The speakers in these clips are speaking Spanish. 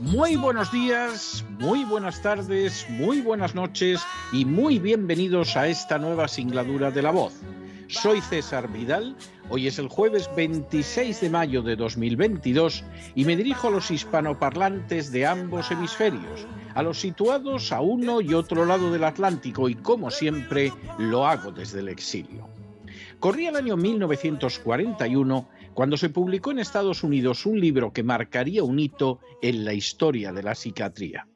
Muy buenos días, muy buenas tardes, muy buenas noches y muy bienvenidos a esta nueva singladura de la voz. Soy César Vidal, hoy es el jueves 26 de mayo de 2022 y me dirijo a los hispanoparlantes de ambos hemisferios, a los situados a uno y otro lado del Atlántico y como siempre lo hago desde el exilio. Corría el año 1941 cuando se publicó en Estados Unidos un libro que marcaría un hito en la historia de la psiquiatría.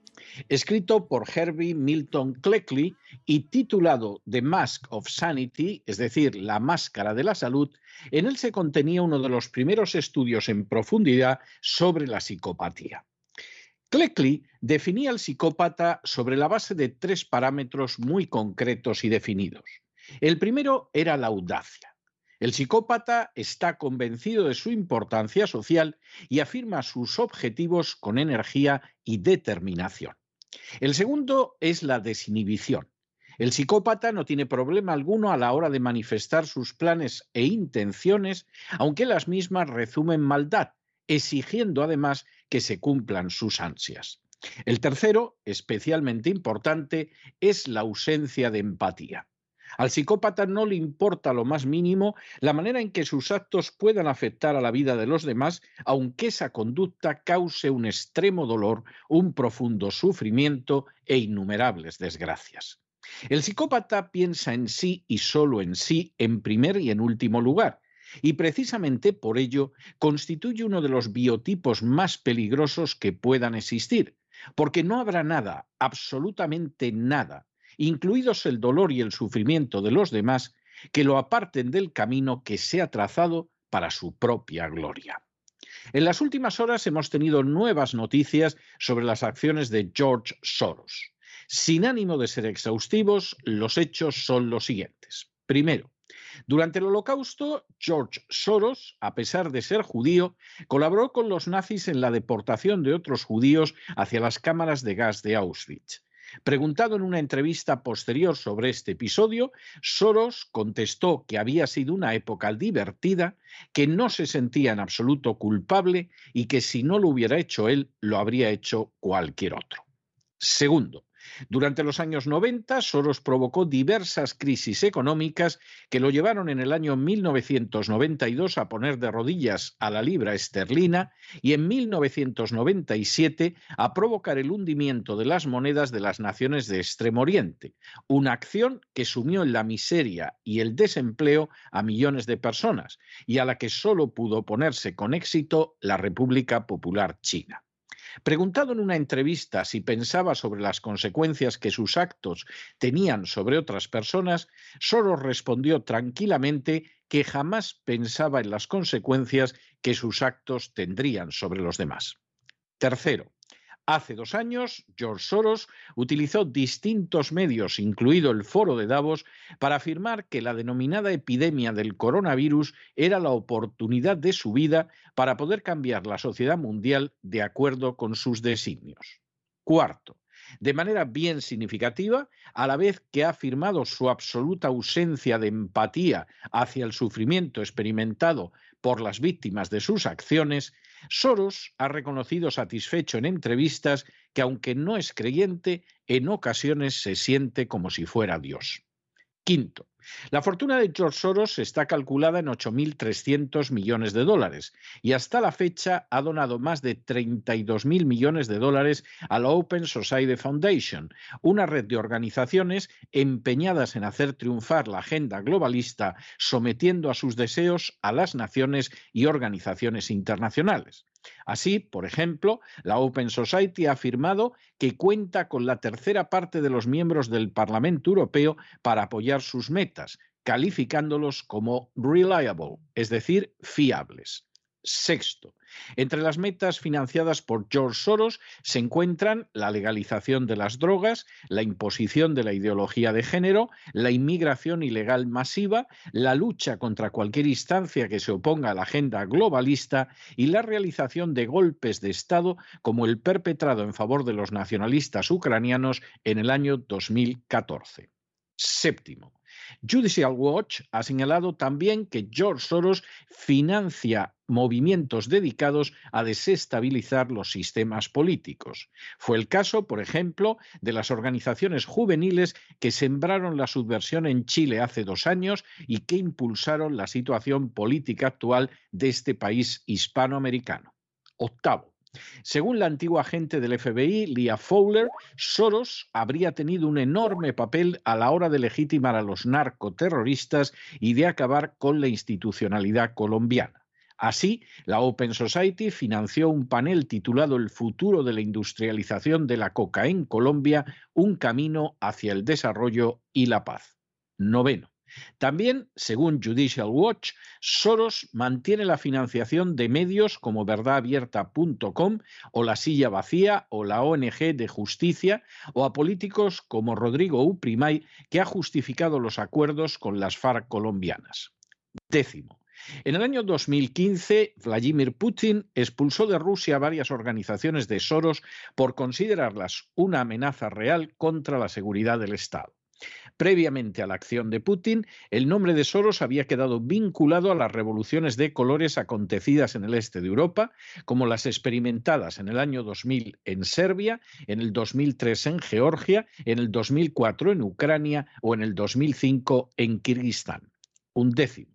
Escrito por Herbie Milton Cleckley y titulado The Mask of Sanity, es decir, La Máscara de la Salud, en él se contenía uno de los primeros estudios en profundidad sobre la psicopatía. Cleckley definía al psicópata sobre la base de tres parámetros muy concretos y definidos. El primero era la audacia. El psicópata está convencido de su importancia social y afirma sus objetivos con energía y determinación. El segundo es la desinhibición. El psicópata no tiene problema alguno a la hora de manifestar sus planes e intenciones, aunque las mismas resumen maldad, exigiendo además que se cumplan sus ansias. El tercero, especialmente importante, es la ausencia de empatía. Al psicópata no le importa lo más mínimo la manera en que sus actos puedan afectar a la vida de los demás, aunque esa conducta cause un extremo dolor, un profundo sufrimiento e innumerables desgracias. El psicópata piensa en sí y solo en sí en primer y en último lugar, y precisamente por ello constituye uno de los biotipos más peligrosos que puedan existir, porque no habrá nada, absolutamente nada, incluidos el dolor y el sufrimiento de los demás, que lo aparten del camino que se ha trazado para su propia gloria. En las últimas horas hemos tenido nuevas noticias sobre las acciones de George Soros. Sin ánimo de ser exhaustivos, los hechos son los siguientes. Primero, durante el Holocausto, George Soros, a pesar de ser judío, colaboró con los nazis en la deportación de otros judíos hacia las cámaras de gas de Auschwitz. Preguntado en una entrevista posterior sobre este episodio, Soros contestó que había sido una época divertida, que no se sentía en absoluto culpable y que si no lo hubiera hecho él, lo habría hecho cualquier otro. Segundo, durante los años 90, Soros provocó diversas crisis económicas que lo llevaron en el año 1992 a poner de rodillas a la libra esterlina y en 1997 a provocar el hundimiento de las monedas de las naciones de Extremo Oriente, una acción que sumió en la miseria y el desempleo a millones de personas y a la que solo pudo oponerse con éxito la República Popular China. Preguntado en una entrevista si pensaba sobre las consecuencias que sus actos tenían sobre otras personas, Soros respondió tranquilamente que jamás pensaba en las consecuencias que sus actos tendrían sobre los demás. Tercero, Hace dos años, George Soros utilizó distintos medios, incluido el foro de Davos, para afirmar que la denominada epidemia del coronavirus era la oportunidad de su vida para poder cambiar la sociedad mundial de acuerdo con sus designios. Cuarto, de manera bien significativa, a la vez que ha afirmado su absoluta ausencia de empatía hacia el sufrimiento experimentado por las víctimas de sus acciones, Soros ha reconocido satisfecho en entrevistas que aunque no es creyente, en ocasiones se siente como si fuera Dios. Quinto, la fortuna de George Soros está calculada en 8.300 millones de dólares y hasta la fecha ha donado más de 32.000 millones de dólares a la Open Society Foundation, una red de organizaciones empeñadas en hacer triunfar la agenda globalista, sometiendo a sus deseos a las naciones y organizaciones internacionales. Así, por ejemplo, la Open Society ha afirmado que cuenta con la tercera parte de los miembros del Parlamento Europeo para apoyar sus metas, calificándolos como reliable, es decir, fiables. Sexto, entre las metas financiadas por George Soros se encuentran la legalización de las drogas, la imposición de la ideología de género, la inmigración ilegal masiva, la lucha contra cualquier instancia que se oponga a la agenda globalista y la realización de golpes de Estado como el perpetrado en favor de los nacionalistas ucranianos en el año 2014. Séptimo, Judicial Watch ha señalado también que George Soros financia movimientos dedicados a desestabilizar los sistemas políticos. Fue el caso, por ejemplo, de las organizaciones juveniles que sembraron la subversión en Chile hace dos años y que impulsaron la situación política actual de este país hispanoamericano. Octavo, según la antigua agente del FBI, Leah Fowler, Soros habría tenido un enorme papel a la hora de legitimar a los narcoterroristas y de acabar con la institucionalidad colombiana. Así, la Open Society financió un panel titulado El futuro de la industrialización de la coca en Colombia, un camino hacia el desarrollo y la paz. Noveno. También, según Judicial Watch, Soros mantiene la financiación de medios como verdadabierta.com o La Silla Vacía o la ONG de Justicia o a políticos como Rodrigo Uprimay, que ha justificado los acuerdos con las FARC colombianas. Décimo. En el año 2015, Vladimir Putin expulsó de Rusia varias organizaciones de Soros por considerarlas una amenaza real contra la seguridad del Estado. Previamente a la acción de Putin, el nombre de Soros había quedado vinculado a las revoluciones de colores acontecidas en el este de Europa, como las experimentadas en el año 2000 en Serbia, en el 2003 en Georgia, en el 2004 en Ucrania o en el 2005 en Kirguistán. Un décimo.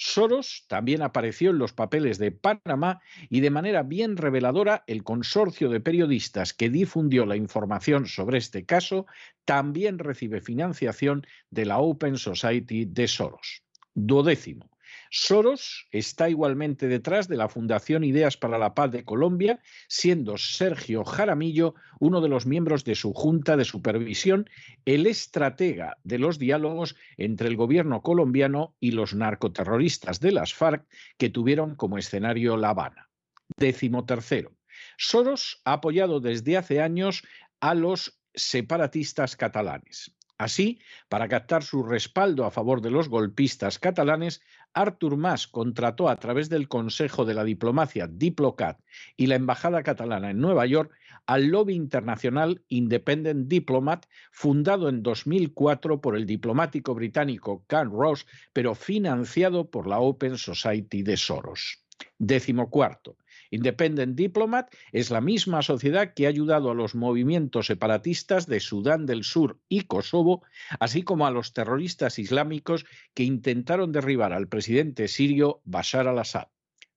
Soros también apareció en los papeles de Panamá y de manera bien reveladora el consorcio de periodistas que difundió la información sobre este caso también recibe financiación de la Open Society de Soros. Duodécimo. Soros está igualmente detrás de la Fundación Ideas para la Paz de Colombia, siendo Sergio Jaramillo uno de los miembros de su junta de supervisión, el estratega de los diálogos entre el gobierno colombiano y los narcoterroristas de las FARC que tuvieron como escenario La Habana. Décimo tercero. Soros ha apoyado desde hace años a los separatistas catalanes. Así, para captar su respaldo a favor de los golpistas catalanes, Artur Mas contrató a través del Consejo de la Diplomacia Diplocat y la Embajada Catalana en Nueva York al lobby internacional Independent Diplomat, fundado en 2004 por el diplomático británico Ken Ross, pero financiado por la Open Society de Soros. Décimo cuarto. Independent Diplomat es la misma sociedad que ha ayudado a los movimientos separatistas de Sudán del Sur y Kosovo, así como a los terroristas islámicos que intentaron derribar al presidente sirio Bashar al-Assad.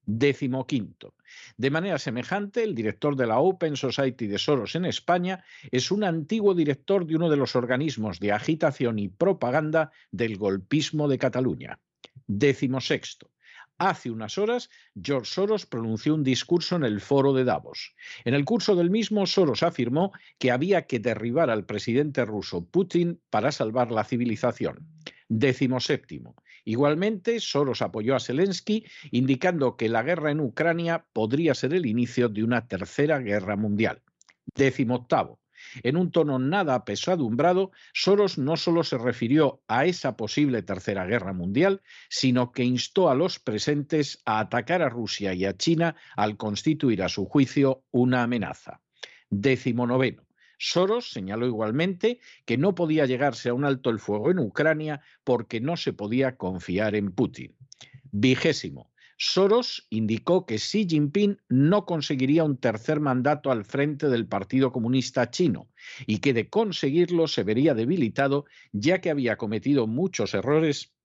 Décimo quinto. De manera semejante, el director de la Open Society de Soros en España es un antiguo director de uno de los organismos de agitación y propaganda del golpismo de Cataluña. Décimo sexto. Hace unas horas, George Soros pronunció un discurso en el foro de Davos. En el curso del mismo, Soros afirmó que había que derribar al presidente ruso Putin para salvar la civilización. Décimo séptimo. Igualmente, Soros apoyó a Zelensky, indicando que la guerra en Ucrania podría ser el inicio de una tercera guerra mundial. Décimo octavo. En un tono nada apesadumbrado, Soros no solo se refirió a esa posible tercera guerra mundial, sino que instó a los presentes a atacar a Rusia y a China al constituir a su juicio una amenaza. Décimo noveno. Soros señaló igualmente que no podía llegarse a un alto el fuego en Ucrania porque no se podía confiar en Putin. Vigésimo. Soros indicó que Xi Jinping no conseguiría un tercer mandato al frente del Partido Comunista Chino y que de conseguirlo se vería debilitado ya que había cometido muchos errores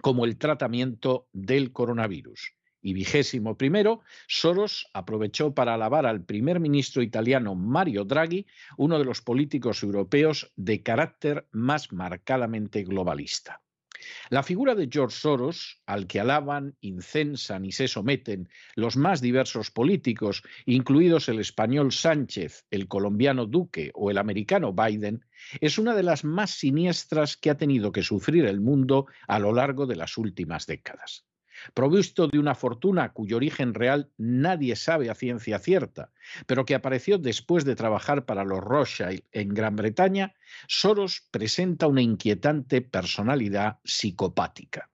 como el tratamiento del coronavirus. Y vigésimo primero, Soros aprovechó para alabar al primer ministro italiano Mario Draghi, uno de los políticos europeos de carácter más marcadamente globalista. La figura de George Soros, al que alaban, incensan y se someten los más diversos políticos, incluidos el español Sánchez, el colombiano Duque o el americano Biden, es una de las más siniestras que ha tenido que sufrir el mundo a lo largo de las últimas décadas provisto de una fortuna cuyo origen real nadie sabe a ciencia cierta, pero que apareció después de trabajar para los Rothschild en Gran Bretaña, Soros presenta una inquietante personalidad psicopática.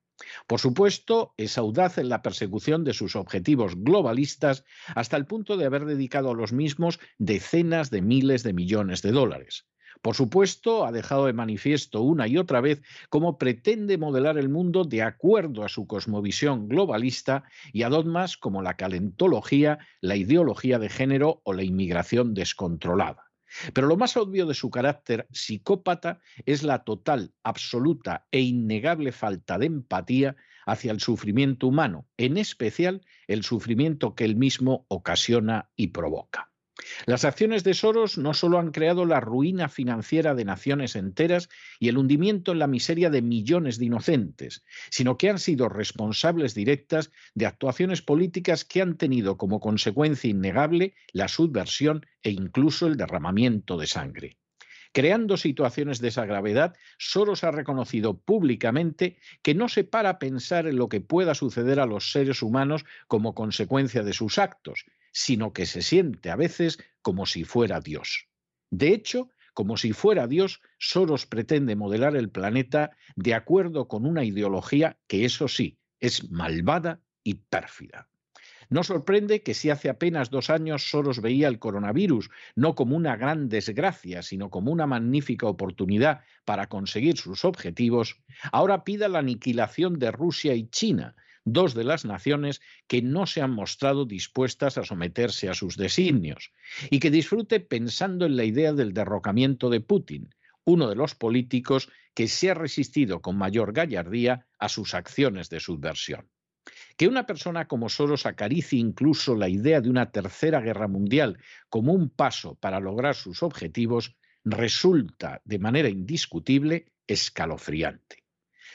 Por supuesto, es audaz en la persecución de sus objetivos globalistas hasta el punto de haber dedicado a los mismos decenas de miles de millones de dólares. Por supuesto, ha dejado de manifiesto una y otra vez cómo pretende modelar el mundo de acuerdo a su cosmovisión globalista y a dogmas como la calentología, la ideología de género o la inmigración descontrolada. Pero lo más obvio de su carácter psicópata es la total, absoluta e innegable falta de empatía hacia el sufrimiento humano, en especial el sufrimiento que él mismo ocasiona y provoca. Las acciones de Soros no solo han creado la ruina financiera de naciones enteras y el hundimiento en la miseria de millones de inocentes, sino que han sido responsables directas de actuaciones políticas que han tenido como consecuencia innegable la subversión e incluso el derramamiento de sangre. Creando situaciones de esa gravedad, Soros ha reconocido públicamente que no se para a pensar en lo que pueda suceder a los seres humanos como consecuencia de sus actos, sino que se siente a veces como si fuera Dios. De hecho, como si fuera Dios, Soros pretende modelar el planeta de acuerdo con una ideología que, eso sí, es malvada y pérfida. No sorprende que si hace apenas dos años Soros veía el coronavirus no como una gran desgracia, sino como una magnífica oportunidad para conseguir sus objetivos, ahora pida la aniquilación de Rusia y China, dos de las naciones que no se han mostrado dispuestas a someterse a sus designios, y que disfrute pensando en la idea del derrocamiento de Putin, uno de los políticos que se ha resistido con mayor gallardía a sus acciones de subversión. Que una persona como Soros acaricie incluso la idea de una tercera guerra mundial como un paso para lograr sus objetivos resulta de manera indiscutible escalofriante.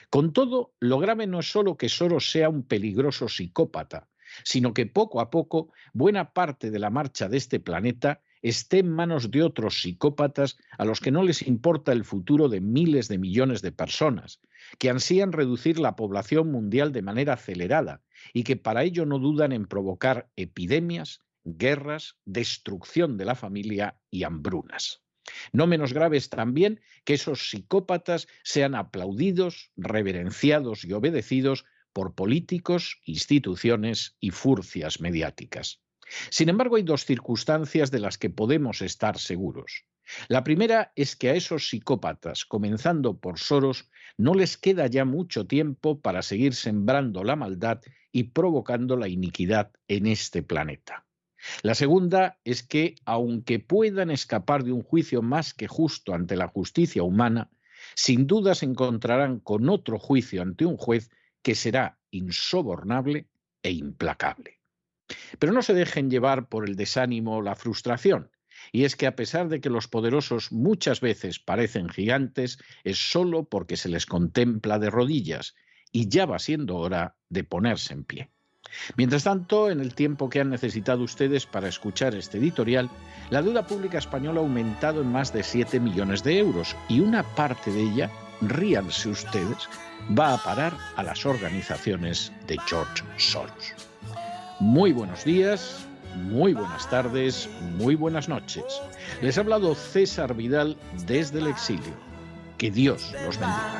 Con todo, lo grave no es solo que Soros sea un peligroso psicópata, sino que poco a poco buena parte de la marcha de este planeta esté en manos de otros psicópatas a los que no les importa el futuro de miles de millones de personas, que ansían reducir la población mundial de manera acelerada y que para ello no dudan en provocar epidemias, guerras, destrucción de la familia y hambrunas. No menos grave es también que esos psicópatas sean aplaudidos, reverenciados y obedecidos por políticos, instituciones y furcias mediáticas. Sin embargo, hay dos circunstancias de las que podemos estar seguros. La primera es que a esos psicópatas, comenzando por Soros, no les queda ya mucho tiempo para seguir sembrando la maldad y provocando la iniquidad en este planeta. La segunda es que, aunque puedan escapar de un juicio más que justo ante la justicia humana, sin duda se encontrarán con otro juicio ante un juez que será insobornable e implacable. Pero no se dejen llevar por el desánimo o la frustración. Y es que a pesar de que los poderosos muchas veces parecen gigantes, es solo porque se les contempla de rodillas y ya va siendo hora de ponerse en pie. Mientras tanto, en el tiempo que han necesitado ustedes para escuchar este editorial, la deuda pública española ha aumentado en más de 7 millones de euros y una parte de ella, ríanse ustedes, va a parar a las organizaciones de George Soros. Muy buenos días, muy buenas tardes, muy buenas noches. Les ha hablado César Vidal desde el exilio. Que Dios los bendiga.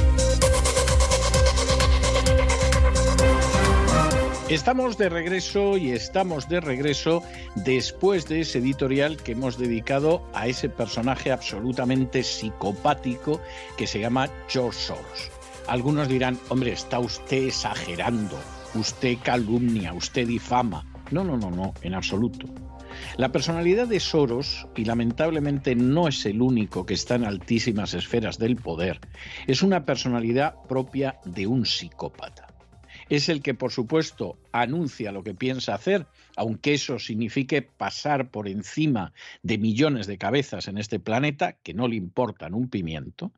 Estamos de regreso y estamos de regreso después de ese editorial que hemos dedicado a ese personaje absolutamente psicopático que se llama George Soros. Algunos dirán, hombre, está usted exagerando, usted calumnia, usted difama. No, no, no, no, en absoluto. La personalidad de Soros, y lamentablemente no es el único que está en altísimas esferas del poder, es una personalidad propia de un psicópata es el que, por supuesto, anuncia lo que piensa hacer, aunque eso signifique pasar por encima de millones de cabezas en este planeta, que no le importan un pimiento,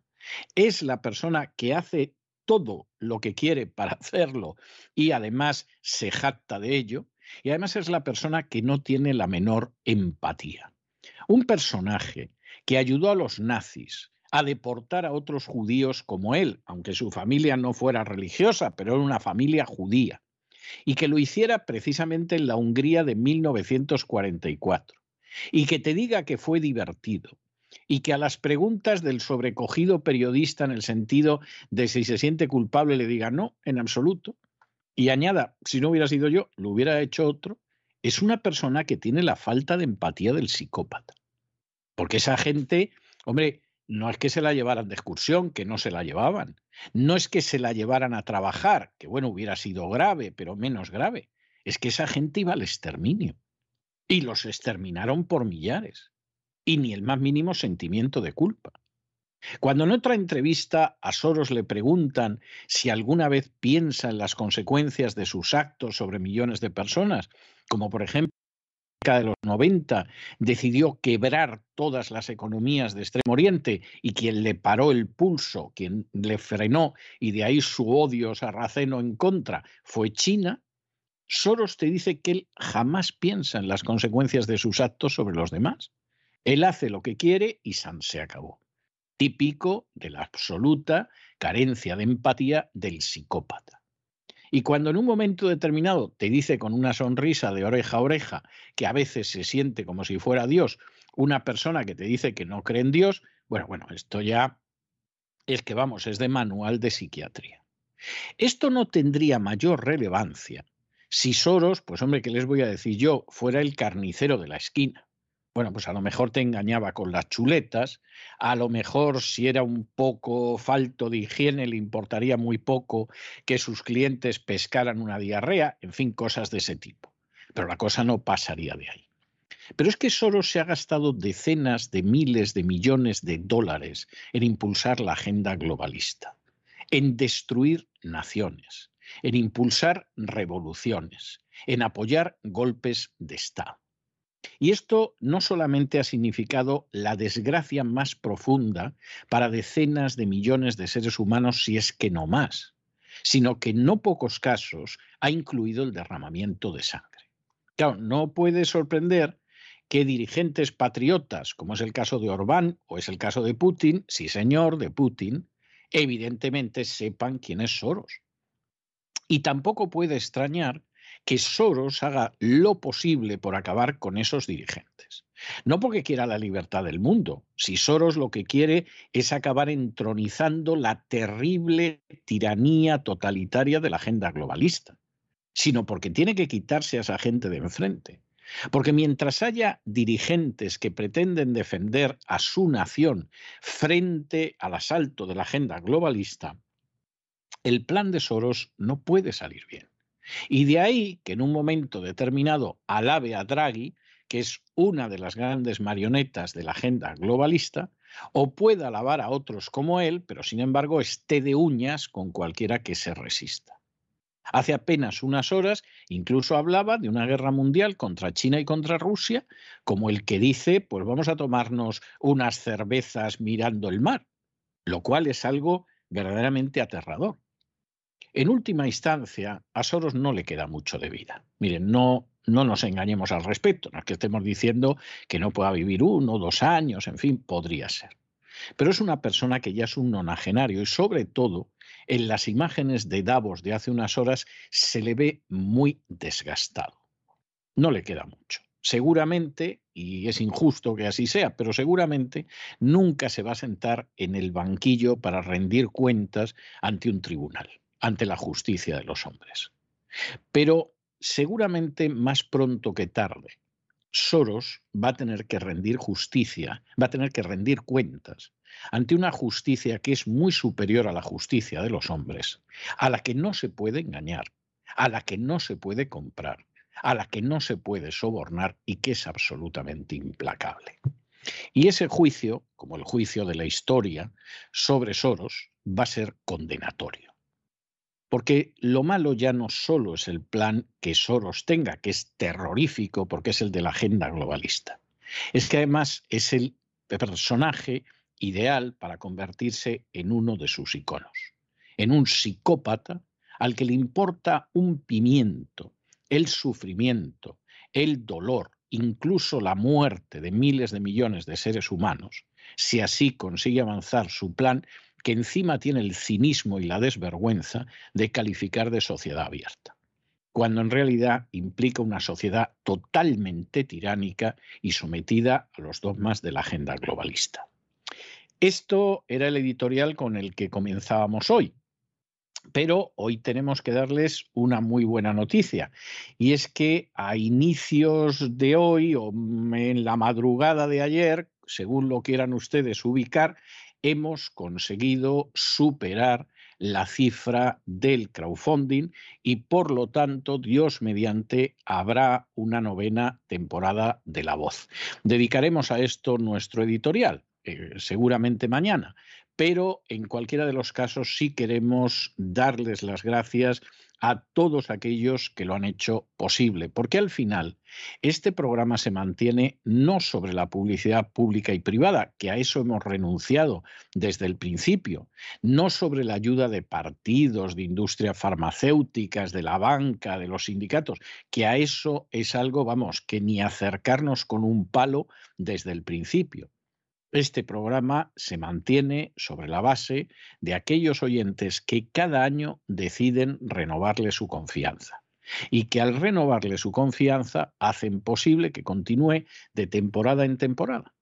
es la persona que hace todo lo que quiere para hacerlo y además se jacta de ello, y además es la persona que no tiene la menor empatía. Un personaje que ayudó a los nazis, a deportar a otros judíos como él, aunque su familia no fuera religiosa, pero era una familia judía, y que lo hiciera precisamente en la Hungría de 1944, y que te diga que fue divertido, y que a las preguntas del sobrecogido periodista en el sentido de si se siente culpable le diga no, en absoluto, y añada, si no hubiera sido yo, lo hubiera hecho otro, es una persona que tiene la falta de empatía del psicópata. Porque esa gente, hombre, no es que se la llevaran de excursión, que no se la llevaban. No es que se la llevaran a trabajar, que bueno, hubiera sido grave, pero menos grave. Es que esa gente iba al exterminio. Y los exterminaron por millares. Y ni el más mínimo sentimiento de culpa. Cuando en otra entrevista a Soros le preguntan si alguna vez piensa en las consecuencias de sus actos sobre millones de personas, como por ejemplo de los 90 decidió quebrar todas las economías de Extremo Oriente y quien le paró el pulso, quien le frenó y de ahí su odio sarraceno en contra fue China, Soros te dice que él jamás piensa en las consecuencias de sus actos sobre los demás. Él hace lo que quiere y San se acabó. Típico de la absoluta carencia de empatía del psicópata. Y cuando en un momento determinado te dice con una sonrisa de oreja a oreja que a veces se siente como si fuera Dios, una persona que te dice que no cree en Dios, bueno, bueno, esto ya es que vamos, es de manual de psiquiatría. Esto no tendría mayor relevancia si Soros, pues hombre, ¿qué les voy a decir yo? Fuera el carnicero de la esquina. Bueno, pues a lo mejor te engañaba con las chuletas, a lo mejor si era un poco falto de higiene le importaría muy poco que sus clientes pescaran una diarrea, en fin, cosas de ese tipo. Pero la cosa no pasaría de ahí. Pero es que Soros se ha gastado decenas de miles de millones de dólares en impulsar la agenda globalista, en destruir naciones, en impulsar revoluciones, en apoyar golpes de Estado. Y esto no solamente ha significado la desgracia más profunda para decenas de millones de seres humanos, si es que no más, sino que en no pocos casos ha incluido el derramamiento de sangre. Claro, no puede sorprender que dirigentes patriotas, como es el caso de Orbán o es el caso de Putin, sí señor, de Putin, evidentemente sepan quién es Soros. Y tampoco puede extrañar que Soros haga lo posible por acabar con esos dirigentes. No porque quiera la libertad del mundo, si Soros lo que quiere es acabar entronizando la terrible tiranía totalitaria de la agenda globalista, sino porque tiene que quitarse a esa gente de enfrente. Porque mientras haya dirigentes que pretenden defender a su nación frente al asalto de la agenda globalista, el plan de Soros no puede salir bien. Y de ahí que en un momento determinado alabe a Draghi, que es una de las grandes marionetas de la agenda globalista, o pueda alabar a otros como él, pero sin embargo esté de uñas con cualquiera que se resista. Hace apenas unas horas incluso hablaba de una guerra mundial contra China y contra Rusia, como el que dice, pues vamos a tomarnos unas cervezas mirando el mar, lo cual es algo verdaderamente aterrador. En última instancia, a Soros no le queda mucho de vida. Miren, no, no nos engañemos al respecto, no es que estemos diciendo que no pueda vivir uno, dos años, en fin, podría ser. Pero es una persona que ya es un nonagenario y sobre todo en las imágenes de Davos de hace unas horas se le ve muy desgastado. No le queda mucho. Seguramente, y es injusto que así sea, pero seguramente nunca se va a sentar en el banquillo para rendir cuentas ante un tribunal ante la justicia de los hombres. Pero seguramente más pronto que tarde, Soros va a tener que rendir justicia, va a tener que rendir cuentas ante una justicia que es muy superior a la justicia de los hombres, a la que no se puede engañar, a la que no se puede comprar, a la que no se puede sobornar y que es absolutamente implacable. Y ese juicio, como el juicio de la historia sobre Soros, va a ser condenatorio. Porque lo malo ya no solo es el plan que Soros tenga, que es terrorífico porque es el de la agenda globalista. Es que además es el personaje ideal para convertirse en uno de sus iconos, en un psicópata al que le importa un pimiento, el sufrimiento, el dolor, incluso la muerte de miles de millones de seres humanos, si así consigue avanzar su plan que encima tiene el cinismo y la desvergüenza de calificar de sociedad abierta, cuando en realidad implica una sociedad totalmente tiránica y sometida a los dogmas de la agenda globalista. Esto era el editorial con el que comenzábamos hoy. Pero hoy tenemos que darles una muy buena noticia, y es que a inicios de hoy o en la madrugada de ayer, según lo quieran ustedes ubicar, hemos conseguido superar la cifra del crowdfunding y por lo tanto, Dios mediante, habrá una novena temporada de La Voz. Dedicaremos a esto nuestro editorial, eh, seguramente mañana, pero en cualquiera de los casos sí queremos darles las gracias a todos aquellos que lo han hecho posible, porque al final este programa se mantiene no sobre la publicidad pública y privada, que a eso hemos renunciado desde el principio, no sobre la ayuda de partidos, de industrias farmacéuticas, de la banca, de los sindicatos, que a eso es algo, vamos, que ni acercarnos con un palo desde el principio. Este programa se mantiene sobre la base de aquellos oyentes que cada año deciden renovarle su confianza y que al renovarle su confianza hacen posible que continúe de temporada en temporada.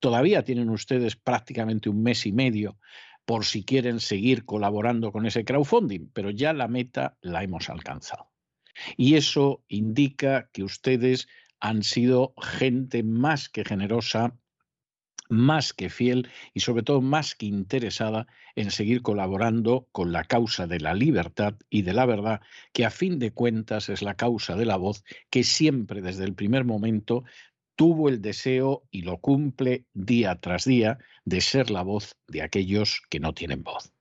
Todavía tienen ustedes prácticamente un mes y medio por si quieren seguir colaborando con ese crowdfunding, pero ya la meta la hemos alcanzado. Y eso indica que ustedes han sido gente más que generosa más que fiel y sobre todo más que interesada en seguir colaborando con la causa de la libertad y de la verdad, que a fin de cuentas es la causa de la voz que siempre desde el primer momento tuvo el deseo y lo cumple día tras día de ser la voz de aquellos que no tienen voz.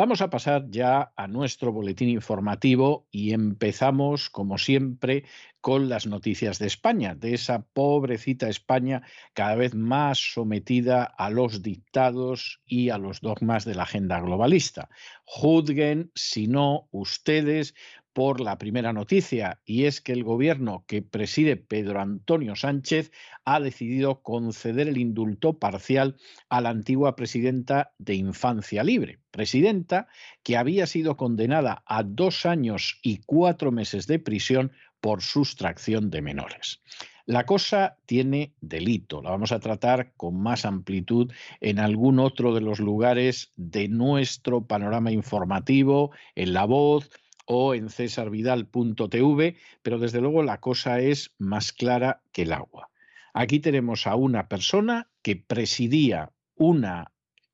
Vamos a pasar ya a nuestro boletín informativo y empezamos, como siempre, con las noticias de España, de esa pobrecita España cada vez más sometida a los dictados y a los dogmas de la agenda globalista. Juzguen, si no, ustedes por la primera noticia, y es que el gobierno que preside Pedro Antonio Sánchez ha decidido conceder el indulto parcial a la antigua presidenta de Infancia Libre, presidenta que había sido condenada a dos años y cuatro meses de prisión por sustracción de menores. La cosa tiene delito, la vamos a tratar con más amplitud en algún otro de los lugares de nuestro panorama informativo, en La Voz, o en cesarvidal.tv, pero desde luego la cosa es más clara que el agua. Aquí tenemos a una persona que presidía una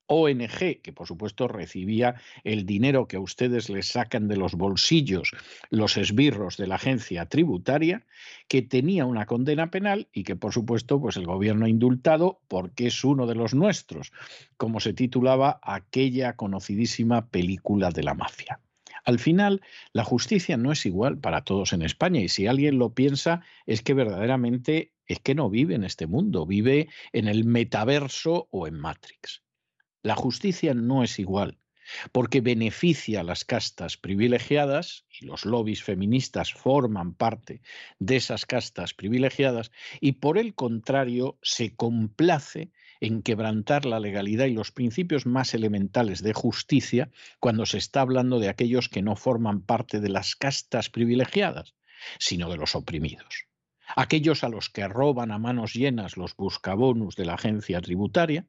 ONG, que por supuesto recibía el dinero que a ustedes les sacan de los bolsillos los esbirros de la agencia tributaria, que tenía una condena penal y que por supuesto pues el gobierno ha indultado porque es uno de los nuestros, como se titulaba aquella conocidísima película de la mafia. Al final, la justicia no es igual para todos en España y si alguien lo piensa es que verdaderamente es que no vive en este mundo, vive en el metaverso o en Matrix. La justicia no es igual porque beneficia a las castas privilegiadas, y los lobbies feministas forman parte de esas castas privilegiadas, y por el contrario se complace en quebrantar la legalidad y los principios más elementales de justicia cuando se está hablando de aquellos que no forman parte de las castas privilegiadas, sino de los oprimidos. Aquellos a los que roban a manos llenas los buscabonus de la agencia tributaria,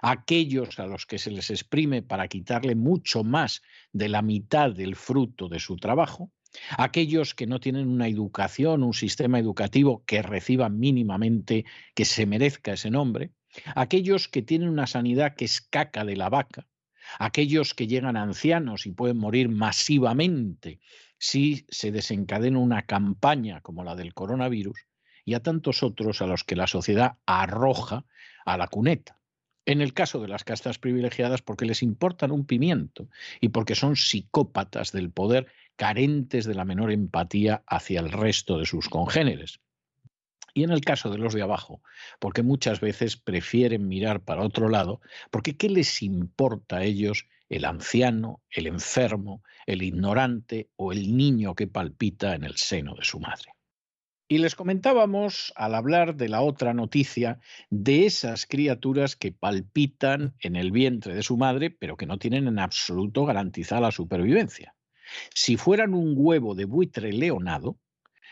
aquellos a los que se les exprime para quitarle mucho más de la mitad del fruto de su trabajo, aquellos que no tienen una educación, un sistema educativo que reciba mínimamente, que se merezca ese nombre, aquellos que tienen una sanidad que es caca de la vaca, aquellos que llegan ancianos y pueden morir masivamente si se desencadena una campaña como la del coronavirus, y a tantos otros a los que la sociedad arroja a la cuneta. En el caso de las castas privilegiadas, porque les importan un pimiento y porque son psicópatas del poder carentes de la menor empatía hacia el resto de sus congéneres. Y en el caso de los de abajo, porque muchas veces prefieren mirar para otro lado, porque ¿qué les importa a ellos el anciano, el enfermo, el ignorante o el niño que palpita en el seno de su madre? Y les comentábamos, al hablar de la otra noticia, de esas criaturas que palpitan en el vientre de su madre, pero que no tienen en absoluto garantizada la supervivencia. Si fueran un huevo de buitre leonado,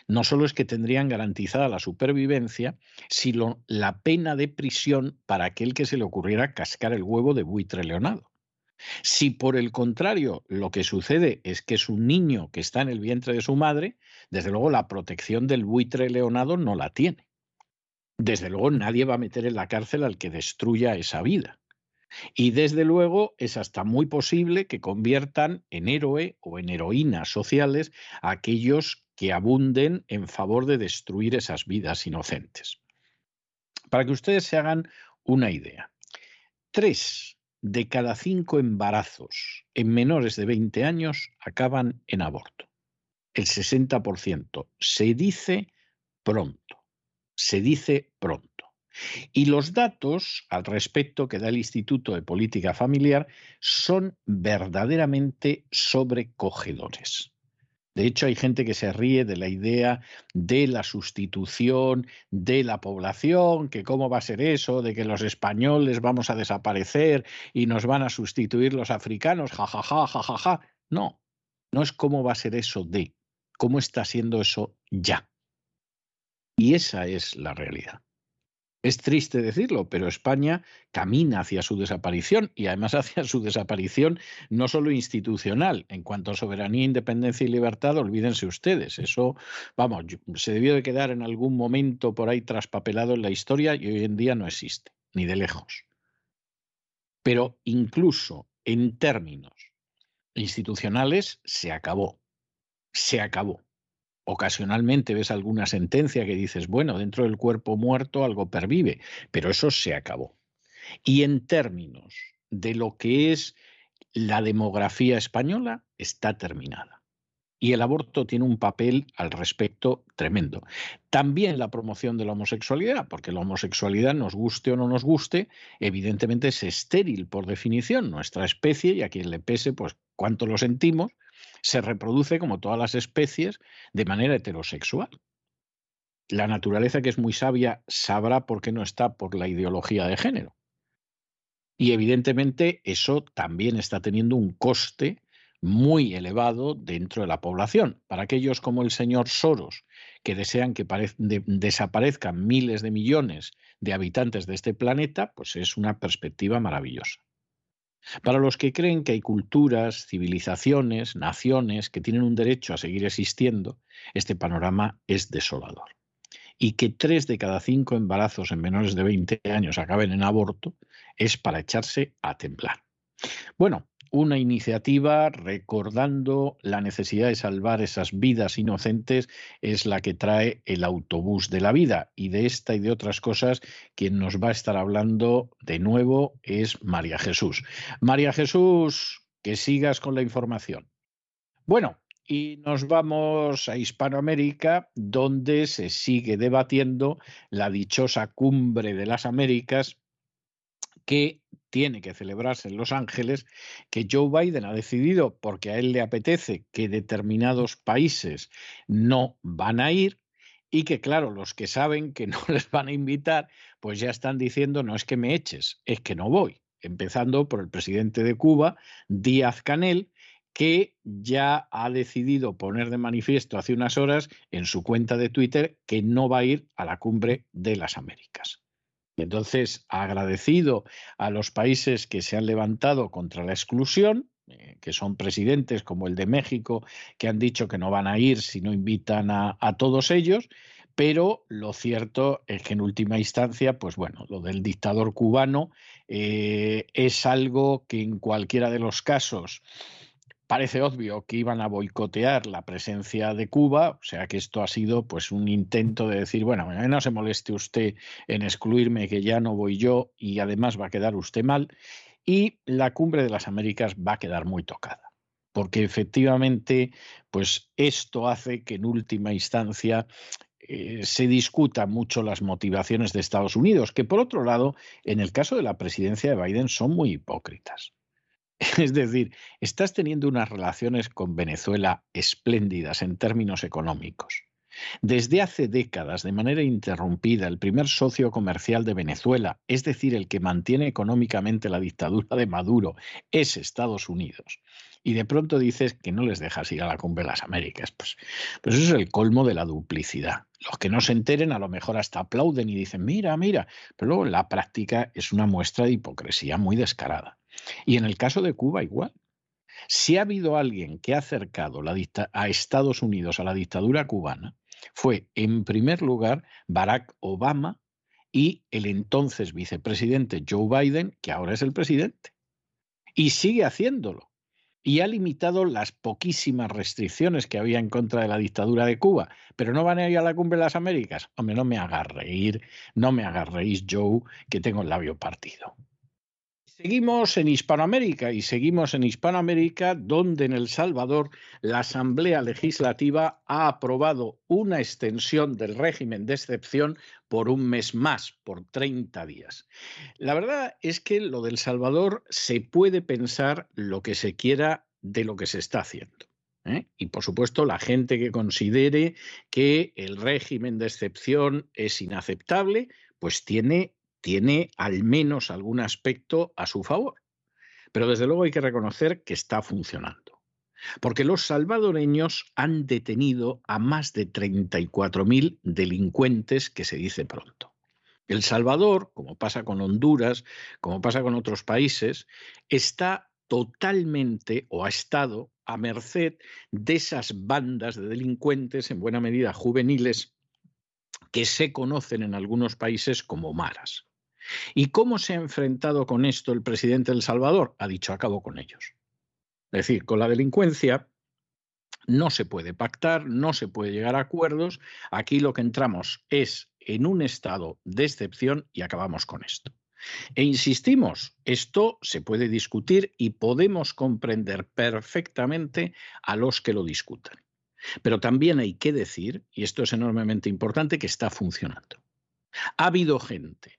no solo es que tendrían garantizada la supervivencia, sino la pena de prisión para aquel que se le ocurriera cascar el huevo de buitre leonado. Si por el contrario lo que sucede es que es un niño que está en el vientre de su madre, desde luego la protección del buitre leonado no la tiene. Desde luego nadie va a meter en la cárcel al que destruya esa vida. Y desde luego es hasta muy posible que conviertan en héroe o en heroínas sociales a aquellos que abunden en favor de destruir esas vidas inocentes. Para que ustedes se hagan una idea, tres de cada cinco embarazos en menores de 20 años acaban en aborto. El 60%. Se dice pronto. Se dice pronto. Y los datos al respecto que da el Instituto de Política Familiar son verdaderamente sobrecogedores. De hecho, hay gente que se ríe de la idea de la sustitución de la población, que cómo va a ser eso, de que los españoles vamos a desaparecer y nos van a sustituir los africanos, jajaja, jajaja. No, no es cómo va a ser eso de, cómo está siendo eso ya. Y esa es la realidad. Es triste decirlo, pero España camina hacia su desaparición y además hacia su desaparición no solo institucional. En cuanto a soberanía, independencia y libertad, olvídense ustedes. Eso, vamos, se debió de quedar en algún momento por ahí traspapelado en la historia y hoy en día no existe, ni de lejos. Pero incluso en términos institucionales se acabó. Se acabó. Ocasionalmente ves alguna sentencia que dices, bueno, dentro del cuerpo muerto algo pervive, pero eso se acabó. Y en términos de lo que es la demografía española, está terminada. Y el aborto tiene un papel al respecto tremendo. También la promoción de la homosexualidad, porque la homosexualidad, nos guste o no nos guste, evidentemente es estéril por definición. Nuestra especie, y a quien le pese, pues cuánto lo sentimos, se reproduce como todas las especies de manera heterosexual. La naturaleza, que es muy sabia, sabrá por qué no está por la ideología de género. Y evidentemente eso también está teniendo un coste muy elevado dentro de la población. Para aquellos como el señor Soros, que desean que desaparezcan miles de millones de habitantes de este planeta, pues es una perspectiva maravillosa. Para los que creen que hay culturas, civilizaciones, naciones que tienen un derecho a seguir existiendo, este panorama es desolador. Y que tres de cada cinco embarazos en menores de 20 años acaben en aborto es para echarse a temblar. Bueno, una iniciativa recordando la necesidad de salvar esas vidas inocentes es la que trae el autobús de la vida. Y de esta y de otras cosas, quien nos va a estar hablando de nuevo es María Jesús. María Jesús, que sigas con la información. Bueno, y nos vamos a Hispanoamérica, donde se sigue debatiendo la dichosa cumbre de las Américas que tiene que celebrarse en Los Ángeles, que Joe Biden ha decidido, porque a él le apetece, que determinados países no van a ir y que, claro, los que saben que no les van a invitar, pues ya están diciendo, no es que me eches, es que no voy. Empezando por el presidente de Cuba, Díaz Canel, que ya ha decidido poner de manifiesto hace unas horas en su cuenta de Twitter que no va a ir a la cumbre de las Américas. Entonces, agradecido a los países que se han levantado contra la exclusión, eh, que son presidentes como el de México, que han dicho que no van a ir si no invitan a, todos ellos, pero lo cierto es que en última instancia, pues bueno, lo del dictador cubano eh, es algo que en cualquiera de los casos parece obvio que iban a boicotear la presencia de Cuba, o sea que esto ha sido pues un intento de decir, bueno, no se moleste usted en excluirme que ya no voy yo y además va a quedar usted mal y la cumbre de las Américas va a quedar muy tocada. Porque efectivamente, pues esto hace que en última instancia eh, se discutan mucho las motivaciones de Estados Unidos, que por otro lado, en el caso de la presidencia de Biden son muy hipócritas. Es decir, estás teniendo unas relaciones con Venezuela espléndidas en términos económicos. Desde hace décadas, de manera interrumpida, el primer socio comercial de Venezuela, es decir, el que mantiene económicamente la dictadura de Maduro, es Estados Unidos. Y de pronto dices que no les dejas ir a la cumbre de las Américas. Pues, pues eso es el colmo de la duplicidad. Los que no se enteren a lo mejor hasta aplauden y dicen, mira, mira, pero luego la práctica es una muestra de hipocresía muy descarada. Y en el caso de Cuba igual. Si ha habido alguien que ha acercado a Estados Unidos a la dictadura cubana, fue en primer lugar Barack Obama y el entonces vicepresidente Joe Biden, que ahora es el presidente. Y sigue haciéndolo. Y ha limitado las poquísimas restricciones que había en contra de la dictadura de Cuba. Pero no van a ir a la cumbre de las Américas. Hombre, no me haga reír, no me haga reír, Joe, que tengo el labio partido. Seguimos en Hispanoamérica y seguimos en Hispanoamérica donde en El Salvador la Asamblea Legislativa ha aprobado una extensión del régimen de excepción por un mes más, por 30 días. La verdad es que lo del Salvador se puede pensar lo que se quiera de lo que se está haciendo. ¿eh? Y por supuesto, la gente que considere que el régimen de excepción es inaceptable, pues tiene tiene al menos algún aspecto a su favor. Pero desde luego hay que reconocer que está funcionando. Porque los salvadoreños han detenido a más de 34.000 delincuentes, que se dice pronto. El Salvador, como pasa con Honduras, como pasa con otros países, está totalmente o ha estado a merced de esas bandas de delincuentes, en buena medida juveniles, que se conocen en algunos países como maras. ¿Y cómo se ha enfrentado con esto el presidente de El Salvador? Ha dicho, acabo con ellos. Es decir, con la delincuencia no se puede pactar, no se puede llegar a acuerdos. Aquí lo que entramos es en un estado de excepción y acabamos con esto. E insistimos, esto se puede discutir y podemos comprender perfectamente a los que lo discutan. Pero también hay que decir, y esto es enormemente importante, que está funcionando. Ha habido gente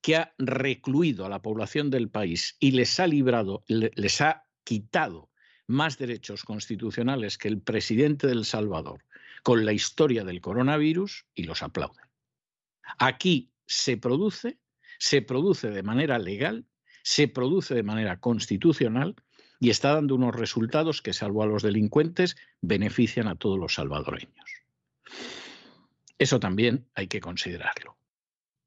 que ha recluido a la población del país y les ha librado, les ha quitado más derechos constitucionales que el presidente del Salvador con la historia del coronavirus y los aplauden. Aquí se produce, se produce de manera legal, se produce de manera constitucional y está dando unos resultados que, salvo a los delincuentes, benefician a todos los salvadoreños. Eso también hay que considerarlo.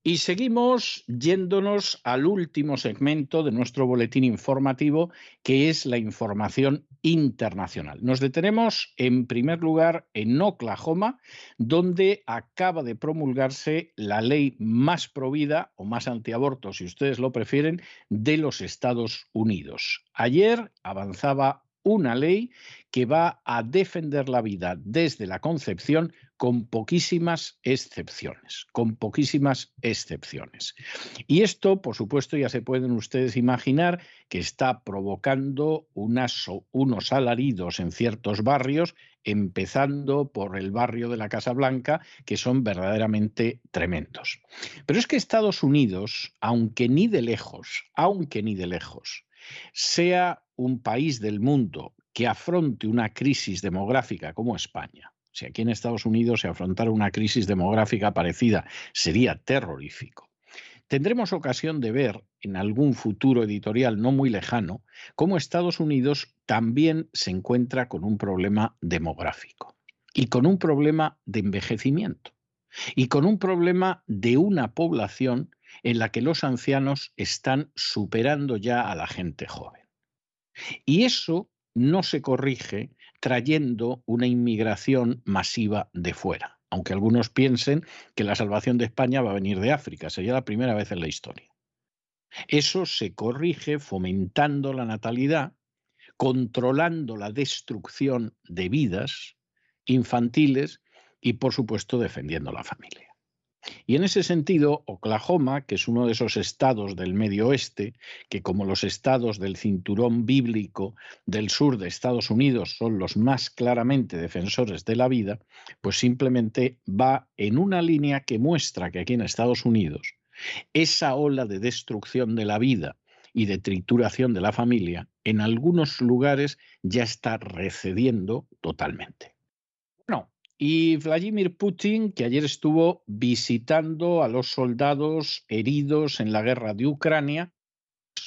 Y seguimos yéndonos al último segmento de nuestro boletín informativo, que es la información internacional. Nos detenemos en primer lugar en Oklahoma, donde acaba de promulgarse la ley más provida o más antiaborto, si ustedes lo prefieren, de los Estados Unidos. Ayer avanzaba una ley que va a defender la vida desde la concepción con poquísimas excepciones, con poquísimas excepciones. Y esto, por supuesto, ya se pueden ustedes imaginar que está provocando unos alaridos en ciertos barrios, empezando por el barrio de la Casa Blanca, que son verdaderamente tremendos. Pero es que Estados Unidos, aunque ni de lejos, aunque ni de lejos, sea un país del mundo que afronte una crisis demográfica como España, si aquí en Estados Unidos se afrontara una crisis demográfica parecida, sería terrorífico. Tendremos ocasión de ver en algún futuro editorial no muy lejano cómo Estados Unidos también se encuentra con un problema demográfico y con un problema de envejecimiento y con un problema de una población en la que los ancianos están superando ya a la gente joven. Y eso no se corrige trayendo una inmigración masiva de fuera, aunque algunos piensen que la salvación de España va a venir de África, sería la primera vez en la historia. Eso se corrige fomentando la natalidad, controlando la destrucción de vidas infantiles y, por supuesto, defendiendo la familia. Y en ese sentido, Oklahoma, que es uno de esos estados del medio oeste, que como los estados del cinturón bíblico del sur de Estados Unidos son los más claramente defensores de la vida, pues simplemente va en una línea que muestra que aquí en Estados Unidos esa ola de destrucción de la vida y de trituración de la familia en algunos lugares ya está recediendo totalmente. Y Vladimir Putin, que ayer estuvo visitando a los soldados heridos en la guerra de Ucrania,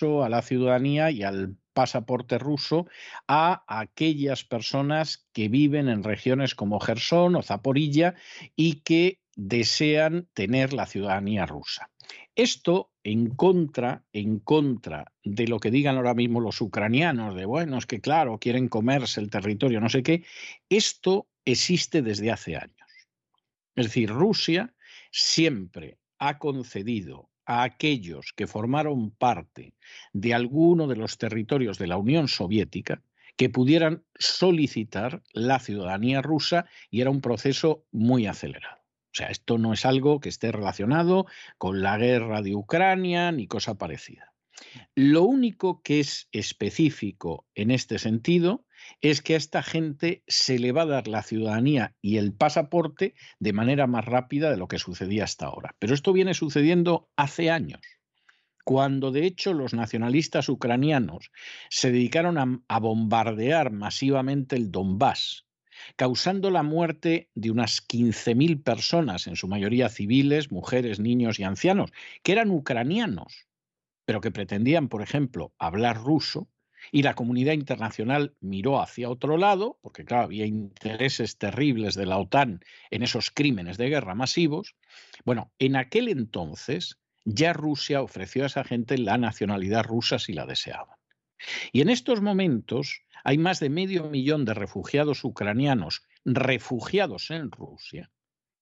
a la ciudadanía y al pasaporte ruso a aquellas personas que viven en regiones como Gerson o Zaporilla y que desean tener la ciudadanía rusa. Esto en contra, en contra de lo que digan ahora mismo los ucranianos, de bueno, es que claro, quieren comerse el territorio, no sé qué, esto existe desde hace años. Es decir, Rusia siempre ha concedido a aquellos que formaron parte de alguno de los territorios de la Unión Soviética que pudieran solicitar la ciudadanía rusa y era un proceso muy acelerado. O sea, esto no es algo que esté relacionado con la guerra de Ucrania ni cosa parecida. Lo único que es específico en este sentido es que a esta gente se le va a dar la ciudadanía y el pasaporte de manera más rápida de lo que sucedía hasta ahora. Pero esto viene sucediendo hace años, cuando de hecho los nacionalistas ucranianos se dedicaron a, bombardear masivamente el Donbass, causando la muerte de unas 15.000 personas, en su mayoría civiles, mujeres, niños y ancianos, que eran ucranianos, pero que pretendían, por ejemplo, hablar ruso, y la comunidad internacional miró hacia otro lado, porque claro, había intereses terribles de la OTAN en esos crímenes de guerra masivos. Bueno, en aquel entonces ya Rusia ofreció a esa gente la nacionalidad rusa si la deseaban. Y en estos momentos hay más de medio millón de refugiados ucranianos refugiados en Rusia,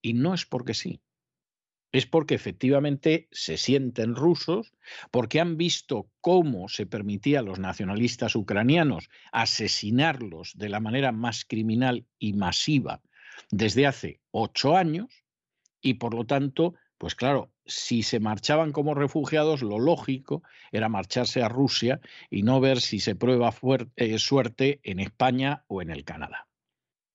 y no es porque sí es porque efectivamente se sienten rusos, porque han visto cómo se permitía a los nacionalistas ucranianos asesinarlos de la manera más criminal y masiva desde hace ocho años, y por lo tanto, pues claro, si se marchaban como refugiados, lo lógico era marcharse a Rusia y no ver si se prueba eh, suerte en España o en el Canadá.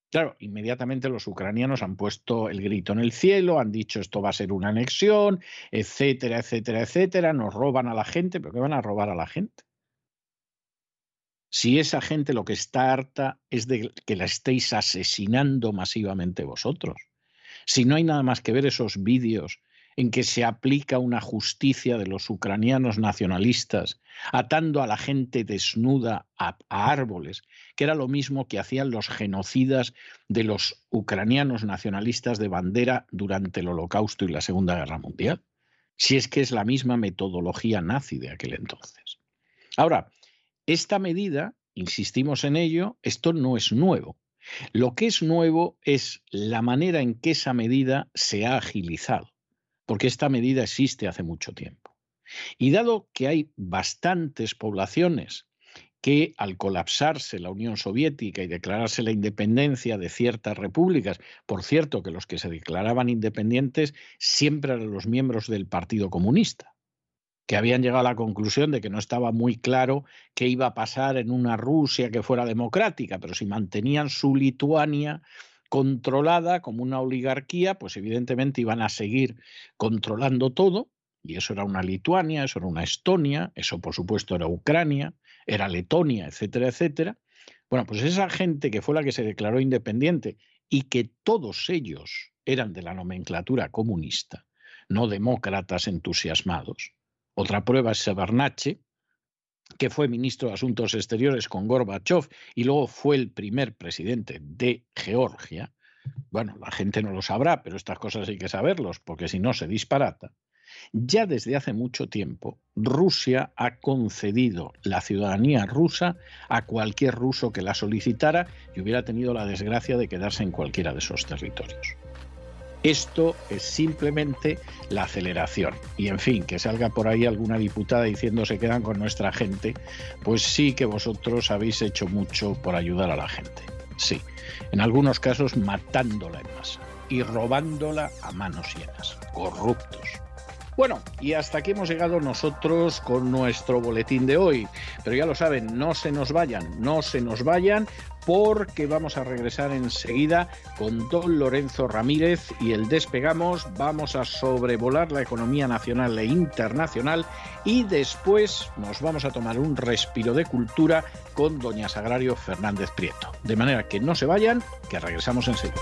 Claro, inmediatamente los ucranianos han puesto el grito en el cielo, han dicho esto va a ser una anexión, etcétera, etcétera, etcétera, nos roban a la gente, pero ¿qué van a robar a la gente? Si esa gente lo que está harta es de que la estéis asesinando masivamente vosotros. Si no hay nada más que ver esos vídeos en que se aplica una justicia de los ucranianos nacionalistas, atando a la gente desnuda a, árboles, que era lo mismo que hacían los genocidas de los ucranianos nacionalistas de bandera durante el Holocausto y la Segunda Guerra Mundial. Si es que es la misma metodología nazi de aquel entonces. Ahora, esta medida, insistimos en ello, esto no es nuevo. Lo que es nuevo es la manera en que esa medida se ha agilizado porque esta medida existe hace mucho tiempo. Y dado que hay bastantes poblaciones que al colapsarse la Unión Soviética y declararse la independencia de ciertas repúblicas, por cierto que los que se declaraban independientes siempre eran los miembros del Partido Comunista, que habían llegado a la conclusión de que no estaba muy claro qué iba a pasar en una Rusia que fuera democrática, pero si mantenían su Lituania controlada como una oligarquía, pues evidentemente iban a seguir controlando todo, y eso era una Lituania, eso era una Estonia, eso por supuesto era Ucrania, era Letonia, etcétera, etcétera. Bueno, pues esa gente que fue la que se declaró independiente y que todos ellos eran de la nomenclatura comunista, no demócratas entusiasmados. Otra prueba es Sebernache, que fue ministro de Asuntos Exteriores con Gorbachev y luego fue el primer presidente de Georgia. Bueno, la gente no lo sabrá, pero estas cosas hay que saberlos, porque si no se disparata. Ya desde hace mucho tiempo, Rusia ha concedido la ciudadanía rusa a cualquier ruso que la solicitara y hubiera tenido la desgracia de quedarse en cualquiera de esos territorios. Esto es simplemente la aceleración. Y en fin, que salga por ahí alguna diputada diciendo se quedan con nuestra gente, pues sí que vosotros habéis hecho mucho por ayudar a la gente. Sí, en algunos casos matándola en masa y robándola a manos llenas. Corruptos. Bueno, y hasta aquí hemos llegado nosotros con nuestro boletín de hoy. Pero ya lo saben, no se nos vayan, no se nos vayan, porque vamos a regresar enseguida con don Lorenzo Ramírez y el despegamos. Vamos a sobrevolar la economía nacional e internacional y después nos vamos a tomar un respiro de cultura con doña Sagrario Fernández Prieto. De manera que no se vayan, que regresamos enseguida.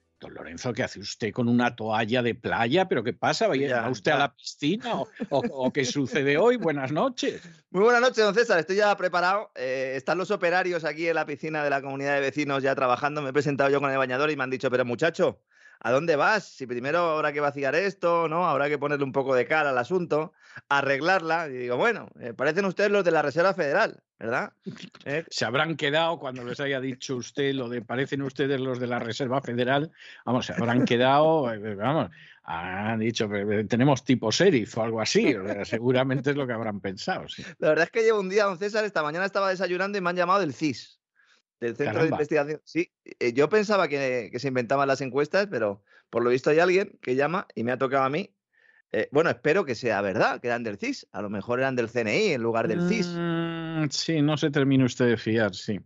don Lorenzo, ¿qué hace usted con una toalla de playa? ¿Pero qué pasa? ¿Va usted a la piscina o, qué sucede hoy? Buenas noches. Muy buenas noches, don César. Estoy ya preparado. Eh, están los operarios aquí en la piscina de la comunidad de vecinos ya trabajando. Me he presentado yo con el bañador y me han dicho, pero muchacho, ¿a dónde vas? Si primero habrá que vaciar esto, ¿no? Habrá que ponerle un poco de cara al asunto, arreglarla. Y digo, bueno, eh, parecen ustedes los de la Reserva Federal, ¿verdad? Eh, Se habrán quedado cuando les haya dicho usted lo de parecen ustedes los de la Reserva Federal. Vamos, se habrán quedado, eh, vamos, han dicho, tenemos tipo sheriff o algo así. seguramente es lo que habrán pensado. Sí. La verdad es que llevo un día, don César, esta mañana estaba desayunando y me han llamado del CIS del centro de investigación. Sí, eh, yo pensaba que, se inventaban las encuestas, pero por lo visto hay alguien que llama y me ha tocado a mí. Eh, bueno, espero que sea verdad, que eran del CIS. A lo mejor eran del CNI en lugar del CIS. Mm, sí, no se termine usted de fiar, sí.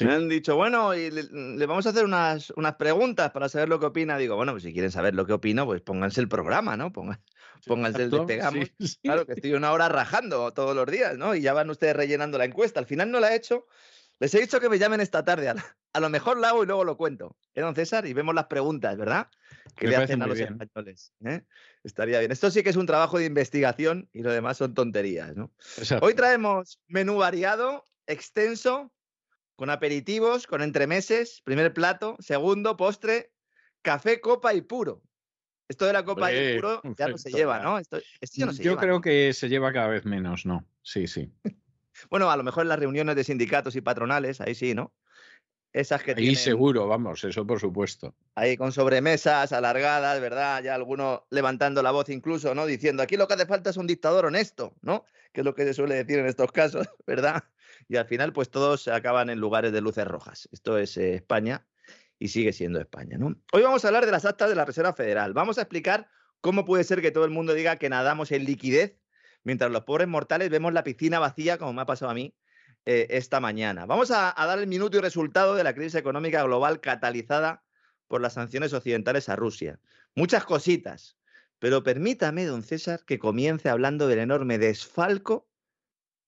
Me han dicho, bueno, y le, vamos a hacer unas, unas, preguntas para saber lo que opina. Digo, bueno, pues si quieren saber lo que opino, pues pónganse el programa, ¿no? pónganse el despegamos. Claro, que estoy una hora rajando todos los días, ¿no? Y ya van ustedes rellenando la encuesta. Al final no la he hecho les he dicho que me llamen esta tarde. A, lo mejor la hago y luego lo cuento. ¿Eh, don César? Y vemos las preguntas, ¿verdad? Que le hacen a los españoles. ¿eh? Estaría bien. Esto sí que es un trabajo de investigación y lo demás son tonterías, ¿no? Hoy traemos menú variado, extenso, con aperitivos, con entremeses, primer plato, segundo, postre, café, copa y puro. Esto de la copa y puro ya no se lleva, ¿no? Esto, ya no se Yo creo que se lleva cada vez menos, ¿no? Sí, sí. Bueno, a lo mejor en las reuniones de sindicatos y patronales, ahí sí, ¿no? Esas que ahí seguro, vamos, eso por supuesto. Ahí con sobremesas alargadas, ¿verdad? Ya alguno levantando la voz incluso, ¿no? Diciendo, aquí lo que hace falta es un dictador honesto, ¿no? Que es lo que se suele decir en estos casos, ¿verdad? Y al final, pues todos se acaban en lugares de luces rojas. Esto es eh, España y sigue siendo España, ¿no? Hoy vamos a hablar de las actas de la Reserva Federal. Vamos a explicar cómo puede ser que todo el mundo diga que nadamos en liquidez mientras los pobres mortales vemos la piscina vacía, como me ha pasado a mí eh, esta mañana. Vamos a, dar el minuto y resultado de la crisis económica global catalizada por las sanciones occidentales a Rusia. Muchas cositas, pero permítame, don César, que comience hablando del enorme desfalco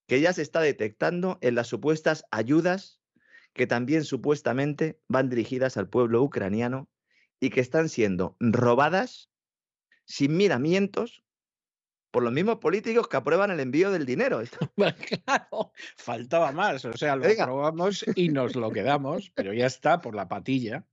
que ya se está detectando en las supuestas ayudas que también supuestamente van dirigidas al pueblo ucraniano y que están siendo robadas sin miramientos por los mismos políticos que aprueban el envío del dinero. claro, faltaba más. O sea, lo aprobamos y nos lo quedamos, pero ya está por la patilla.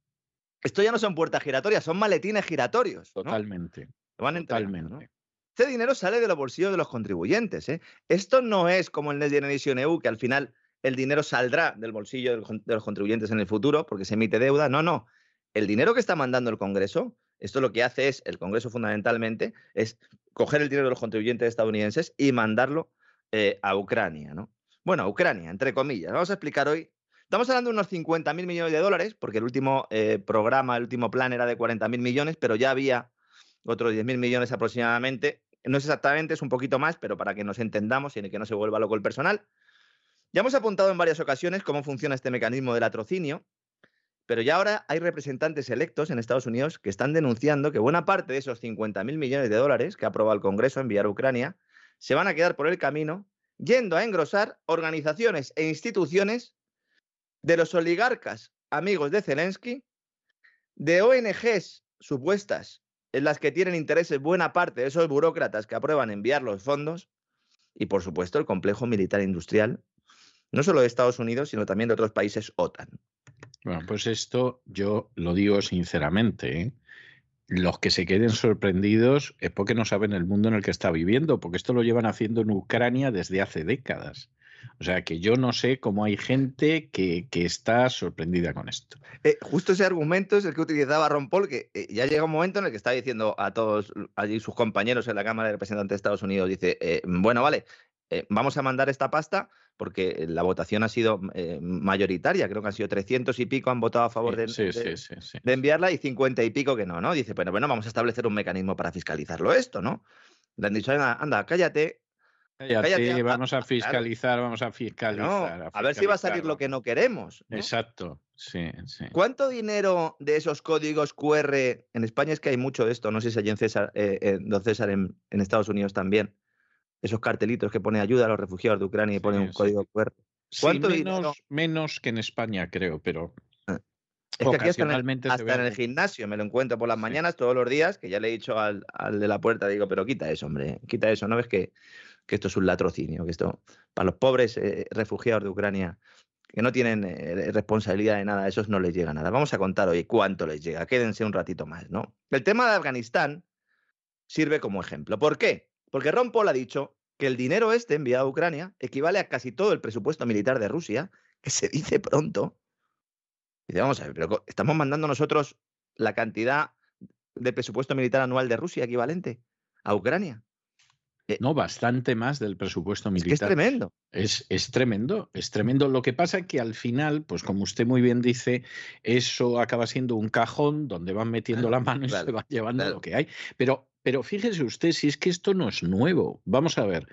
Esto ya no son puertas giratorias, son maletines giratorios. Totalmente. Totalmente. Este dinero sale de los bolsillos de los contribuyentes. ¿eh? Esto no es como el Next Generation EU, que al final el dinero saldrá del bolsillo de los contribuyentes en el futuro porque se emite deuda. No, no. El dinero que está mandando el Congreso esto lo que hace es, el Congreso fundamentalmente, es coger el dinero de los contribuyentes estadounidenses y mandarlo eh, a Ucrania, ¿no? Bueno, a Ucrania, entre comillas. Vamos a explicar hoy. Estamos hablando de unos 50.000 millones de dólares, porque el último eh, programa, el último plan era de 40.000 millones, pero ya había otros 10.000 millones aproximadamente. No es exactamente, es un poquito más, pero para que nos entendamos y que no se vuelva loco el personal. Ya hemos apuntado en varias ocasiones cómo funciona este mecanismo del latrocinio, pero ya ahora hay representantes electos en Estados Unidos que están denunciando que buena parte de esos 50.000 millones de dólares que ha aprobado el Congreso enviar a Ucrania se van a quedar por el camino yendo a engrosar organizaciones e instituciones de los oligarcas amigos de Zelensky, de ONGs supuestas en las que tienen intereses buena parte de esos burócratas que aprueban enviar los fondos y, por supuesto, el complejo militar industrial, no solo de Estados Unidos, sino también de otros países OTAN. Bueno, pues esto yo lo digo sinceramente. ¿eh? Los que se queden sorprendidos es porque no saben el mundo en el que está viviendo, porque esto lo llevan haciendo en Ucrania desde hace décadas. O sea que yo no sé cómo hay gente que, está sorprendida con esto. Eh, justo ese argumento es el que utilizaba Ron Paul, que eh, ya llega un momento en el que está diciendo a todos allí sus compañeros en la Cámara de Representantes de Estados Unidos, dice, bueno, vale, vamos a mandar esta pasta porque la votación ha sido eh, mayoritaria, creo que han sido 300 y pico han votado a favor de, de, enviarla y 50 y pico que no, ¿no? Dice, bueno, bueno, vamos a establecer un mecanismo para fiscalizarlo esto, ¿no? Le han dicho, anda, cállate, Cállate, vamos a fiscalizar, vamos a fiscalizar. a, ver si va a salir lo que no queremos. Exacto, sí, sí. ¿Cuánto dinero de esos códigos QR, en España es que hay mucho de esto, no sé si hay en César, eh, don César en, Estados Unidos también, esos cartelitos que pone ayuda a los refugiados de Ucrania y pone un código QR. ¿Cuánto menos, menos que en España, creo, pero es que aquí hasta, en el, gimnasio me lo encuentro por las mañanas todos los días, que ya le he dicho al, de la puerta, digo, pero quita eso, hombre, quita eso, ¿no ves que, esto es un latrocinio? Que esto, para los pobres eh, refugiados de Ucrania, que no tienen eh, responsabilidad de nada, a esos no les llega nada. Vamos a contar hoy cuánto les llega, quédense un ratito más, ¿no? El tema de Afganistán sirve como ejemplo. ¿Por qué? Porque Ron Paul ha dicho que el dinero este enviado a Ucrania equivale a casi todo el presupuesto militar de Rusia, que se dice pronto, Dice, vamos a ver, pero estamos mandando nosotros la cantidad de presupuesto militar anual de Rusia equivalente a Ucrania. Eh, no, bastante más del presupuesto militar. Es, que es tremendo. Es, es, tremendo, es tremendo. Lo que pasa es que al final, pues como usted muy bien dice, eso acaba siendo un cajón donde van metiendo la mano y se van llevando lo que hay. Pero, pero fíjese usted, si es que esto no es nuevo. Vamos a ver.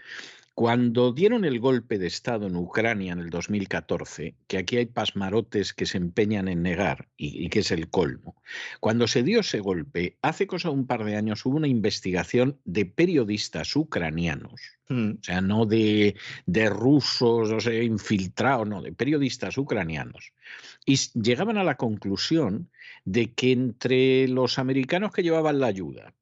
Cuando dieron el golpe de Estado en Ucrania en el 2014, que aquí hay pasmarotes que se empeñan en negar y, que es el colmo, cuando se dio ese golpe, hace cosa un par de años hubo una investigación de periodistas ucranianos, mm. o sea, no de, de rusos, o sea, infiltrados, no, de periodistas ucranianos, y llegaban a la conclusión de que entre los americanos que llevaban la ayuda,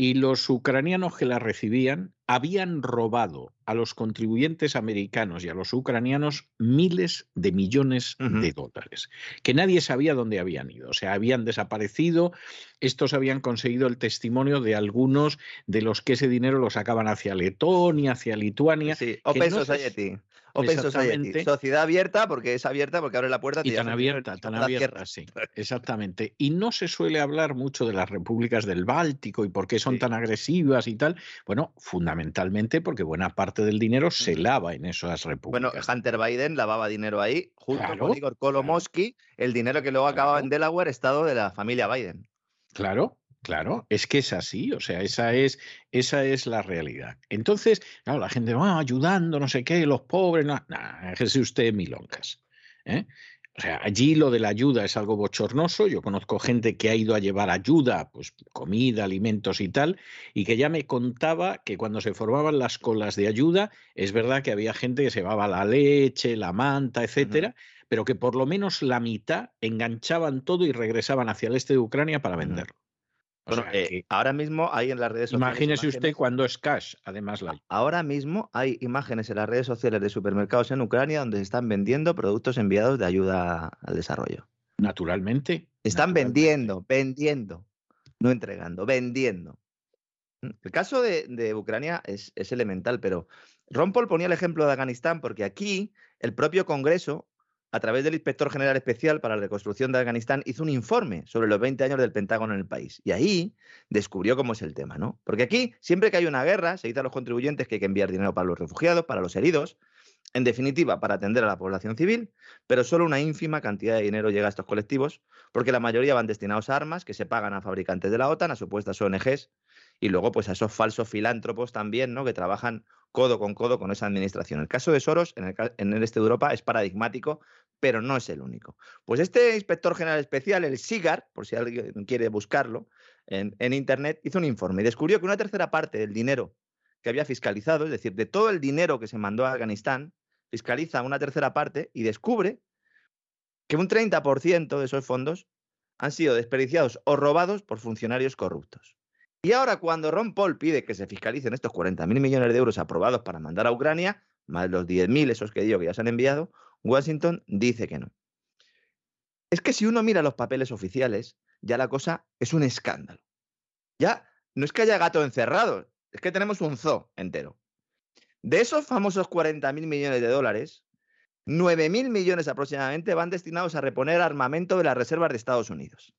y los ucranianos que la recibían habían robado a los contribuyentes americanos y a los ucranianos miles de millones de dólares, que nadie sabía dónde habían ido, o sea, habían desaparecido, estos habían conseguido el testimonio de algunos de los que ese dinero lo sacaban hacia Letonia, hacia Lituania. Sí, Open Society. Open Society. Sociedad abierta, porque es abierta, porque abre la puerta. Y tan abierta, tan abierta, sí. Exactamente. Y no se suele hablar mucho de las repúblicas del Báltico y por qué son tan agresivas y tal. Bueno, fundamentalmente porque buena parte del dinero se lava en esas repúblicas. Bueno, Hunter Biden lavaba dinero ahí, junto con Igor Kolomoski, el dinero que luego acababa en Delaware, estado de la familia Biden. Claro, Claro, es que es así, o sea, esa es, esa es la realidad. Entonces, claro, la gente va ayudando, no sé qué, los pobres, no, nah, usted miloncas. ¿eh? O sea, allí lo de la ayuda es algo bochornoso. Yo conozco gente que ha ido a llevar ayuda, pues comida, alimentos y tal, y que ya me contaba que cuando se formaban las colas de ayuda, es verdad que había gente que se llevaba la leche, la manta, etcétera, pero que por lo menos la mitad enganchaban todo y regresaban hacia el este de Ucrania para venderlo. Bueno, eh, ahora mismo hay en las redes sociales. Imagínese usted cuando es cash, además la. Ahora mismo hay imágenes en las redes sociales de supermercados en Ucrania donde se están vendiendo productos enviados de ayuda al desarrollo. Naturalmente. Están vendiendo, vendiendo, no entregando, vendiendo. El caso de, Ucrania es, es, elemental, pero Ron Paul ponía el ejemplo de Afganistán porque aquí el propio Congreso a través del Inspector General Especial para la Reconstrucción de Afganistán, hizo un informe sobre los 20 años del Pentágono en el país. Y ahí descubrió cómo es el tema, ¿no? Porque aquí, siempre que hay una guerra, se dice a los contribuyentes que hay que enviar dinero para los refugiados, para los heridos, en definitiva, para atender a la población civil, pero solo una ínfima cantidad de dinero llega a estos colectivos, porque la mayoría van destinados a armas que se pagan a fabricantes de la OTAN, a supuestas ONGs, y luego pues a esos falsos filántropos también, ¿no? Que trabajan codo con codo con esa administración. El caso de Soros en el, este de Europa es paradigmático, pero no es el único. Pues este inspector general especial, el SIGAR, por si alguien quiere buscarlo en, en Internet, hizo un informe y descubrió que una tercera parte del dinero que había fiscalizado, es decir, de todo el dinero que se mandó a Afganistán, fiscaliza una tercera parte y descubre que un 30% de esos fondos han sido desperdiciados o robados por funcionarios corruptos. Y ahora cuando Ron Paul pide que se fiscalicen estos 40.000 millones de euros aprobados para mandar a Ucrania, más los 10.000 esos que digo que ya se han enviado, Washington dice que no. Es que si uno mira los papeles oficiales, ya la cosa es un escándalo. Ya no es que haya gato encerrado, es que tenemos un zoo entero. De esos famosos 40.000 millones de dólares, 9.000 millones aproximadamente van destinados a reponer armamento de las reservas de Estados Unidos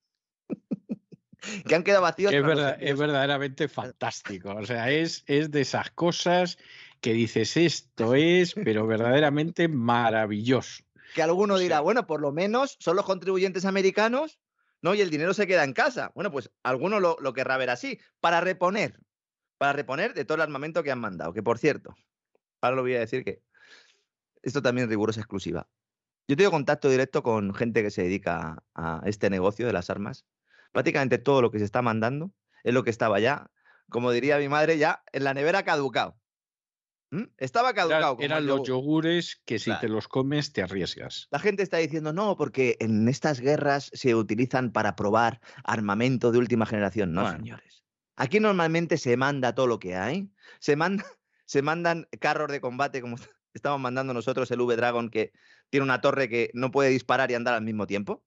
que han quedado vacíos. Es, es verdaderamente fantástico. O sea, es, es de esas cosas que dices, esto es, pero verdaderamente maravilloso. Que alguno dirá, bueno, por lo menos son los contribuyentes americanos, ¿no? Y el dinero se queda en casa. Bueno, pues alguno lo, lo querrá ver así, para reponer, para reponer de todo el armamento que han mandado. Que por cierto, ahora lo voy a decir que esto también es rigurosa exclusiva. Yo tengo contacto directo con gente que se dedica a este negocio de las armas. Prácticamente todo lo que se está mandando es lo que estaba ya, como diría mi madre, ya en la nevera caducado. ¿Mm? Estaba caducado. eran los yogures que si te los comes te arriesgas. La gente está diciendo, no, porque en estas guerras se utilizan para probar armamento de última generación. No, señores. Aquí normalmente se manda todo lo que hay. Se, manda, se mandan carros de combate como estamos mandando nosotros el V-Dragon que tiene una torre que no puede disparar y andar al mismo tiempo.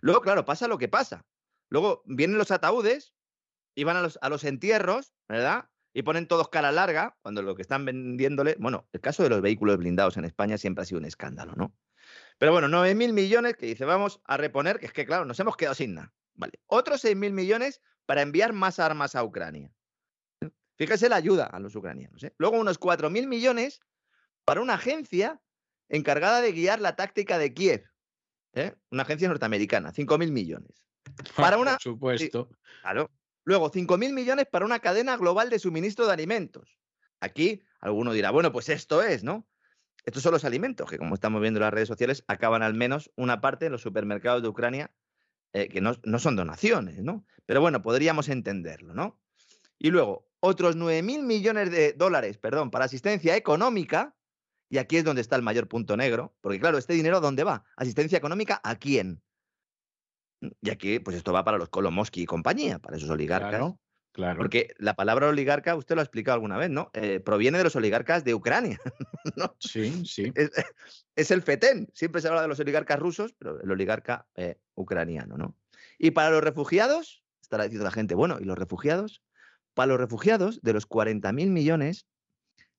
Luego, claro, pasa lo que pasa. Luego vienen los ataúdes y van a los, entierros, ¿verdad? y ponen todos cara larga, cuando lo que están vendiéndole, bueno, el caso de los vehículos blindados en España siempre ha sido un escándalo, ¿no? Pero bueno, 9.000 millones que dice, vamos a reponer, que es que claro, nos hemos quedado sin nada. Vale, otros 6.000 millones para enviar más armas a Ucrania. Fíjese la ayuda a los ucranianos. ¿eh? Luego unos 4.000 millones para una agencia encargada de guiar la táctica de Kiev. ¿eh? Una agencia norteamericana, 5.000 millones. Para una... Por supuesto. claro. Luego, 5.000 millones para una cadena global de suministro de alimentos. Aquí alguno dirá, bueno, pues esto es, ¿no? Estos son los alimentos que, como estamos viendo en las redes sociales, acaban al menos una parte en los supermercados de Ucrania, eh, que no, no, son donaciones, ¿no? Pero bueno, podríamos entenderlo, ¿no? Y luego, otros 9.000 millones de dólares, perdón, para asistencia económica, y aquí es donde está el mayor punto negro, porque claro, este dinero, ¿dónde va? ¿Asistencia económica a quién? Y aquí, pues esto va para los Kolomoski y compañía, para esos oligarcas. Claro, claro. Porque la palabra oligarca, usted lo ha explicado alguna vez, ¿no? Eh, proviene de los oligarcas de Ucrania. ¿no? Sí, sí. Es, el FETEN. Siempre se habla de los oligarcas rusos, pero el oligarca eh, ucraniano, ¿no? Y para los refugiados, estará diciendo la gente, bueno, ¿y los refugiados? Para los refugiados, de los 40.000 millones,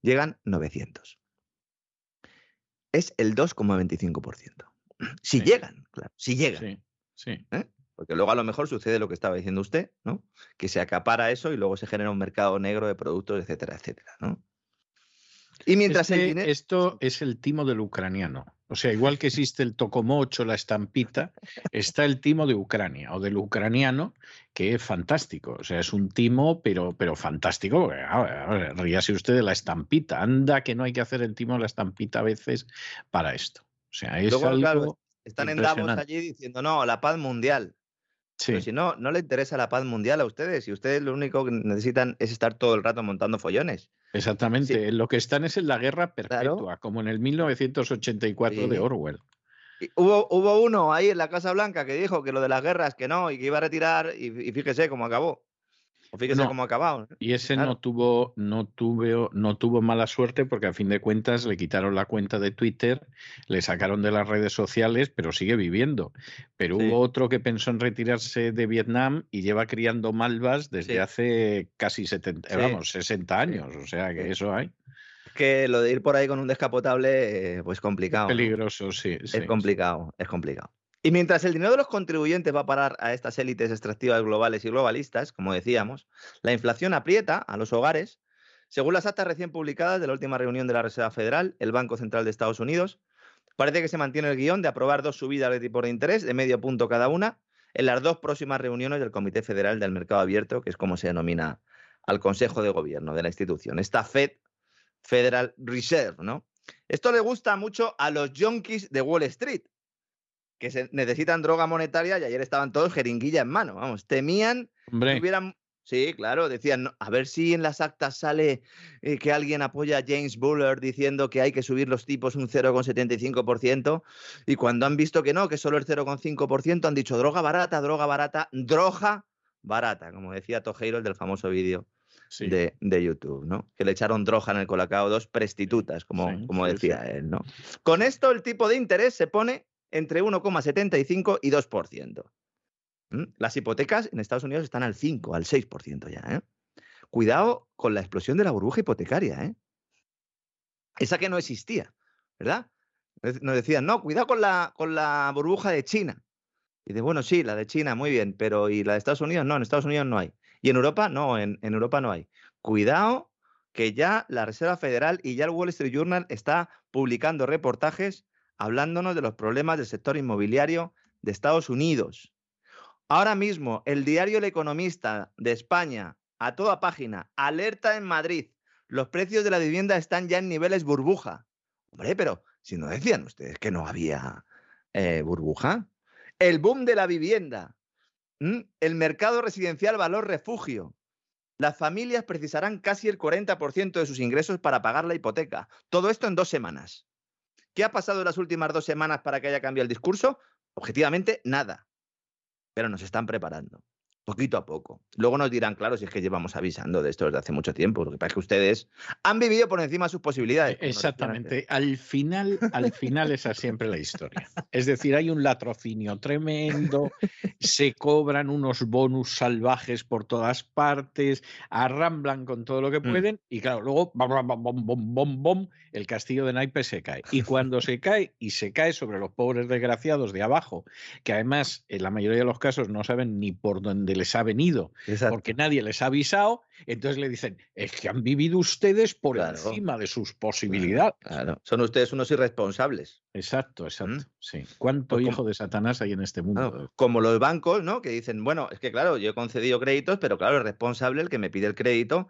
llegan 900. Es el 2,25%. Si llegan, claro, si llegan. Sí. ¿Eh? Porque luego a lo mejor sucede lo que estaba diciendo usted, ¿no? Que se acapara eso y luego se genera un mercado negro de productos, etcétera, etcétera, ¿no? Y mientras Esto es el timo del ucraniano. O sea, igual que existe el tocomocho, la estampita, está el timo de Ucrania o del ucraniano, que es fantástico. O sea, es un timo, pero, pero fantástico. Ríase usted de la estampita. Anda que no hay que hacer el timo de la estampita a veces para esto. O sea, es algo... Están en Davos allí diciendo, no, la paz mundial. Pero si no, no le interesa la paz mundial a ustedes. Y ustedes lo único que necesitan es estar todo el rato montando follones. Exactamente. Lo que están es en la guerra perpetua, como en el 1984 de Orwell. hubo, hubo uno ahí en la Casa Blanca que dijo que lo de las guerras que no y que iba a retirar y fíjese cómo acabó. O fíjese cómo ha acabado. Y ese no tuvo, no tuvo, no tuvo mala suerte porque a fin de cuentas le quitaron la cuenta de Twitter, le sacaron de las redes sociales, pero sigue viviendo. Pero hubo otro que pensó en retirarse de Vietnam y lleva criando malvas desde hace casi 70, vamos, 60 años. O sea que eso hay. Que lo de ir por ahí con un descapotable, eh, pues complicado. Peligroso, sí. Es complicado, es complicado. Y mientras el dinero de los contribuyentes va a parar a estas élites extractivas globales y globalistas, como decíamos, la inflación aprieta a los hogares. Según las actas recién publicadas de la última reunión de la Reserva Federal, el Banco Central de Estados Unidos, parece que se mantiene el guion de aprobar dos subidas de tipo de interés de medio punto cada una en las dos próximas reuniones del Comité Federal del Mercado Abierto, que es como se denomina al Consejo de Gobierno de la institución. Esta Fed, Federal Reserve, ¿no? Esto le gusta mucho a los junkies de Wall Street, que se necesitan droga monetaria y ayer estaban todos jeringuilla en mano, vamos, temían que hubieran... Sí, claro, decían, a ver si en las actas sale eh, que alguien apoya a James Buller diciendo que hay que subir los tipos un 0,75% y cuando han visto que no, que solo el 0,5%, han dicho droga barata, droga barata, droga barata, como decía Tojeiro, el del famoso vídeo de, YouTube, ¿no? Que le echaron droga en el colacao, dos prestitutas, como, como decía él, ¿no? Con esto el tipo de interés se pone entre 1,75 y 2%. ¿Mm? Las hipotecas en Estados Unidos están al 5, al 6% ya. ¿eh? Cuidado con la explosión de la burbuja hipotecaria. ¿eh? Esa que no existía, ¿verdad? Nos decían, no, cuidado con la, con la burbuja de China. Y de, bueno, sí, la de China, muy bien, pero ¿y la de Estados Unidos? No, en Estados Unidos no hay. Y en Europa, no, en, en Europa no hay. Cuidado que ya la Reserva Federal y ya el Wall Street Journal está publicando reportajes hablándonos de los problemas del sector inmobiliario de Estados Unidos. Ahora mismo, el diario El Economista de España, a toda página, alerta en Madrid, los precios de la vivienda están ya en niveles burbuja. Hombre, pero si no decían ustedes que no había eh, burbuja. El boom de la vivienda. El mercado residencial valor refugio. Las familias precisarán casi el 40% de sus ingresos para pagar la hipoteca. Todo esto en dos semanas. ¿Qué ha pasado en las últimas dos semanas para que haya cambiado el discurso? Objetivamente, nada. Pero nos están preparando poquito a poco. Luego nos dirán, claro, si es que llevamos avisando de esto desde hace mucho tiempo, lo que pasa es que ustedes han vivido por encima de sus posibilidades. Exactamente. Al final, al final esa es siempre la historia. Es decir, hay un latrocinio tremendo, se cobran unos bonus salvajes por todas partes, arramblan con todo lo que mm. pueden y claro, luego bom, bom, bom, bom, bom, el castillo de naipes se cae. Y cuando se cae y se cae sobre los pobres desgraciados de abajo, que además en la mayoría de los casos no saben ni por dónde les ha venido, porque nadie les ha avisado, entonces le dicen, es que han vivido ustedes por encima de sus posibilidades. Claro. Son ustedes unos irresponsables. Exacto, exacto. ¿Mm? Sí. ¿Cuánto pues hijo de Satanás hay en este mundo? como los bancos, ¿no? Que dicen, bueno, es que claro, yo he concedido créditos, pero claro, el responsable, el que me pide el crédito,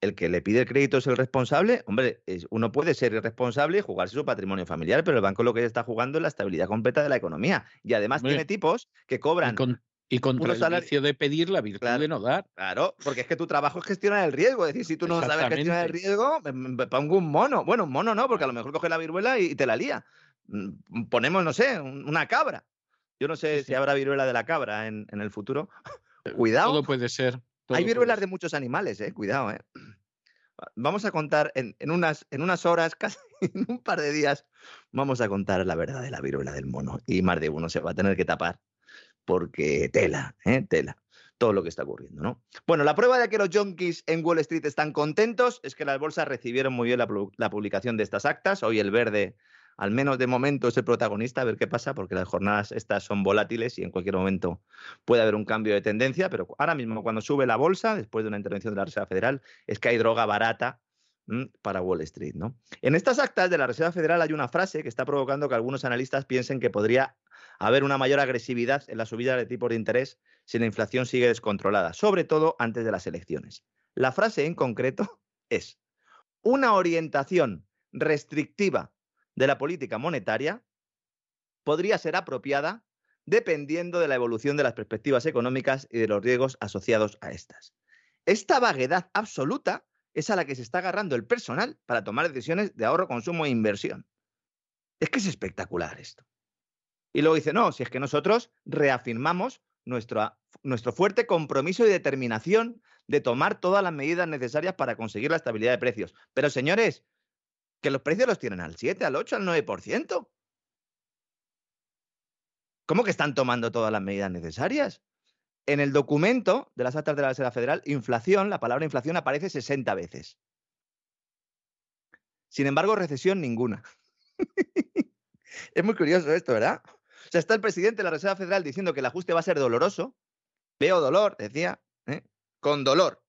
el que le pide el crédito es el responsable, hombre, uno puede ser irresponsable y jugarse su patrimonio familiar, pero el banco lo que está jugando es la estabilidad completa de la economía. Y además tiene tipos que cobran y contra el vicio de pedir la virtud de no dar. Claro, porque es que tu trabajo es gestionar el riesgo. Es decir, si tú no sabes gestionar el riesgo, me, pongo un mono. Bueno, un mono no, porque a lo mejor coge la viruela y, te la lía. Mm, ponemos, no sé, una cabra. Yo no sé si habrá viruela de la cabra en, el futuro. Eh, Cuidado. Todo puede ser. Hay viruelas de muchos animales, eh. Cuidado, eh. Vamos a contar en, unas, en unas horas, casi en un par de días, vamos a contar la verdad de la viruela del mono. Y más de uno se va a tener que tapar porque tela, ¿eh? tela todo lo que está ocurriendo, ¿no? Bueno, la prueba de que los junkies en Wall Street están contentos es que las bolsas recibieron muy bien la, publicación de estas actas. Hoy el verde, al menos de momento, es el protagonista, a ver qué pasa, porque las jornadas estas son volátiles y en cualquier momento puede haber un cambio de tendencia, pero ahora mismo cuando sube la bolsa, después de una intervención de la Reserva Federal, es que hay droga barata para Wall Street. ¿no? En estas actas de la Reserva Federal hay una frase que está provocando que algunos analistas piensen que podría haber una mayor agresividad en la subida de tipos de interés si la inflación sigue descontrolada, sobre todo antes de las elecciones. La frase en concreto es una orientación restrictiva de la política monetaria podría ser apropiada dependiendo de la evolución de las perspectivas económicas y de los riesgos asociados a estas. Esta vaguedad absoluta es a la que se está agarrando el personal para tomar decisiones de ahorro, consumo e inversión. Es que es espectacular esto. Y luego dice, no, si es que nosotros reafirmamos nuestro, nuestro fuerte compromiso y determinación de tomar todas las medidas necesarias para conseguir la estabilidad de precios. Pero señores, que los precios los tienen al 7, al 8, al 9%. ¿Cómo que están tomando todas las medidas necesarias? En el documento de las actas de la Reserva Federal, inflación, la palabra inflación aparece 60 veces. Sin embargo, recesión ninguna. es muy curioso esto, ¿verdad? O sea, está el presidente de la Reserva Federal diciendo que el ajuste va a ser doloroso. Veo dolor, decía, ¿eh? con dolor.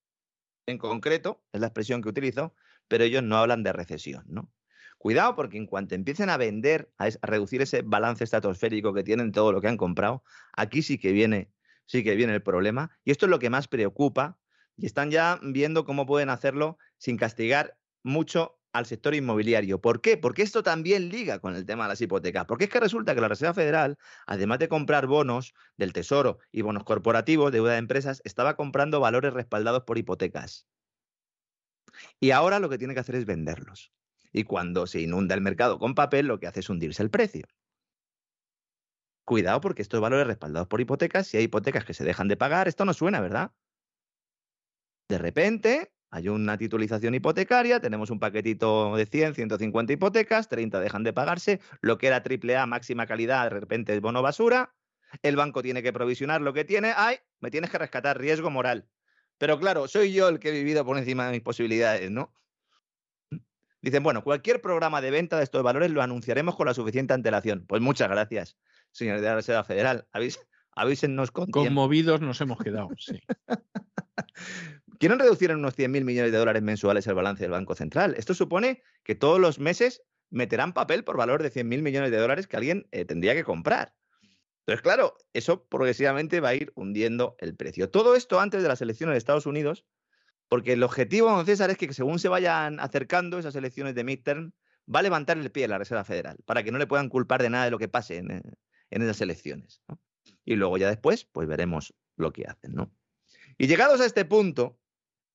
En concreto, es la expresión que utilizo, pero ellos no hablan de recesión, ¿no? Cuidado porque en cuanto empiecen a vender, a, reducir ese balance estratosférico que tienen todo lo que han comprado, aquí sí que viene, sí que viene el problema. Y esto es lo que más preocupa. Y están ya viendo cómo pueden hacerlo sin castigar mucho al sector inmobiliario. ¿Por qué? Porque esto también liga con el tema de las hipotecas. Porque es que resulta que la Reserva Federal, además de comprar bonos del Tesoro y bonos corporativos, deuda de empresas, estaba comprando valores respaldados por hipotecas. Y ahora lo que tiene que hacer es venderlos. Y cuando se inunda el mercado con papel, lo que hace es hundirse el precio. Cuidado porque estos valores respaldados por hipotecas, si hay hipotecas que se dejan de pagar, esto no suena, ¿verdad? De repente, hay una titulización hipotecaria, tenemos un paquetito de 100, 150 hipotecas, 30 dejan de pagarse, lo que era AAA máxima calidad de repente es bono basura, el banco tiene que provisionar lo que tiene, ay, me tienes que rescatar riesgo moral. Pero claro, soy yo el que he vivido por encima de mis posibilidades, ¿no? Dicen, bueno, cualquier programa de venta de estos valores lo anunciaremos con la suficiente antelación. Pues muchas gracias, señor de la Reserva Federal. avísenos con Conmovidos nos hemos quedado, sí. Quieren reducir en unos 100.000 millones de dólares mensuales el balance del Banco Central. Esto supone que todos los meses meterán papel por valor de 100.000 millones de dólares que alguien eh, tendría que comprar. Entonces, claro, eso progresivamente va a ir hundiendo el precio. Todo esto antes de las elecciones de Estados Unidos, Porque el objetivo, don César, es que según se vayan acercando esas elecciones de midterm, va a levantar el pie la Reserva Federal para que no le puedan culpar de nada de lo que pase en, esas elecciones. Y luego ya después, pues veremos lo que hacen. ¿no? Y llegados a este punto,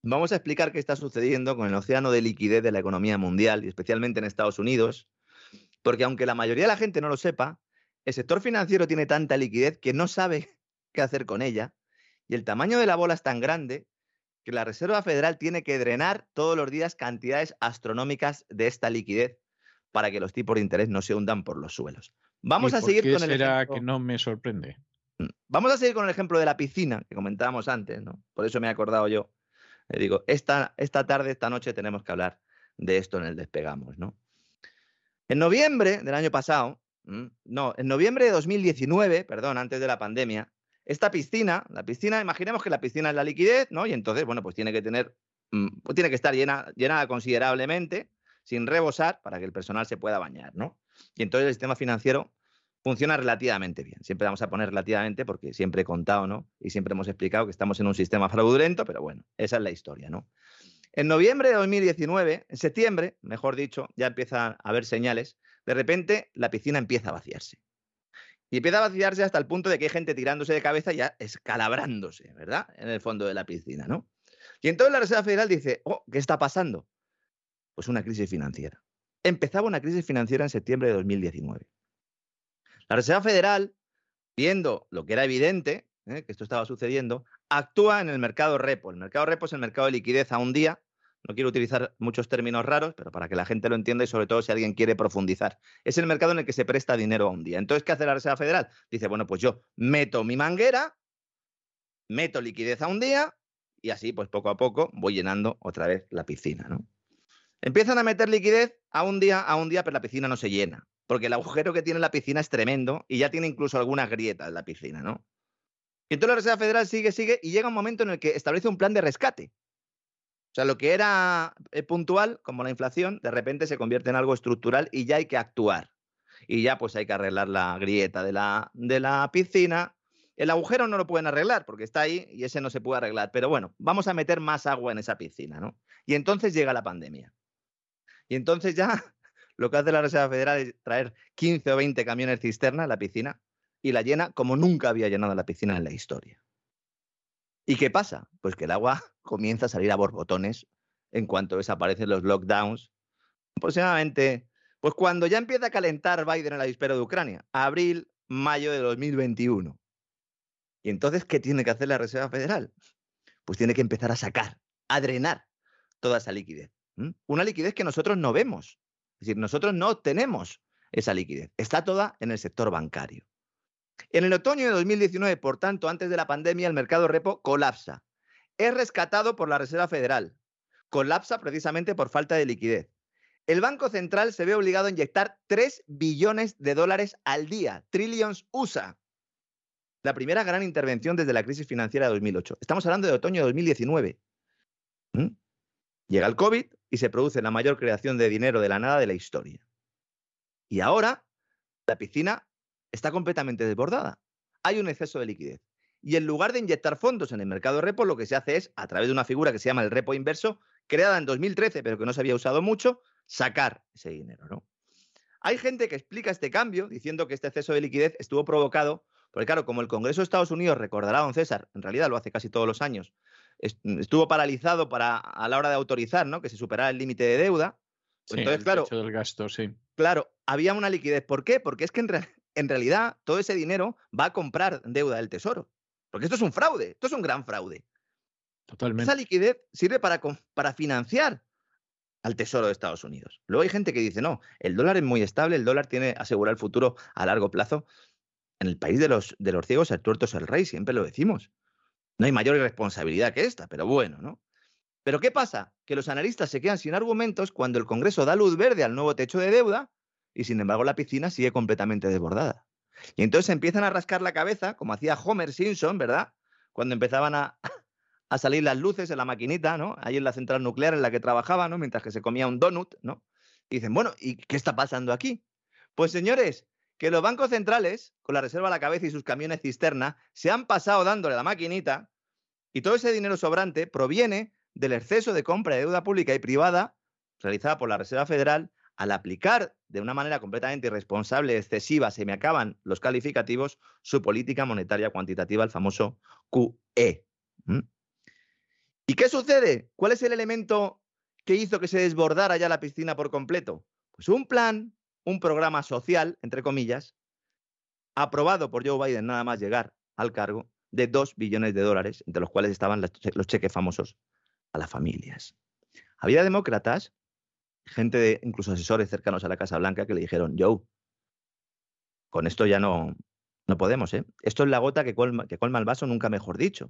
vamos a explicar qué está sucediendo con el océano de liquidez de la economía mundial y especialmente en Estados Unidos, porque aunque la mayoría de la gente no lo sepa, el sector financiero tiene tanta liquidez que no sabe qué hacer con ella y el tamaño de la bola es tan grande que la Reserva Federal tiene que drenar todos los días cantidades astronómicas de esta liquidez para que los tipos de interés no se hundan por los suelos. Vamos a seguir con el será que no me sorprende? Mm, vamos a seguir con el ejemplo de la piscina que comentábamos antes, ¿no? Por eso me he acordado yo. Le digo, esta, esta tarde, esta noche tenemos que hablar de esto en el Despegamos, ¿no? En noviembre del año pasado, no, en noviembre de 2019, perdón, antes de la pandemia, esta piscina, la piscina, imaginemos que la piscina es la liquidez, ¿no? Y entonces, bueno, pues tiene que tener, mm, pues tiene que estar llena, llenada considerablemente, sin rebosar, para que el personal se pueda bañar, ¿no? Y entonces el sistema financiero funciona relativamente bien. Siempre vamos a poner relativamente porque siempre he contado, ¿no? Y siempre hemos explicado que estamos en un sistema fraudulento, pero bueno, esa es la historia, ¿no? En noviembre de 2019, en septiembre, mejor dicho, ya empiezan a haber señales, de repente la piscina empieza a vaciarse. Y empieza a vaciarse hasta el punto de que hay gente tirándose de cabeza ya escalabrándose, ¿verdad? En el fondo de la piscina, ¿no? Y entonces la Reserva Federal dice, oh, ¿qué está pasando? Pues una crisis financiera. Empezaba una crisis financiera en septiembre de 2019. La Reserva Federal, viendo lo que era evidente, ¿eh? que esto estaba sucediendo, actúa en el mercado repo. El mercado repo es el mercado de liquidez a un día. No quiero utilizar muchos términos raros, pero para que la gente lo entienda y sobre todo si alguien quiere profundizar. Es el mercado en el que se presta dinero a un día. Entonces, ¿qué hace la Reserva Federal? Dice, bueno, pues yo meto mi manguera, meto liquidez a un día y así, pues poco a poco, voy llenando otra vez la piscina, ¿no? Empiezan a meter liquidez a un día, a un día, pero la piscina no se llena porque el agujero que tiene la piscina es tremendo y ya tiene incluso algunas grietas la piscina, ¿no? Y entonces la Reserva Federal sigue, sigue y llega un momento en el que establece un plan de rescate. O sea, lo que era eh, puntual, como la inflación, de repente se convierte en algo estructural y ya hay que actuar. Y ya pues hay que arreglar la grieta de la, de la piscina. El agujero no lo pueden arreglar porque está ahí y ese no se puede arreglar. Pero bueno, vamos a meter más agua en esa piscina, ¿no? Y entonces llega la pandemia. Y entonces ya lo que hace la Reserva Federal es traer 15 o 20 camiones cisterna a la piscina y la llena como nunca había llenado la piscina en la historia. ¿Y qué pasa? Pues que el agua comienza a salir a borbotones en cuanto desaparecen los lockdowns. Aproximadamente, pues cuando ya empieza a calentar Biden en la dispera de Ucrania, abril, mayo de 2021. Y entonces, ¿qué tiene que hacer la Reserva Federal? Pues tiene que empezar a sacar, a drenar toda esa liquidez. Una liquidez que nosotros no vemos, es decir, nosotros no tenemos esa liquidez. Está toda en el sector bancario. En el otoño de 2019, por tanto, antes de la pandemia, el mercado repo colapsa. Es rescatado por la Reserva Federal. Colapsa precisamente por falta de liquidez. El Banco Central se ve obligado a inyectar 3 billones de dólares al día, trillions USA. La primera gran intervención desde la crisis financiera de 2008. Estamos hablando de otoño de 2019. ¿Mm? Llega el COVID, y se produce la mayor creación de dinero de la nada de la historia. Y ahora la piscina está completamente desbordada. Hay un exceso de liquidez. Y en lugar de inyectar fondos en el mercado de repo, lo que se hace es, a través de una figura que se llama el repo inverso, creada en 2013, pero que no se había usado mucho, sacar ese dinero. Hay gente que explica este cambio diciendo que este exceso de liquidez estuvo provocado, porque claro, como el Congreso de Estados Unidos, recordará don César, en realidad lo hace casi todos los años, estuvo paralizado para, a la hora de autorizar, ¿no? Que se superara el límite de deuda. Pues entonces, claro. Del gasto, sí. Claro, había una liquidez. ¿Por qué? Porque es que en, realidad todo ese dinero va a comprar deuda del Tesoro. Porque esto es un fraude, esto es un gran fraude. Totalmente. Esa liquidez sirve para, para financiar al Tesoro de Estados Unidos. Luego hay gente que dice, no, el dólar es muy estable, el dólar tiene asegurar el futuro a largo plazo. En el país de los, de los ciegos, el tuerto es el rey, siempre lo decimos. No hay mayor irresponsabilidad que esta, pero bueno, ¿no? Pero ¿qué pasa? Que los analistas se quedan sin argumentos cuando el Congreso da luz verde al nuevo techo de deuda y sin embargo la piscina sigue completamente desbordada. Y entonces empiezan a rascar la cabeza, como hacía Homer Simpson, ¿verdad? Cuando empezaban a, a salir las luces en la maquinita, ¿no? Ahí en la central nuclear en la que trabajaba, ¿no? Mientras que se comía un donut, ¿no? Y dicen, bueno, ¿y qué está pasando aquí? Pues señores, que los bancos centrales, con la reserva a la cabeza y sus camiones cisterna, se han pasado dándole la maquinita y todo ese dinero sobrante proviene del exceso de compra de deuda pública y privada realizada por la Reserva Federal al aplicar de una manera completamente irresponsable, excesiva, se me acaban los calificativos, su política monetaria cuantitativa, el famoso QE. ¿Y qué sucede? ¿Cuál es el elemento que hizo que se desbordara ya la piscina por completo? Pues un plan, un programa social, entre comillas, aprobado por Joe Biden nada más llegar al cargo, de 2 billones de dólares, entre los cuales estaban los cheques famosos a las familias. Había demócratas gente de incluso asesores cercanos a la Casa Blanca que le dijeron, Joe, con esto ya no, no podemos, ¿eh? Esto es la gota que colma, que colma el vaso, nunca mejor dicho.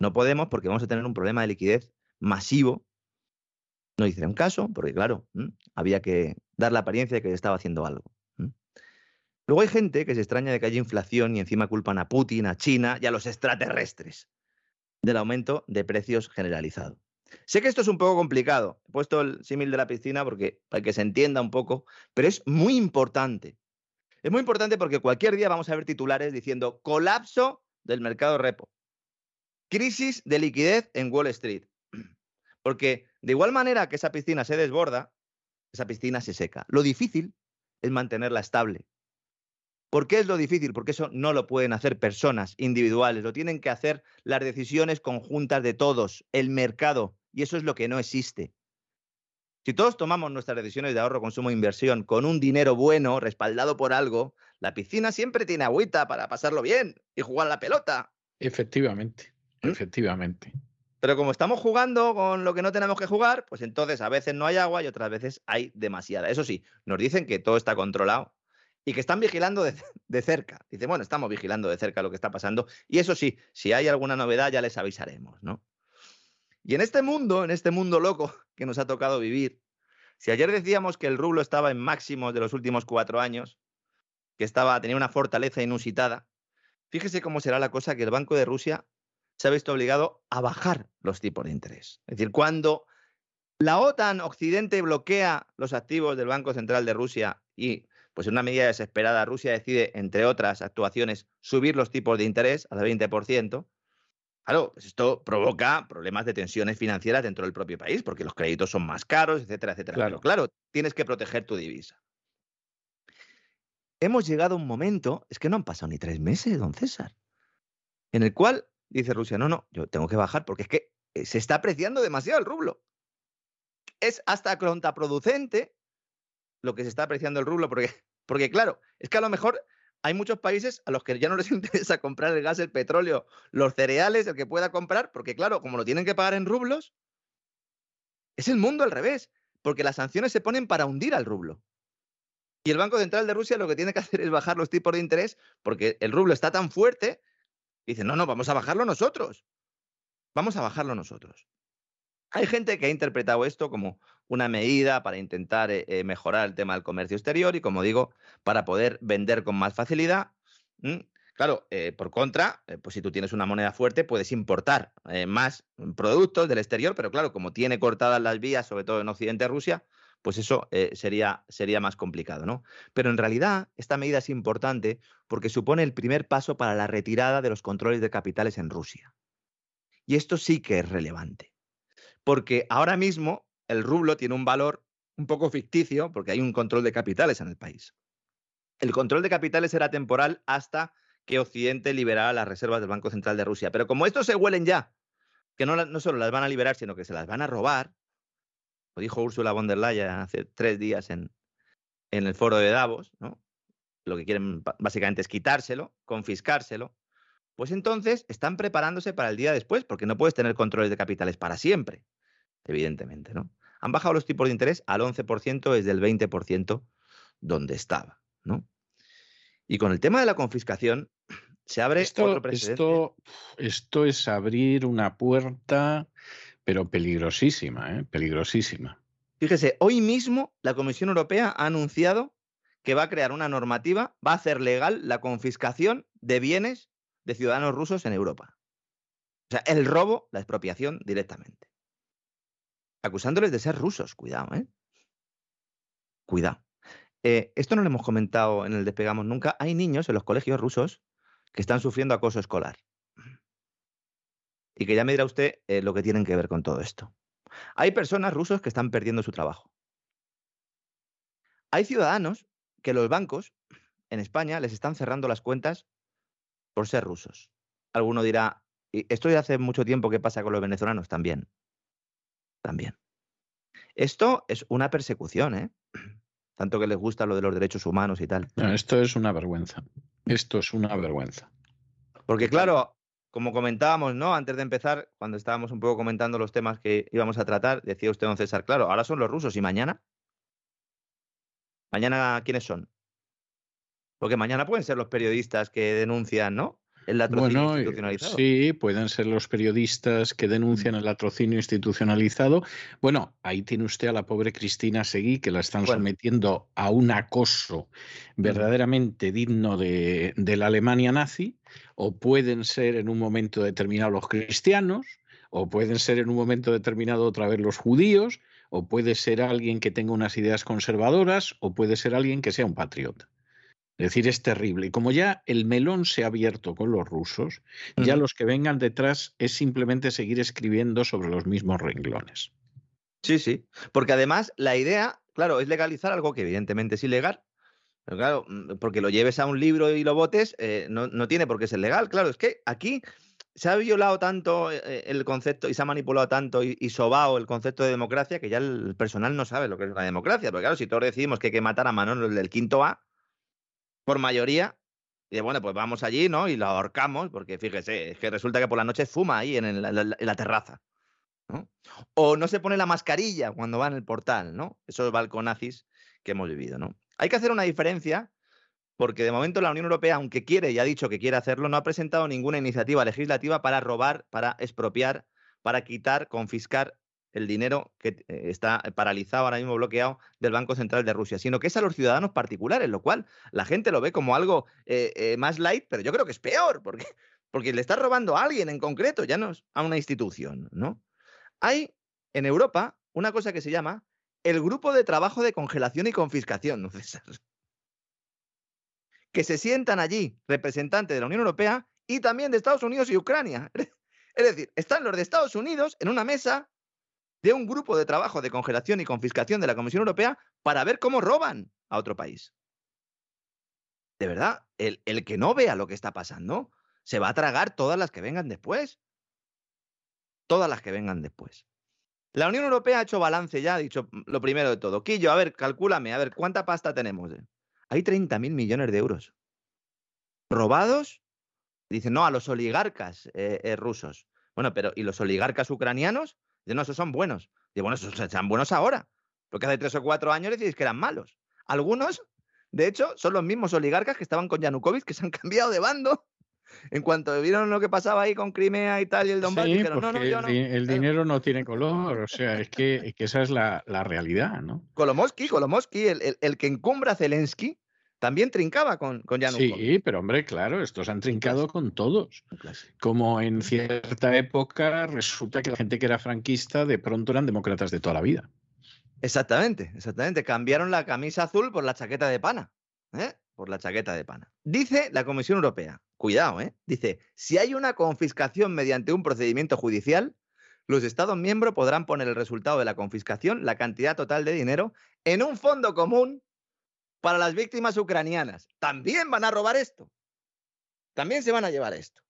No podemos porque vamos a tener un problema de liquidez masivo. No hicieron caso, porque claro, había que dar la apariencia de que estaba haciendo algo. Luego hay gente que se extraña de que haya inflación y encima culpan a Putin, a China y a los extraterrestres del aumento de precios generalizado. Sé que esto es un poco complicado. He puesto el símil de la piscina porque para que se entienda un poco, pero es muy importante. Es muy importante porque cualquier día vamos a ver titulares diciendo colapso del mercado repo. Crisis de liquidez en Wall Street. Porque de igual manera que esa piscina se desborda, esa piscina se seca. Lo difícil es mantenerla estable. ¿Por qué es lo difícil? Porque eso no lo pueden hacer personas individuales, lo tienen que hacer las decisiones conjuntas de todos, el mercado, y eso es lo que no existe. Si todos tomamos nuestras decisiones de ahorro, consumo e inversión con un dinero bueno, respaldado por algo, la piscina siempre tiene agüita para pasarlo bien y jugar la pelota. Efectivamente, ¿Mm? efectivamente. Pero como estamos jugando con lo que no tenemos que jugar, pues entonces a veces no hay agua y otras veces hay demasiada. Eso sí, nos dicen que todo está controlado y que están vigilando de, de, cerca. Dice, bueno, estamos vigilando de cerca lo que está pasando y eso sí, si hay alguna novedad ya les avisaremos, ¿no? Y en este mundo, en este mundo loco que nos ha tocado vivir, si ayer decíamos que el rublo estaba en máximos de los últimos cuatro años, que estaba, tenía una fortaleza inusitada, fíjese cómo será la cosa que el Banco de Rusia se ha visto obligado a bajar los tipos de interés. Es decir, cuando la OTAN Occidente bloquea los activos del Banco Central de Rusia y, pues en una medida desesperada, Rusia decide, entre otras actuaciones, subir los tipos de interés al 20%, Claro, pues esto provoca problemas de tensiones financieras dentro del propio país, porque los créditos son más caros, etcétera, etcétera. Claro, claro, tienes que proteger tu divisa. Hemos llegado a un momento, es que no han pasado ni tres meses, don César, en el cual dice Rusia, no, no, yo tengo que bajar porque es que eh, se está apreciando demasiado el rublo. Es hasta contraproducente lo que se está apreciando el rublo, porque, porque claro, es que a lo mejor hay muchos países a los que ya no les interesa comprar el gas, el petróleo, los cereales, el que pueda comprar, porque claro, como lo tienen que pagar en rublos, es el mundo al revés, porque las sanciones se ponen para hundir al rublo. Y el Banco Central de Rusia lo que tiene que hacer es bajar los tipos de interés porque el rublo está tan fuerte. Dice, no, no, vamos a bajarlo nosotros. Vamos a bajarlo nosotros. Hay gente que ha interpretado esto como una medida para intentar eh, eh, mejorar el tema del comercio exterior y, como digo, para poder vender con más facilidad. Claro, eh, por contra, pues si tú tienes una moneda fuerte, puedes importar más productos del exterior, pero claro, como tiene cortadas las vías, sobre todo en Occidente Rusia, pues eso sería, sería más complicado, ¿no? Pero en realidad, esta medida es importante porque supone el primer paso para la retirada de los controles de capitales en Rusia. Y esto sí que es relevante porque ahora mismo el rublo tiene un valor un poco ficticio porque hay un control de capitales en el país. El control de capitales era temporal hasta que Occidente liberara las reservas del Banco Central de Rusia. Pero como estos se huelen ya, que no solo las van a liberar, sino que se las van a robar, lo dijo Ursula von der Leyen hace tres días en, en el foro de Davos, ¿no? lo que quieren básicamente es quitárselo, confiscárselo, pues entonces están preparándose para el día después, porque no puedes tener controles de capitales para siempre evidentemente, ¿no? Han bajado los tipos de interés al 11% desde el 20% donde estaba, ¿no? Y con el tema de la confiscación se abre esto, otro precedente. Esto, esto es abrir una puerta, pero peligrosísima, ¿eh? peligrosísima. Fíjese, hoy mismo la Comisión Europea ha anunciado que va a crear una normativa, va a hacer legal la confiscación de bienes de ciudadanos rusos en Europa. O sea, el robo, la expropiación directamente acusándoles de ser rusos. Cuidado, ¿eh? Cuidado. Eh, esto no lo hemos comentado en el Despegamos nunca. Hay niños en los colegios rusos que están sufriendo acoso escolar. Y que ya me dirá usted eh, lo que tienen que ver con todo esto. Hay personas rusos que están perdiendo su trabajo. Hay ciudadanos que los bancos en España les están cerrando las cuentas por ser rusos. Alguno dirá, esto ya hace mucho tiempo que pasa con los venezolanos también. También. Esto es una persecución, ¿eh? Tanto que les gusta lo de los derechos humanos y tal. esto es una vergüenza. Esto es una vergüenza. Porque claro, como comentábamos, ¿no? Antes de empezar, cuando estábamos un poco comentando los temas que íbamos a tratar, decía usted, don César, claro, ahora son los rusos y mañana. Mañana, ¿quiénes son? Porque mañana pueden ser los periodistas que denuncian, ¿no? El latrocinio bueno, institucionalizado. Sí, pueden ser los periodistas que denuncian mm. el latrocinio institucionalizado. Bueno, ahí tiene usted a la pobre Cristina Seguí, que la están sometiendo a un acoso verdaderamente digno de, de la Alemania nazi, o pueden ser en un momento determinado los cristianos, o pueden ser en un momento determinado otra vez los judíos, o puede ser alguien que tenga unas ideas conservadoras, o puede ser alguien que sea un patriota. Es decir, es terrible. Y como ya el melón se ha abierto con los rusos, ya los que vengan detrás es simplemente seguir escribiendo sobre los mismos renglones. Sí, sí. Porque además la idea, claro, es legalizar algo que evidentemente es ilegal. Pero claro, mm, porque lo lleves a un libro y lo votes, eh, no, tiene por qué ser legal. Claro, es que aquí se ha violado tanto eh, eh, el concepto y se ha manipulado tanto y, y, sobao el concepto de democracia que ya el personal no sabe lo que es una democracia. Porque claro, si todos decimos que hay que matar a Manolo del quinto A, por mayoría. Y bueno, pues vamos allí, ¿no? Y lo ahorcamos, porque fíjese, es que resulta que por la noche fuma ahí en, la, terraza. O no se pone la mascarilla cuando va en el portal, ¿no? Esos balconazis que hemos vivido, ¿no? Hay que hacer una diferencia porque de momento la Unión Europea, aunque quiere y ha dicho que quiere hacerlo, no ha presentado ninguna iniciativa legislativa para robar, para expropiar, para quitar, confiscar el dinero que eh, está paralizado ahora mismo, bloqueado del Banco Central de Rusia, sino que es a los ciudadanos particulares, lo cual la gente lo ve como algo eh, eh, más light, pero yo creo que es peor, porque, porque le está robando a alguien en concreto, ya no a una institución, ¿no? Hay en Europa una cosa que se llama el Grupo de Trabajo de Congelación y Confiscación. Que se sientan allí representantes de la Unión Europea y también de Estados Unidos y Ucrania. Es decir, están los de Estados Unidos en una mesa de un grupo de trabajo de congelación y confiscación de la Comisión Europea para ver cómo roban a otro país. De verdad, el, el que no vea lo que está pasando se va a tragar todas las que vengan después. Todas las que vengan después. La Unión Europea ha hecho balance ya, ha dicho lo primero de todo. Quillo, a ver, calcúlame, a ver, ¿cuánta pasta tenemos? Hay 30.000 millones de euros. ¿Robados? Dicen, no, a los oligarcas eh, eh, rusos. Bueno, pero ¿y los oligarcas ucranianos? No, esos son buenos. Digo, bueno, esos sean buenos ahora. Porque hace tres o cuatro años decís que eran malos. Algunos, de hecho, son los mismos oligarcas que estaban con Yanukovych, que se han cambiado de bando. En cuanto vieron lo que pasaba ahí con Crimea y tal, y el Donbass, dijeron, no, no, yo no. El, dinero no tiene color, o sea, es que, esa es la, realidad, ¿no? Kolomoski, Kolomoski, el, el, que encumbra a Zelensky, también trincaba con, con Sí, pero hombre, claro, estos han trincado con todos. Como en cierta época resulta que la gente que era franquista de pronto eran demócratas de toda la vida. Exactamente, exactamente. Cambiaron la camisa azul por la chaqueta de pana. ¿eh? Por la chaqueta de pana. Dice la Comisión Europea, cuidado, ¿eh? Dice, si hay una confiscación mediante un procedimiento judicial, los Estados miembros podrán poner el resultado de la confiscación, la cantidad total de dinero, en un fondo común para las víctimas ucranianas. También van a robar esto. También se van a llevar esto.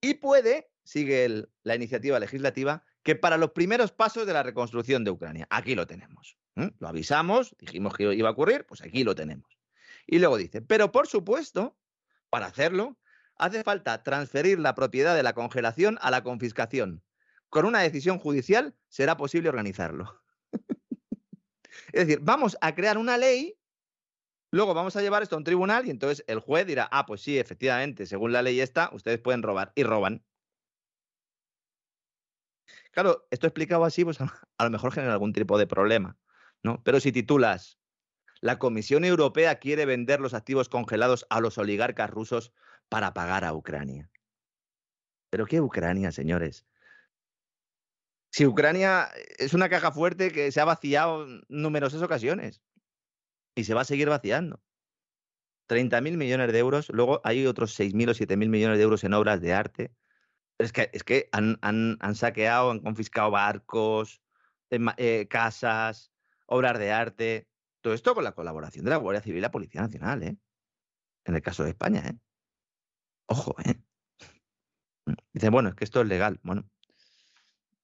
Y puede, sigue la iniciativa legislativa, que para los primeros pasos de la reconstrucción de Ucrania. Aquí lo tenemos. Lo avisamos, dijimos que iba a ocurrir, pues aquí lo tenemos. Y luego dice, pero por supuesto, para hacerlo, hace falta transferir la propiedad de la congelación a la confiscación. Con una decisión judicial será posible organizarlo. es decir, vamos a crear una ley Luego vamos a llevar esto a un tribunal y entonces el juez dirá, ah, pues sí, efectivamente, según la ley esta, ustedes pueden robar y roban. Claro, esto explicado así, pues a lo mejor genera algún tipo de problema, ¿no? Pero si titulas, la Comisión Europea quiere vender los activos congelados a los oligarcas rusos para pagar a Ucrania. ¿Pero qué Ucrania, señores? Si Ucrania es una caja fuerte que se ha vaciado en numerosas ocasiones y se va a seguir vaciando. 30.000 millones de euros, luego hay otros 6.000 o 7.000 millones de euros en obras de arte. Es que, es que han, han- saqueado, han confiscado barcos, em- eh, casas, obras de arte. Todo esto con la colaboración de la Guardia Civil y la Policía Nacional, ¿eh? En el caso de España, ¿eh? Ojo, ¿eh? Dicen, bueno, es que esto es legal. Bueno,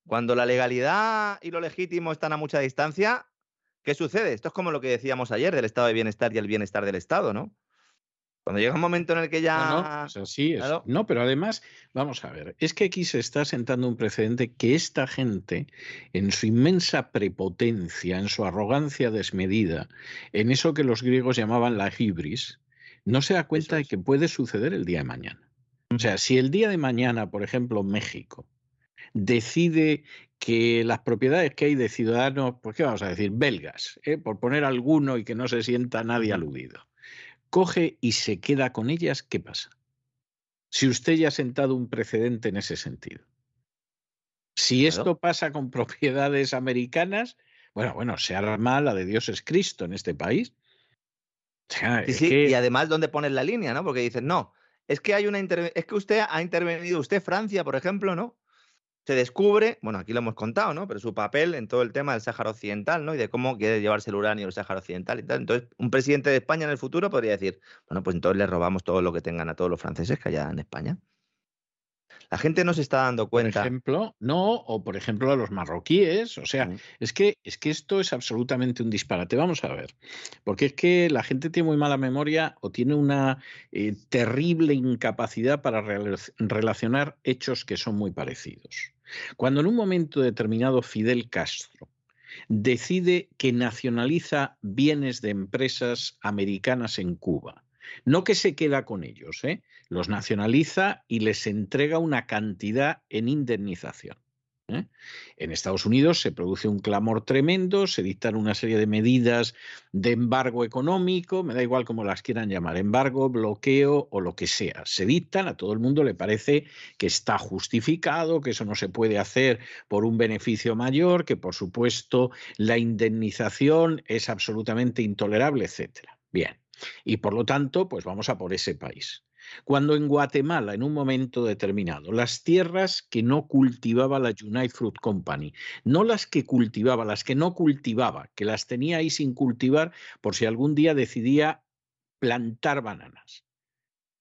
cuando la legalidad y lo legítimo están a mucha distancia, ¿qué sucede? Esto es como lo que decíamos ayer del estado de bienestar y el bienestar del Estado, ¿no? Cuando llega un momento en el que ya... No, no, así es. Claro. No, pero además, vamos a ver, es que aquí se está sentando un precedente que esta gente, en su inmensa prepotencia, en su arrogancia desmedida, en eso que los griegos llamaban la hibris, no se da cuenta de que puede suceder el día de mañana. O sea, si el día de mañana, por ejemplo, México decide que las propiedades que hay de ciudadanos, pues qué vamos a decir, belgas, ¿eh? por poner alguno y que no se sienta nadie aludido, coge y se queda con ellas, ¿qué pasa? Si usted ya ha sentado un precedente en ese sentido. Si Claro. esto pasa con propiedades americanas, bueno, bueno, se arma la de Dios es Cristo en este país. O sea, Sí, es sí, que- y además, ¿dónde pones la línea, no? Porque dicen, no, es que hay una interve- es que usted ha intervenido, usted, Francia, por ejemplo, ¿no? Se descubre, bueno, aquí lo hemos contado, ¿no? Pero su papel en todo el tema del Sáhara Occidental, ¿no? Y de cómo quiere llevarse el uranio del Sáhara Occidental y tal. Entonces, un presidente de España en el futuro podría decir, bueno, pues entonces le robamos todo lo que tengan a todos los franceses que haya en España. La gente no se está dando por cuenta. ejemplo, no, o por ejemplo a los marroquíes, o sea, es que, es que esto es absolutamente un disparate. Vamos a ver, porque es que la gente tiene muy mala memoria o tiene una eh, terrible incapacidad para rela- relacionar hechos que son muy parecidos. Cuando en un momento determinado Fidel Castro decide que nacionaliza bienes de empresas americanas en Cuba, no que se queda con ellos, ¿eh? los nacionaliza y les entrega una cantidad en indemnización. ¿Eh? En Estados Unidos se produce un clamor tremendo, se dictan una serie de medidas de embargo económico, me da igual cómo las quieran llamar, embargo, bloqueo o lo que sea. Se dictan, a todo el mundo le parece que está justificado, que eso no se puede hacer por un beneficio mayor, que por supuesto la indemnización es absolutamente intolerable, etcétera. Bien. Y por lo tanto, pues vamos a por ese país. Cuando en Guatemala, en un momento determinado, las tierras que no cultivaba la United Fruit Company, no las que cultivaba, las que no cultivaba, que las tenía ahí sin cultivar por si algún día decidía plantar bananas.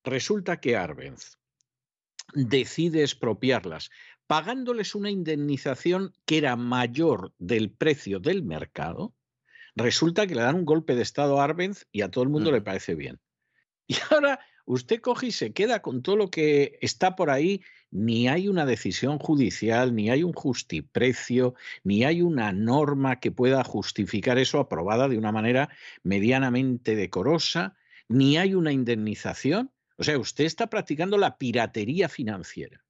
Resulta que Arbenz decide expropiarlas, pagándoles una indemnización que era mayor del precio del mercado, resulta que le dan un golpe de Estado a Arbenz y a todo el mundo le parece bien. Y ahora usted coge y se queda con todo lo que está por ahí, ni hay una decisión judicial, ni hay un justiprecio, ni hay una norma que pueda justificar eso aprobada de una manera medianamente decorosa, ni hay una indemnización. O sea, usted está practicando la piratería financiera.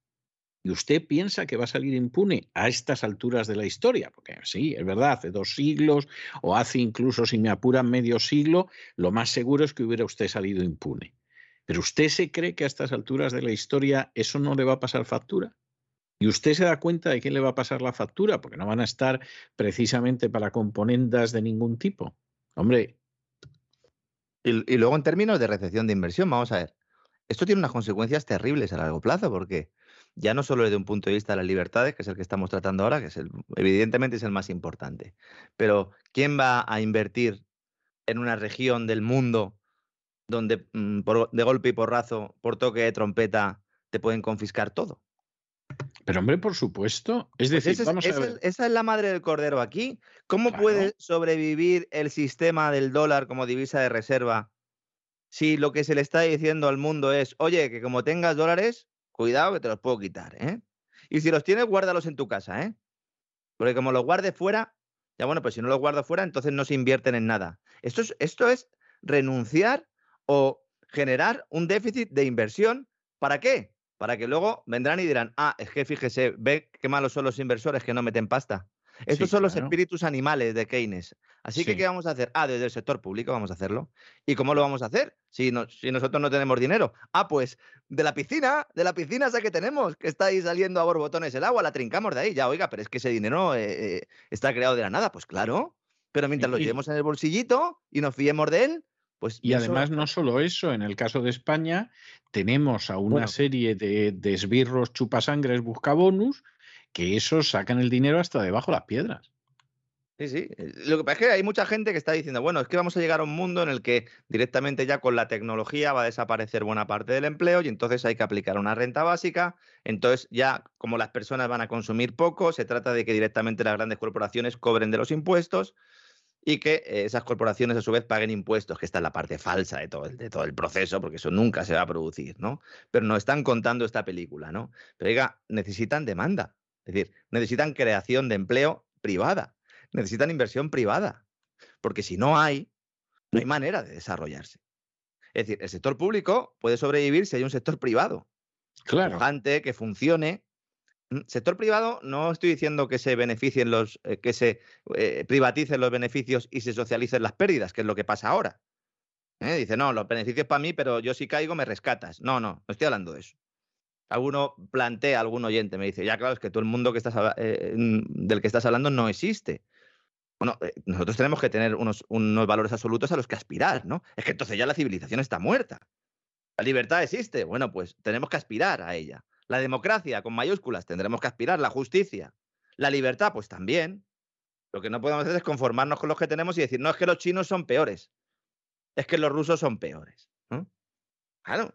Y usted piensa que va a salir impune a estas alturas de la historia, porque sí, es verdad, hace dos siglos o hace incluso, si me apuran, medio siglo, lo más seguro es que hubiera usted salido impune. Pero usted se cree que a estas alturas de la historia eso no le va a pasar factura. Y usted se da cuenta de quién le va a pasar la factura, porque no van a estar precisamente para componendas de ningún tipo. Hombre, Y, y luego en términos de recepción de inversión, vamos a ver, esto tiene unas consecuencias terribles a largo plazo, porque ya no solo desde un punto de vista de las libertades, que es el que estamos tratando ahora, que es el, evidentemente es el más importante, pero ¿quién va a invertir en una región del mundo donde mm, por- de golpe y porrazo, por toque de trompeta, te pueden confiscar todo? pero hombre, por supuesto. Es Pues decir, ese es- vamos a esa, ver. es, esa es la madre del cordero aquí. ¿Cómo Claro. puede sobrevivir el sistema del dólar como divisa de reserva si lo que se le está diciendo al mundo es, oye, que como tengas dólares, cuidado que te los puedo quitar, ¿eh? Y si los tienes, guárdalos en tu casa, ¿eh? Porque como los guardes fuera, ya bueno, pues si no los guardo fuera, entonces no se invierten en nada. Esto es, esto es renunciar o generar un déficit de inversión. ¿Para qué? Para que luego vendrán y dirán, ah, es que fíjese, ve qué malos son los inversores que no meten pasta. Estos Sí, son los espíritus animales de Keynes. Así que. ¿qué vamos a hacer? Ah, desde el sector público vamos a hacerlo. ¿Y cómo lo vamos a hacer? Si, no- si nosotros no tenemos dinero. Ah, pues de la piscina, de la piscina esa que tenemos, que está ahí saliendo a borbotones el agua, la trincamos de ahí. Ya, oiga, pero es que ese dinero eh, eh, está creado de la nada. Pues claro, pero mientras lo llevemos en el bolsillito y nos fiemos de él, Pues Y eso- además no solo eso, en el caso de España tenemos a una Bueno. serie de, de esbirros chupasangres buscabonus que esos sacan el dinero hasta debajo de las piedras. Sí, sí. Eh, Lo que pasa es que hay mucha gente que está diciendo, bueno, es que vamos a llegar a un mundo en el que directamente ya con la tecnología va a desaparecer buena parte del empleo y entonces hay que aplicar una renta básica. Entonces ya como las personas van a consumir poco, se trata de que directamente las grandes corporaciones cobren de los impuestos y que eh, esas corporaciones a su vez paguen impuestos, que esta es la parte falsa de todo, el, de todo el proceso, porque eso nunca se va a producir, ¿no? Pero nos están contando esta película, ¿no? Pero oiga, necesitan demanda, es decir, necesitan creación de empleo privada, necesitan inversión privada, porque si no hay, no hay manera de desarrollarse. Es decir, el sector público puede sobrevivir si hay un sector privado, Claro. que funcione. Mm, Sector privado, no estoy diciendo que se beneficien los, eh, que se eh, privaticen los beneficios y se socialicen las pérdidas, que es lo que pasa ahora. ¿Eh? Dice, no, los beneficios para mí, pero yo si caigo me rescatas. No, no, no estoy hablando de eso. Alguno plantea, algún oyente me dice, ya claro, es que todo el mundo del que estás hablando no existe. Bueno, nosotros tenemos que tener unos, unos valores absolutos a los que aspirar, ¿no? Es que entonces ya la civilización está muerta. La libertad existe. Bueno, pues tenemos que aspirar a ella. La democracia, con mayúsculas, tendremos que aspirar. La justicia. La libertad, pues también. Lo que no podemos hacer es conformarnos con los que tenemos y decir, no, es que los chinos son peores. Es que los rusos son peores. ¿no? Claro.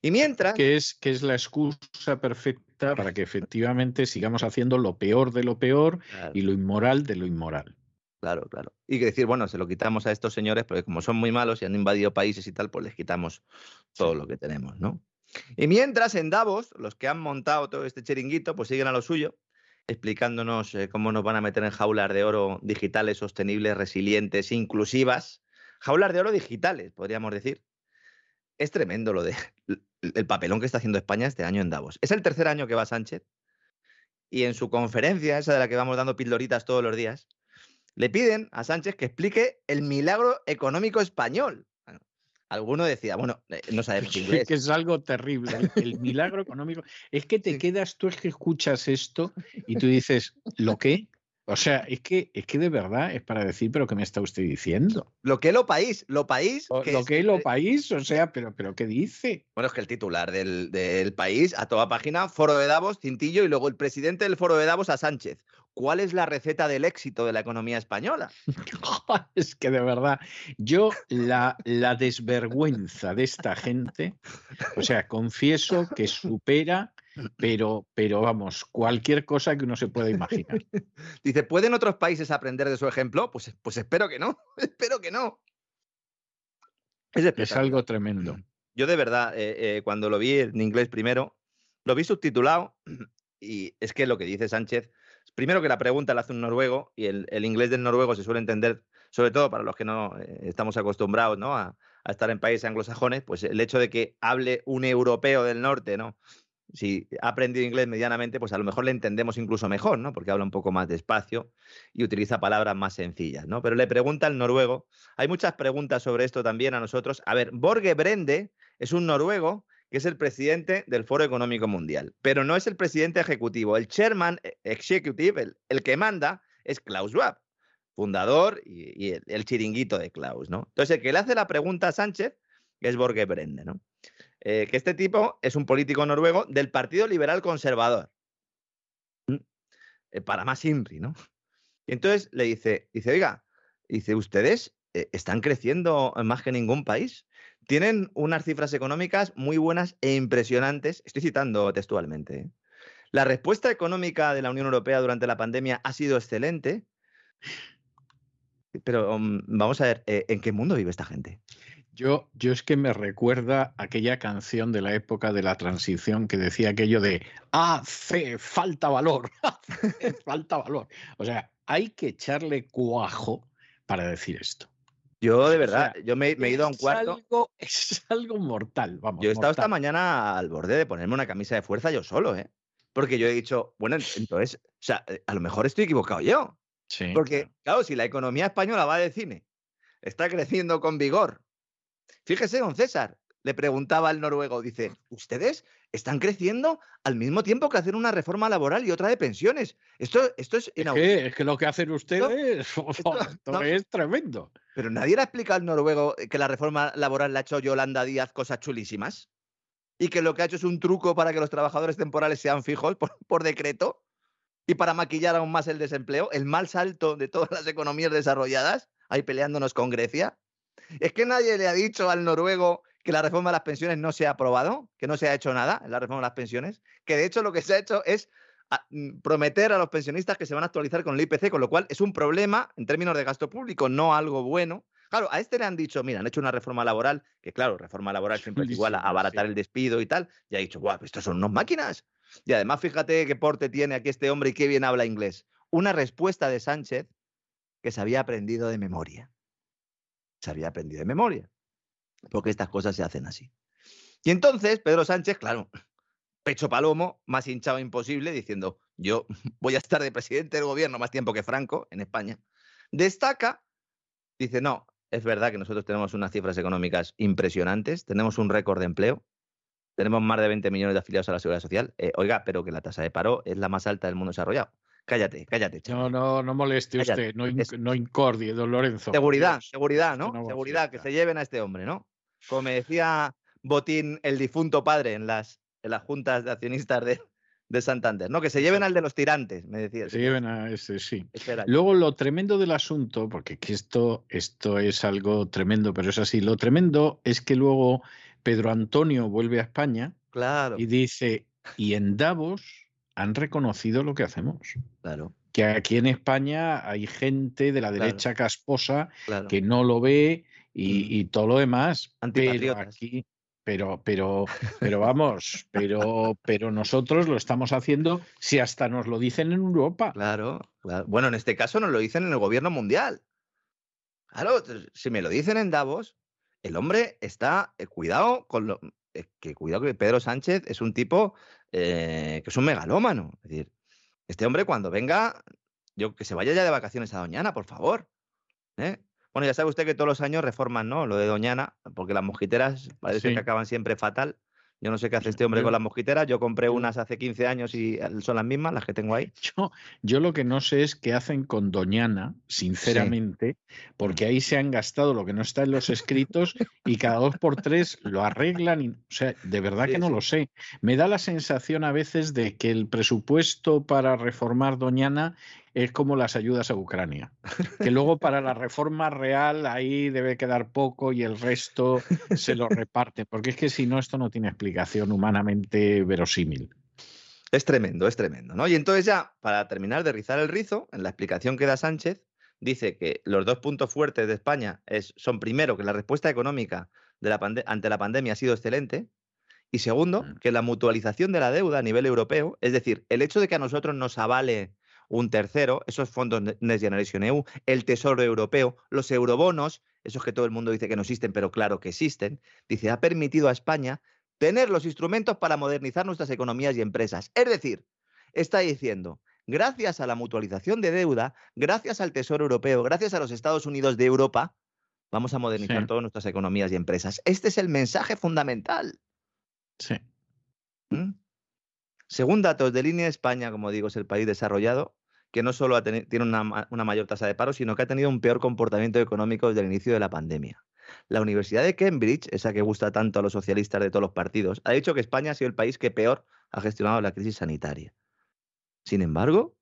Y mientras... Que es, que es la excusa perfecta para que efectivamente sigamos haciendo lo peor de lo peor Claro. y lo inmoral de lo inmoral. Claro, claro. Y que decir, bueno, se lo quitamos a estos señores, porque como son muy malos y han invadido países y tal, pues les quitamos todo lo que tenemos, ¿no? Y mientras en Davos, los que han montado todo este chiringuito, pues siguen a lo suyo, explicándonos eh, cómo nos van a meter en jaulas de oro digitales, sostenibles, resilientes, inclusivas. Jaulas de oro digitales, podríamos decir. Es tremendo lo de el papelón que está haciendo España este año en Davos. Es el tercer año que va Sánchez. Y en su conferencia, esa de la que vamos dando pildoritas todos los días, le piden a Sánchez que explique el milagro económico español. Alguno decía, bueno, eh, no sabemos Que, inglés. que es algo terrible. El, milagro económico. Es que te quedas, tú es que escuchas esto y tú dices, ¿lo qué? O sea, es que, es que de verdad es para decir, pero ¿qué me está usted diciendo? Lo que lo país, lo país. O- que lo es- que es lo país, o sea, pero, pero ¿qué dice? Bueno, es que el titular del, del país, a toda página, Foro de Davos, Cintillo, y luego el presidente del Foro de Davos a Sánchez. ¿Cuál es la receta del éxito de la economía española? Es que de verdad, yo la, la desvergüenza de esta gente, o sea, confieso que supera, pero, pero vamos, cualquier cosa que uno se pueda imaginar. Dice, ¿pueden otros países aprender de su ejemplo? Pues, pues espero que no, espero que no. Es, algo tremendo. Yo de verdad, eh, eh, cuando lo vi en inglés primero, lo vi subtitulado y es que lo que dice Sánchez, primero que la pregunta la hace un noruego y el, el inglés del noruego se suele entender, sobre todo para los que no eh, estamos acostumbrados ¿no? a, a estar en países anglosajones, pues el hecho de que hable un europeo del norte, ¿no? Si ha aprendido inglés medianamente, pues a lo mejor le entendemos incluso mejor, ¿no? Porque habla un poco más despacio y utiliza palabras más sencillas, ¿no? Pero le pregunta el noruego. Hay muchas preguntas sobre esto también a nosotros. A ver, Borge Brende es un noruego que es el presidente del Foro Económico Mundial, pero no es el presidente ejecutivo. El chairman eh, executive, el, que manda, es Klaus Schwab, fundador y, y el, el chiringuito de Klaus, ¿no? Entonces, el que le hace la pregunta a Sánchez es Borge Brende, ¿no? Eh, que este tipo es un político noruego del Partido Liberal Conservador. Mm. Eh, para más INRI, ¿no? Y entonces le dice, dice, oiga, dice, ustedes eh, están creciendo más que ningún país. Tienen unas cifras económicas muy buenas e impresionantes. Estoy citando textualmente. La respuesta económica de la Unión Europea durante la pandemia ha sido excelente. Pero um, vamos a ver, ¿en qué mundo vive esta gente? Yo, yo es que me recuerda aquella canción de la época de la transición que decía aquello de hace falta valor, hace falta valor. O sea, hay que echarle cuajo para decir esto. Yo, de O verdad, sea, yo me, me he ido a un cuarto. algo, es algo mortal, vamos. Yo he estado esta mañana al borde de ponerme una camisa de fuerza yo solo, ¿eh? Porque yo he dicho, bueno, ent- entonces, o sea, eh, a lo mejor estoy equivocado yo. Sí, Porque, claro, si la economía española va de cine, está creciendo con vigor. Fíjese, don César, le preguntaba al noruego, dice, ¿ustedes están creciendo al mismo tiempo que hacen una reforma laboral y otra de pensiones? Esto, esto es Es que, es que lo que hacen ustedes esto no. es tremendo. Pero nadie le ha explicado al noruego que la reforma laboral la ha hecho Yolanda Díaz cosas chulísimas y que lo que ha hecho es un truco para que los trabajadores temporales sean fijos por, por decreto y para maquillar aún más el desempleo, el mal salto de todas las economías desarrolladas, ahí peleándonos con Grecia. Es que nadie le ha dicho al noruego que la reforma de las pensiones no se ha aprobado, que no se ha hecho nada en la reforma de las pensiones, que de hecho lo que se ha hecho es a- mm, prometer a los pensionistas que se van a actualizar con el IPC, con lo cual es un problema en términos de gasto público, no algo bueno. Claro, a este le han dicho, mira, han hecho una reforma laboral, que claro, reforma laboral siempre es igual a abaratar sí. el despido y tal, y ha dicho, guau, estos son unos máquinas. Y además, fíjate qué porte tiene aquí este hombre y qué bien habla inglés. Una respuesta de Sánchez que se había aprendido de memoria. Se había aprendido de memoria. Porque estas cosas se hacen así. Y entonces, Pedro Sánchez, claro, pecho palomo, más hinchado imposible, diciendo, yo voy a estar de presidente del gobierno más tiempo que Franco en España. Destaca, dice, no, es verdad que nosotros tenemos unas cifras económicas impresionantes, tenemos un récord de empleo, tenemos más de 20 millones de afiliados a la Seguridad Social. Eh, oiga, pero que la tasa de paro es la más alta del mundo desarrollado. Cállate, cállate. No, chaval. no, no moleste Cállate, usted, no, in- es- no incordie, don Lorenzo. Seguridad, Dios. seguridad, ¿no? Seguridad, que se lleven a este hombre, ¿no? Como decía Botín, el difunto padre, en las, en las juntas de accionistas de, de Santander, ¿no? Que se lleven al de los tirantes, me decía. Se lleven a ese, sí. Espera, Luego lo tremendo del asunto, porque que esto, esto es algo tremendo, pero es así, lo tremendo es que luego Pedro Antonio vuelve a España claro, y dice, y en Davos han reconocido lo que hacemos. claro, Que aquí en España hay gente de la Claro. derecha casposa claro. que no lo ve y, Mm. y todo lo demás. Pero aquí, pero, pero, pero vamos, pero, pero nosotros lo estamos haciendo si hasta nos lo dicen en Europa. Claro, claro. Bueno, en este caso nos lo dicen en el gobierno mundial. Claro, si me lo dicen en Davos, el hombre está, eh, cuidado con lo, eh, que cuidado que Pedro Sánchez es un tipo eh, que es un megalómano. Es decir, este hombre cuando venga, yo que se vaya ya de vacaciones a Doñana, por favor. ¿eh? Bueno, ya sabe usted que todos los años reforman, ¿no? Lo de Doñana, porque las mosquiteras parece Sí. que acaban siempre fatal. Yo no sé qué hace este hombre con las mosquiteras. Yo compré unas hace 15 años y eh, son las mismas, las que tengo ahí. Yo, yo lo que no sé es qué hacen con Doñana, sinceramente, porque ahí se han gastado lo que no está en los escritos y cada dos por tres lo arreglan. y- o sea, de verdad Sí, que no sí. lo sé. Me da la sensación a veces de que el presupuesto para reformar Doñana es como las ayudas a Ucrania, que luego para la reforma real ahí debe quedar poco y el resto se lo reparte, porque es que si no, esto no tiene explicación humanamente verosímil. Es tremendo, es tremendo, ¿no? Y entonces ya, para terminar de rizar el rizo, en la explicación que da Sánchez, dice que los dos puntos fuertes de España es, son primero que la respuesta económica de la pande- ante la pandemia ha sido excelente y segundo, Mm. que la mutualización de la deuda a nivel europeo, es decir, el hecho de que a nosotros nos avale un tercero, esos fondos Ne- Next Generation EU, el Tesoro Europeo, los eurobonos, esos que todo el mundo dice que no existen, pero claro que existen, dice, ha permitido a España tener los instrumentos para modernizar nuestras economías y empresas. Es decir, está diciendo, gracias a la mutualización de deuda, gracias al Tesoro Europeo, gracias a los Estados Unidos de Europa, vamos a modernizar Sí. todas nuestras economías y empresas. Este es el mensaje fundamental. Sí. ¿Mm? Según datos de Línea España, como digo, es el país desarrollado que no solo ha tiene una, ma- una mayor tasa de paro, sino que ha tenido un peor comportamiento económico desde el inicio de la pandemia. La Universidad de Cambridge, esa que gusta tanto a los socialistas de todos los partidos, ha dicho que España ha sido el país que peor ha gestionado la crisis sanitaria. Sin embargo,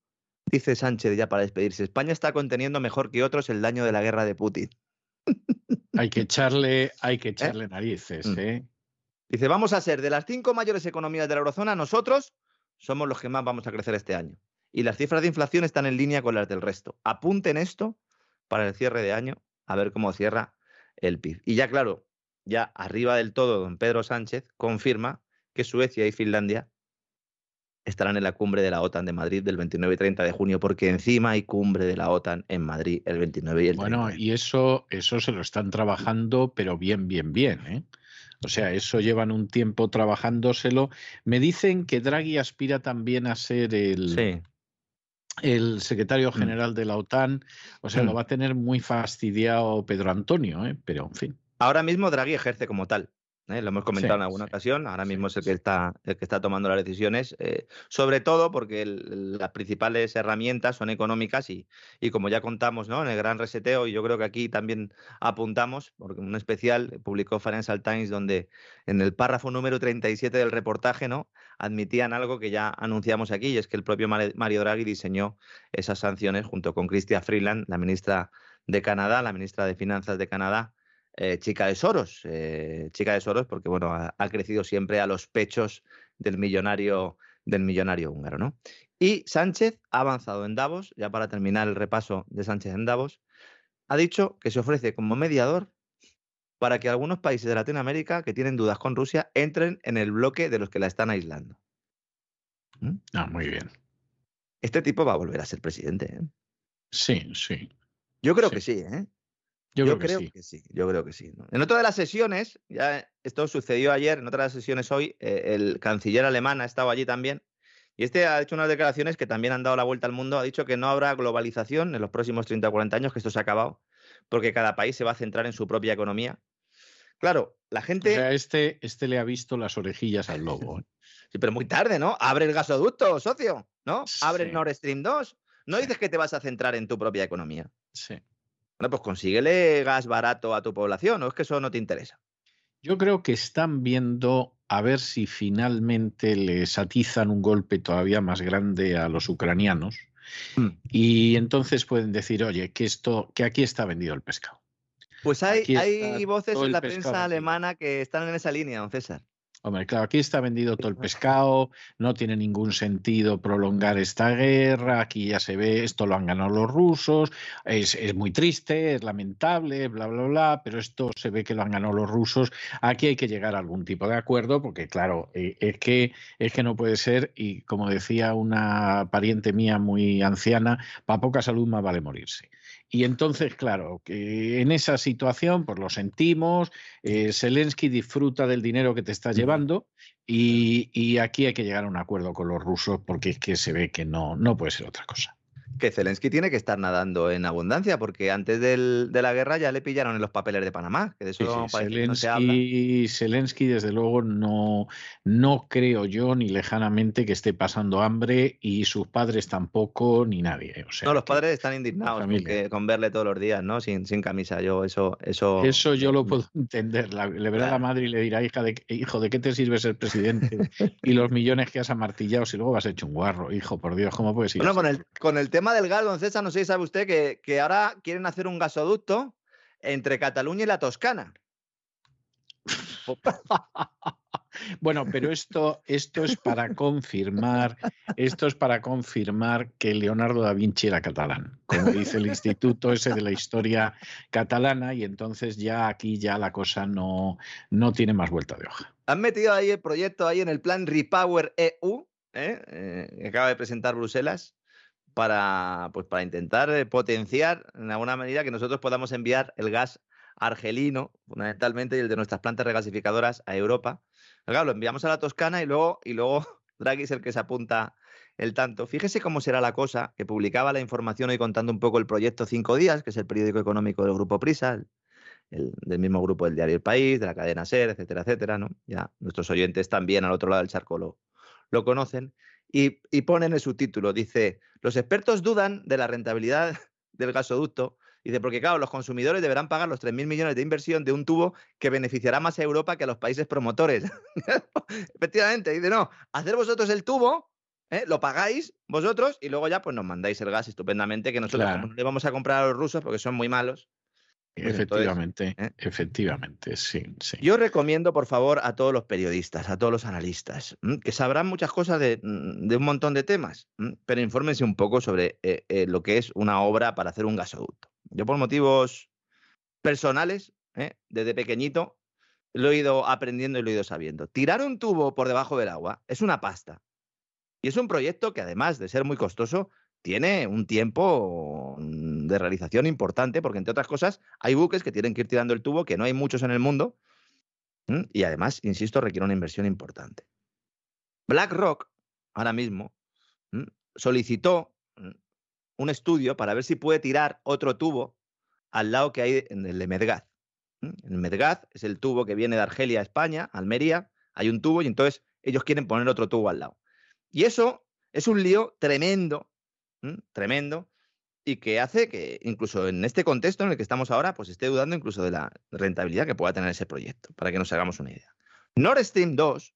dice Sánchez ya para despedirse, España está conteniendo mejor que otros el daño de la guerra de Putin. Hay que echarle, hay que echarle narices, Mm. ¿eh? Dice, vamos a ser de las cinco mayores economías de la eurozona, nosotros somos los que más vamos a crecer este año. Y las cifras de inflación están en línea con las del resto. Apunten esto para el cierre de año, a ver cómo cierra el PIB. Y ya claro, ya arriba del todo, don Pedro Sánchez confirma que Suecia y Finlandia estarán en la cumbre de la OTAN de Madrid del 29 y 30 de junio, porque encima hay cumbre de la OTAN en Madrid el 29 y el 30. Bueno, y eso, eso se lo están trabajando, pero bien, bien, bien, ¿eh? O sea, eso llevan un tiempo trabajándoselo. Me dicen que Draghi aspira también a ser el, Sí, el secretario general de la OTAN. O sea, lo Mm. va a tener muy fastidiado Pedro Antonio, ¿eh? Pero, en fin. ahora mismo Draghi ejerce como tal. ¿Eh? lo hemos comentado en alguna ocasión, ahora mismo es el que, está, el que está tomando las decisiones, eh, sobre todo porque las principales herramientas son económicas y, y, como ya contamos ¿no? en el gran reseteo, y yo creo que aquí también apuntamos, porque un especial publicó Financial Times donde en el párrafo número 37 del reportaje ¿no? admitían algo que ya anunciamos aquí, y es que el propio Mario Draghi diseñó esas sanciones junto con Chrystia Freeland, la ministra de Canadá, la ministra de Finanzas de Canadá, eh, chica de Soros, eh, chica de Soros porque bueno, ha, crecido siempre a los pechos del millonario, del millonario húngaro, ¿no? Y Sánchez ha avanzado en Davos, ya para terminar el repaso de Sánchez en Davos, ha dicho que se ofrece como mediador para que algunos países de Latinoamérica que tienen dudas con Rusia entren en el bloque de los que la están aislando. ¿Mm? Ah, muy bien. Este tipo va a volver a ser presidente. ¿eh? Sí, sí. Yo creo que sí, ¿eh? Yo, creo, que, sí. Yo creo que sí. En otra de las sesiones, ya esto sucedió ayer, en otra de las sesiones hoy, eh, el canciller alemán ha estado allí también. Y este ha hecho unas declaraciones que también han dado la vuelta al mundo. Ha dicho que no habrá globalización en los próximos 30 o 40 años, que esto se ha acabado, porque cada país se va a centrar en su propia economía. Claro, la gente. O sea, este, este le ha visto las orejillas al lobo. ¿eh? sí, pero muy tarde, ¿no? Abre el gasoducto, socio, ¿no? Abre el Nord Stream 2. No dices que te vas a centrar en tu propia economía. Sí. Bueno, pues consíguele gas barato a tu población, o es que eso no te interesa. Yo creo que están viendo a ver si finalmente les atizan un golpe todavía más grande a los ucranianos mm. y entonces pueden decir, oye, que esto, que aquí está vendido el pescado. Pues hay, hay voces en la prensa alemana que están en esa línea, don César. Hombre, claro, aquí está vendido todo el pescado, no tiene ningún sentido prolongar esta guerra, aquí ya se ve, esto lo han ganado los rusos, es, muy triste, es lamentable, bla, bla, bla, pero esto se ve que lo han ganado los rusos, aquí hay que llegar a algún tipo de acuerdo, porque claro, eh, es, que, es que no puede ser, y como decía una pariente mía muy anciana, para poca salud más vale morirse. Y entonces, claro, que en esa situación, pues lo sentimos, eh, Zelensky disfruta del dinero que te está llevando y, y, aquí hay que llegar a un acuerdo con los rusos porque es que se ve que no, no puede ser otra cosa que Zelensky tiene que estar nadando en abundancia, porque antes del, de la guerra ya le pillaron en los papeles de Panamá, que de eso Zelensky, no se habla. Zelensky, desde luego, no, no creo yo ni lejanamente que esté pasando hambre y sus padres tampoco, ni nadie. no, los padres están indignados con verle todos los días, ¿no? Sin, sin camisa. Yo eso, eso. Eso yo lo puedo entender. le verá a la madre y le dirá, hija de, hijo, ¿de qué te sirve ser presidente? y los millones que has amartillado si luego vas hecho un guarro, hijo, por Dios, ¿cómo puedes ir? Bueno, con el, con el tema tema del gas, don César, no sé si sabe usted que, que ahora quieren hacer un gasoducto entre Cataluña y la Toscana. Bueno, pero esto, esto es para confirmar, esto es para confirmar que Leonardo da Vinci era catalán, como dice el instituto ese de la historia catalana, y entonces ya aquí ya la cosa no, no tiene más vuelta de hoja. Han metido ahí el proyecto ahí en el plan Repower EU, ¿eh? Eh, que acaba de presentar Bruselas, para, pues, para intentar eh, potenciar en alguna medida que nosotros podamos enviar el gas argelino, fundamentalmente, y el de nuestras plantas regasificadoras a Europa. Claro, lo enviamos a la Toscana y luego, y luego Draghi es el que se apunta el tanto. Fíjese cómo será la cosa, que publicaba la información hoy contando un poco el proyecto Cinco Días, que es el periódico económico del Grupo Prisa, el, del mismo grupo del diario El País, de la cadena SER, etcétera, etcétera, ¿no? Ya nuestros oyentes también al otro lado del charco lo, lo conocen y, y pone en el subtítulo, dice, los expertos dudan de la rentabilidad del gasoducto Dice, porque claro, los consumidores deberán pagar los 3.000 millones de inversión de un tubo que beneficiará más a Europa que a los países promotores. Efectivamente, dice, no, hacer vosotros el tubo, ¿eh? lo pagáis vosotros y luego ya pues nos mandáis el gas estupendamente que nosotros no le vamos a comprar a los rusos porque son muy malos. Efectivamente, ¿eh? efectivamente, sí, sí. Yo recomiendo, por favor, a todos los periodistas, a todos los analistas, que sabrán muchas cosas de, mm, un montón de temas, pero infórmense un poco sobre eh, eh, lo que es una obra para hacer un gasoducto. Yo por motivos personales, desde pequeñito, lo he ido aprendiendo y lo he ido sabiendo. Tirar un tubo por debajo del agua es una pasta. Y es un proyecto que además de ser muy costoso, tiene un tiempo mm, de realización importante, porque entre otras cosas hay buques que tienen que ir tirando el tubo, que no hay muchos en el mundo, y además, insisto, requiere una inversión importante. BlackRock, ahora mismo, solicitó un estudio para ver si puede tirar otro tubo al lado que hay en el de Medgaz. El Medgaz es el tubo que viene de Argelia a España, Almería, hay un tubo y entonces ellos quieren poner otro tubo al lado. Y eso es un lío tremendo, tremendo, y que hace que incluso en este contexto en el que estamos ahora, pues esté dudando incluso de la rentabilidad que pueda tener ese proyecto, para que nos hagamos una idea. Nord Stream 2,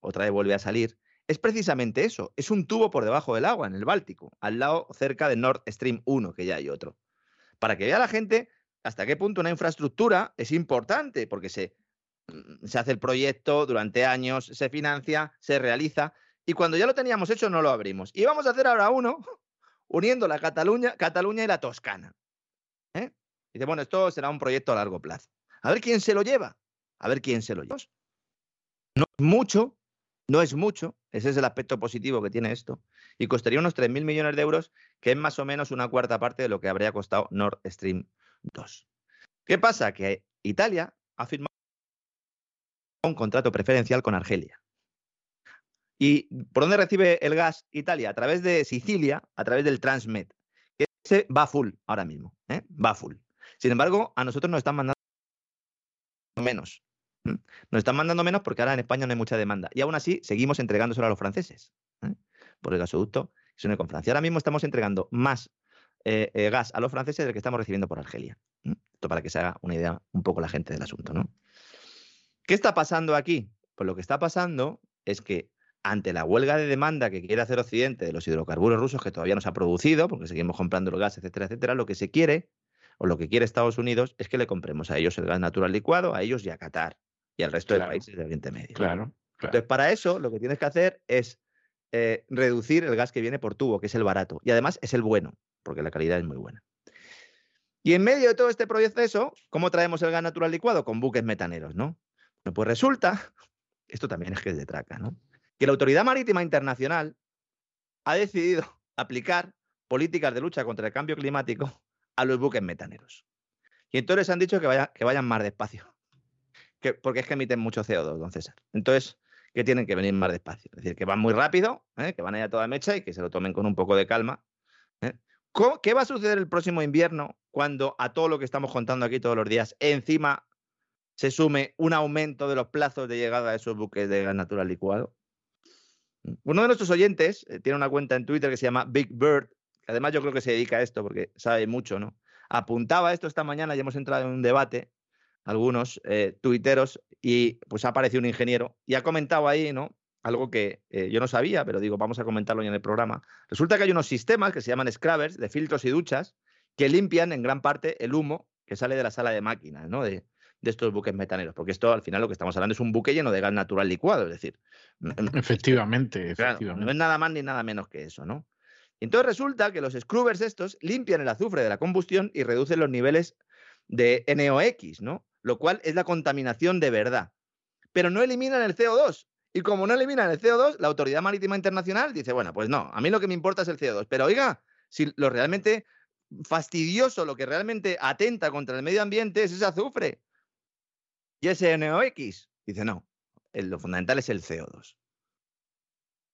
otra vez vuelve a salir, es precisamente eso, es un tubo por debajo del agua, en el Báltico, al lado cerca de Nord Stream 1, que ya hay otro. Para que vea la gente hasta qué punto una infraestructura es importante, porque se, mm, se hace el proyecto durante años, se financia, se realiza, y cuando ya lo teníamos hecho no lo abrimos. Y vamos a hacer ahora uno uniendo la Cataluña, Cataluña y la Toscana. ¿eh? Dice, bueno, esto será un proyecto a largo plazo. A ver quién se lo lleva. A ver quién se lo lleva. No es mucho, no es mucho. Ese es el aspecto positivo que tiene esto. Y costaría unos 3.000 millones de euros, que es más o menos una cuarta parte de lo que habría costado Nord Stream 2. ¿Qué pasa? Que Italia ha firmado un contrato preferencial con Argelia. ¿Y por dónde recibe el gas Italia? A través de Sicilia, a través del Transmed. Que ese va full ahora mismo, ¿eh? va full. Sin embargo, a nosotros nos están mandando menos. Nos están mandando menos porque ahora en España no hay mucha demanda. Y aún así, seguimos entregándoselo a los franceses. ¿eh? Por el gasoducto que se une con Francia. Ahora mismo estamos entregando más eh, gas a los franceses del que estamos recibiendo por Argelia. Esto para que se haga una idea un poco la gente del asunto, ¿no? ¿Qué está pasando aquí? Pues lo que está pasando es que ante la huelga de demanda que quiere hacer Occidente de los hidrocarburos rusos que todavía no se ha producido, porque seguimos comprando el gas, etcétera, etcétera, lo que se quiere o lo que quiere Estados Unidos es que le compremos a ellos el gas natural licuado, a ellos y a Qatar y al resto de países del Oriente Medio. Claro, Entonces, para eso lo que tienes que hacer es eh, reducir el gas que viene por tubo, que es el barato, y además es el bueno, porque la calidad es muy buena. Y en medio de todo este proceso, ¿cómo traemos el gas natural licuado? Con buques metaneros, ¿no? pues resulta, esto también es que es de traca, ¿no? Que la Autoridad Marítima Internacional ha decidido aplicar políticas de lucha contra el cambio climático a los buques metaneros. Y entonces han dicho que, vayan más despacio, porque es que emiten mucho CO2, don César. Entonces, que tienen que venir más despacio. Es decir, que van muy rápido, ¿eh? que van a ir a toda mecha y que se lo tomen con un poco de calma. ¿eh? ¿Qué va a suceder el próximo invierno cuando a todo lo que estamos contando aquí todos los días, encima se sume un aumento de los plazos de llegada de esos buques de gas natural licuado? Uno de nuestros oyentes eh, tiene una cuenta en Twitter que se llama Big Bird, que además yo creo que se dedica a esto porque sabe mucho, ¿no? Apuntaba esto esta mañana y hemos entrado en un debate, algunos eh, tuiteros, y pues ha aparecido un ingeniero y ha comentado ahí, ¿no? Algo que eh, yo no sabía, pero digo, vamos a comentarlo en el programa. Resulta que hay unos sistemas que se llaman scrubbers de filtros y duchas que limpian en gran parte el humo que sale de la sala de máquinas, ¿no? De, de estos buques metaneros, porque esto al final lo que estamos hablando es un buque lleno de gas natural licuado, es decir. Efectivamente, efectivamente. no es nada más ni nada menos que eso, ¿no? Entonces resulta que los scrubbers estos limpian el azufre de la combustión y reducen los niveles de NOx, ¿no? Lo cual es la contaminación de verdad. Pero no eliminan el CO2. Y como no eliminan el CO2, la Autoridad Marítima Internacional dice, bueno, pues no, a mí lo que me importa es el CO2. Pero oiga, si lo realmente fastidioso, lo que realmente atenta contra el medio ambiente es ese azufre. ¿Y ese NOx? Dice, no, lo fundamental es el CO2.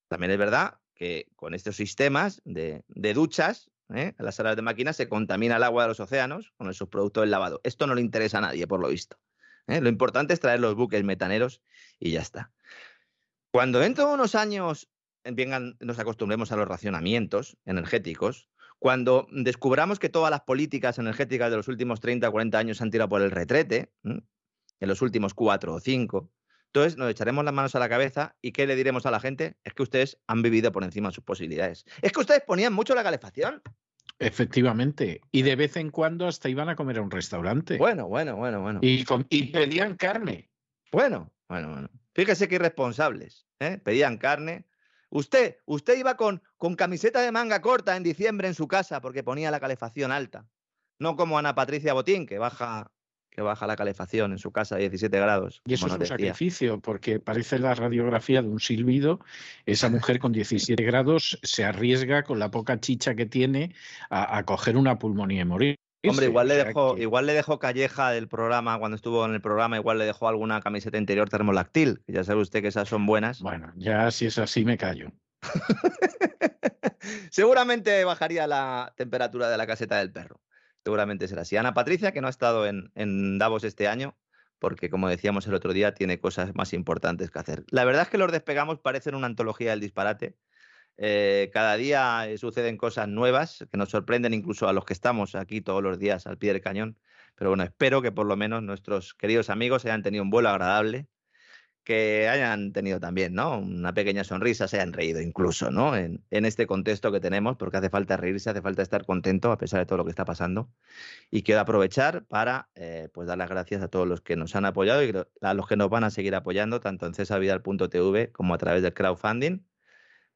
También es verdad que con estos sistemas de, duchas, ¿eh? las salas de máquinas, se contamina el agua de los océanos con el subproducto del lavado. Esto no le interesa a nadie, por lo visto. ¿eh? Lo importante es traer los buques metaneros y ya está. Cuando dentro de unos años nos acostumbremos a los racionamientos energéticos, cuando descubramos que todas las políticas energéticas de los últimos 30 o 40 años se han tirado por el retrete, en los últimos cuatro o cinco. Entonces nos echaremos las manos a la cabeza y ¿qué le diremos a la gente? Es que ustedes han vivido por encima de sus posibilidades. Es que ustedes ponían mucho la calefacción. Efectivamente. Y de vez en cuando hasta iban a comer a un restaurante. Bueno, bueno, bueno, bueno. Y, pedían carne. Bueno, bueno, bueno. Fíjese qué irresponsables. ¿eh? Pedían carne. Usted, usted iba con, con camiseta de manga corta en diciembre en su casa porque ponía la calefacción alta. No como Ana Patricia Botín, que baja que baja la calefacción en su casa a 17 grados. Y eso es un sacrificio, porque parece la radiografía de un silbido. Esa mujer con 17 grados se arriesga con la poca chicha que tiene a, coger una pulmonía y morir. Hombre, igual le dejó, igual le dejó Calleja del programa, cuando estuvo en el programa, igual le dejó alguna camiseta interior termolactil. Ya sabe usted que esas son buenas. Bueno, ya si es así me callo. Seguramente bajaría la temperatura de la caseta del perro. Seguramente será así. Ana Patricia, que no ha estado en, Davos este año, porque como decíamos el otro día, tiene cosas más importantes que hacer. La verdad es que los despegamos parecen una antología del disparate. Eh, cada día eh, suceden cosas nuevas que nos sorprenden incluso a los que estamos aquí todos los días al pie del cañón. Pero bueno, espero que por lo menos nuestros queridos amigos hayan tenido un vuelo agradable que hayan tenido también, ¿no? Una pequeña sonrisa, se hayan reído incluso, ¿no? En, este contexto que tenemos, porque hace falta reírse, hace falta estar contento a pesar de todo lo que está pasando. Y quiero aprovechar para, eh, pues, dar las gracias a todos los que nos han apoyado y a los que nos van a seguir apoyando, tanto en cesavidal.tv como a través del crowdfunding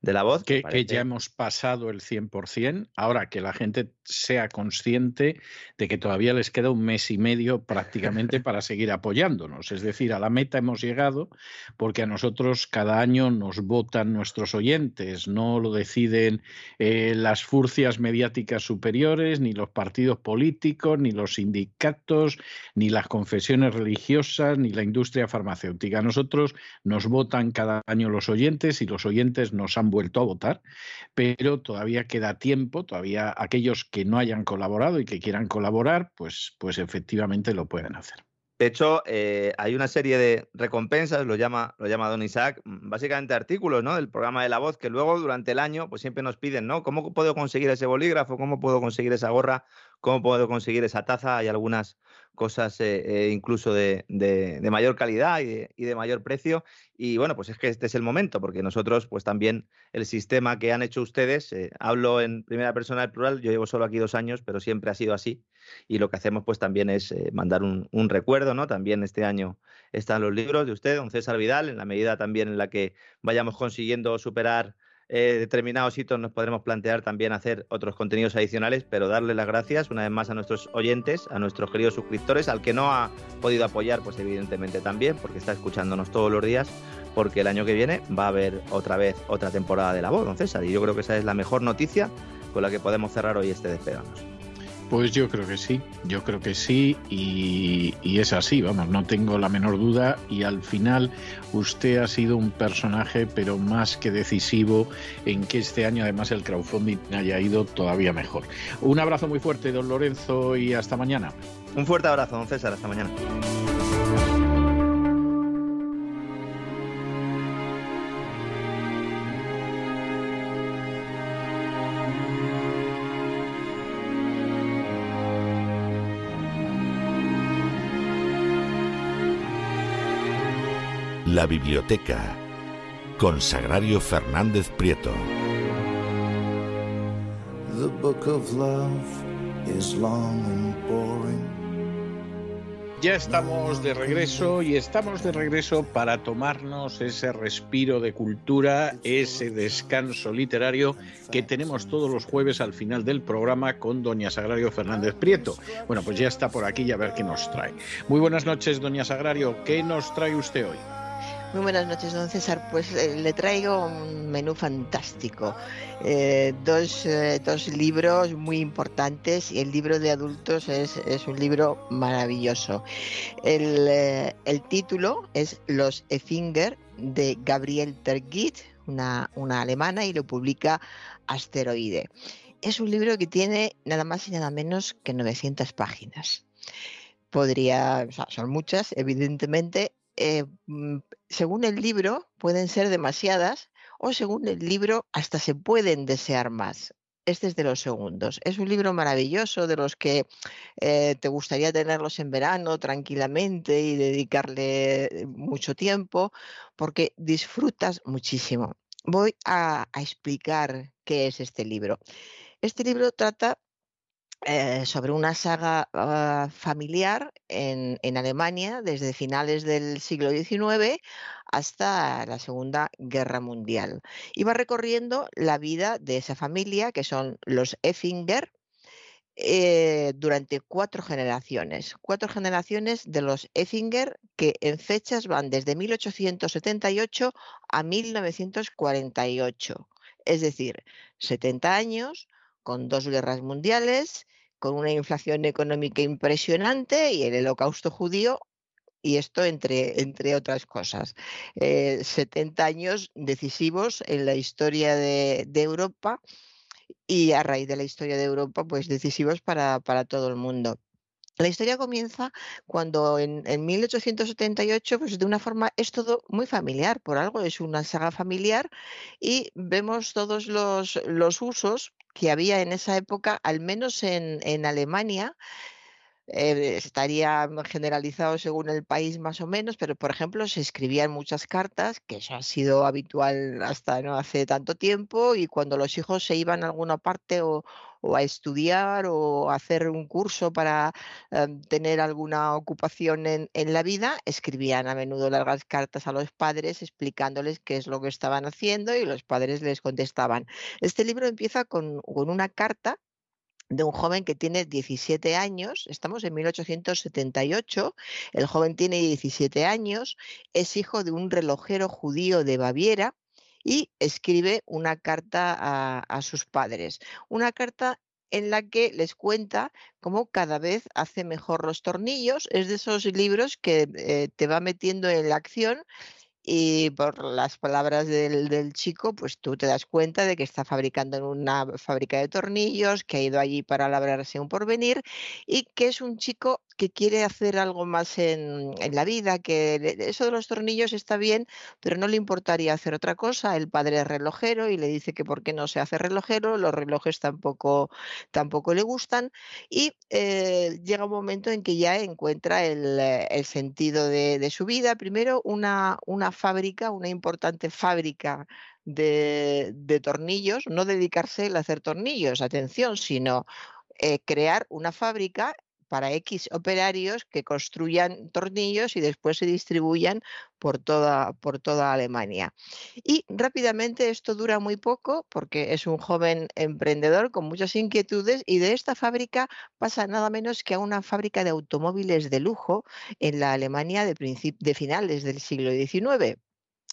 de la voz. Que, ya hemos pasado el 100%, ahora que la gente sea consciente de que todavía les queda un mes y medio prácticamente para seguir apoyándonos. Es decir, a la meta hemos llegado porque a nosotros cada año nos votan nuestros oyentes, no lo deciden eh, las furcias mediáticas superiores, ni los partidos políticos, ni los sindicatos, ni las confesiones religiosas, ni la industria farmacéutica. A nosotros nos votan cada año los oyentes y los oyentes nos han vuelto a votar, pero todavía queda tiempo, todavía aquellos que no hayan colaborado y que quieran colaborar, pues, pues efectivamente lo pueden hacer. De hecho, eh, hay una serie de recompensas, lo llama, lo llama Don Isaac, mm, básicamente artículos ¿no? del programa de la voz, que luego durante el año pues siempre nos piden, ¿no? ¿Cómo puedo conseguir ese bolígrafo? ¿Cómo puedo conseguir esa gorra? ¿Cómo puedo conseguir esa taza? Hay algunas cosas eh, eh, incluso de, mayor calidad y de, mayor precio. Y bueno, pues es que este es el momento, porque nosotros, pues también el sistema que han hecho ustedes, eh, hablo en primera persona del plural, yo llevo solo aquí dos años, pero siempre ha sido así. Y lo que hacemos, pues también es mandar un, recuerdo, ¿no? También este año están los libros de usted, don César Vidal, en la medida también en la que vayamos consiguiendo superar eh, determinados hitos nos podremos plantear también hacer otros contenidos adicionales, pero darle las gracias una vez más a nuestros oyentes, a nuestros queridos suscriptores, al que no ha podido apoyar, pues evidentemente también, porque está escuchándonos todos los días, porque el año que viene va a haber otra vez otra temporada de la voz, don César, y yo creo que esa es la mejor noticia con la que podemos cerrar hoy este Despeganos. Pues yo creo que sí, yo creo que sí y, es así, vamos, no tengo la menor duda y al final usted ha sido un personaje pero más que decisivo en que este año además el crowdfunding haya ido todavía mejor. Un abrazo muy fuerte, don Lorenzo, y hasta mañana. Un fuerte abrazo, don César, hasta mañana. La biblioteca con Sagrario Fernández Prieto. Ya estamos de regreso y estamos de regreso para tomarnos ese respiro de cultura, ese descanso literario que tenemos todos los jueves al final del programa con doña Sagrario Fernández Prieto. Bueno, pues ya está por aquí y a ver qué nos trae. Muy buenas noches, doña Sagrario. ¿Qué nos trae usted hoy? Muy buenas noches, don César. Pues eh, le traigo un menú fantástico. Eh, dos, eh, dos, libros muy importantes y el libro de adultos es, es un libro maravilloso. El, el, título es Los Effinger de Gabriel Tergit, una, una alemana, y lo publica Asteroide. Es un libro que tiene nada más y nada menos que 900 páginas podría, o sea, son muchas, evidentemente, eh, mm, según el libro, pueden ser demasiadas o según el libro, hasta se pueden desear más. Este es de los segundos. Es un libro maravilloso de los que eh, te gustaría tenerlos en verano tranquilamente y dedicarle mucho tiempo porque disfrutas muchísimo. Voy a, a explicar qué es este libro. Este libro trata eh, sobre una saga ah, familiar en, Alemania desde finales del siglo XIX hasta la Segunda Guerra Mundial. Y va recorriendo la vida de esa familia, que son los Effinger, eh, durante cuatro generaciones. Cuatro generaciones de los Effinger que en fechas van desde 1878 a 1948. Es decir, 70 años con dos guerras mundiales, con una inflación económica impresionante y el holocausto judío, y esto entre, entre otras cosas. 70 eh, años decisivos en la historia de, Europa y a raíz de la historia de Europa, pues decisivos para, para todo el mundo. La historia comienza cuando en, 1878, pues de una forma es todo muy familiar, por algo es una saga familiar y vemos todos los, los usos que había en esa época, al menos en, en Alemania, eh, estaría generalizado según el país más o menos, pero por ejemplo se escribían muchas cartas, que eso ha sido habitual hasta no hace tanto tiempo, y cuando los hijos se iban a alguna parte o, a estudiar o a hacer un curso para em, tener alguna ocupación en, en, la vida, escribían a menudo largas cartas a los padres explicándoles qué es lo que estaban haciendo y los padres les contestaban. Este libro empieza con, con una carta de un joven que tiene 17 años, estamos en 1878, el joven tiene 17 años, es hijo de un relojero judío de Baviera y escribe una carta a, sus padres, una carta en la que les cuenta cómo cada vez hace mejor los tornillos, es de esos libros que eh, te va metiendo en la acción y por las palabras del, chico, pues tú te das cuenta de que está fabricando en una fábrica de tornillos, que ha ido allí para labrarse un porvenir y que es un chico que quiere hacer algo más en, la vida, que eso de los tornillos está bien, pero no le importaría hacer otra cosa. El padre es relojero y le dice que por qué no se hace relojero, los relojes tampoco, tampoco le gustan y eh, llega un momento en que ya encuentra el, sentido de, su vida. Primero, una, una fábrica, una importante fábrica de, tornillos, no dedicarse a hacer tornillos, atención, sino eh, crear una fábrica para X operarios que construyan tornillos y después se distribuyan por toda, por toda Alemania. Y rápidamente esto dura muy poco porque es un joven emprendedor con muchas inquietudes y de esta fábrica pasa nada menos que a una fábrica de automóviles de lujo en la Alemania de, de finales del siglo XIX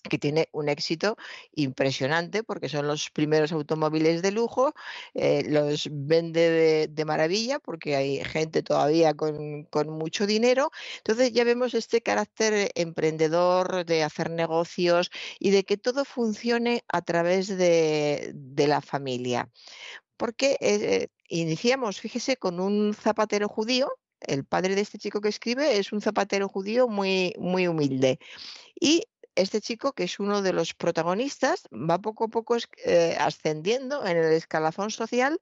que tiene un éxito impresionante porque son los primeros automóviles de lujo, eh, los vende de, maravilla porque hay gente todavía con, mucho dinero. Entonces ya vemos este carácter emprendedor de hacer negocios y de que todo funcione a través de, la familia. Porque eh, iniciamos, fíjese, con un zapatero judío. El padre de este chico que escribe es un zapatero judío muy, muy humilde. Y este chico, que es uno de los protagonistas, va poco a poco eh, ascendiendo en el escalafón social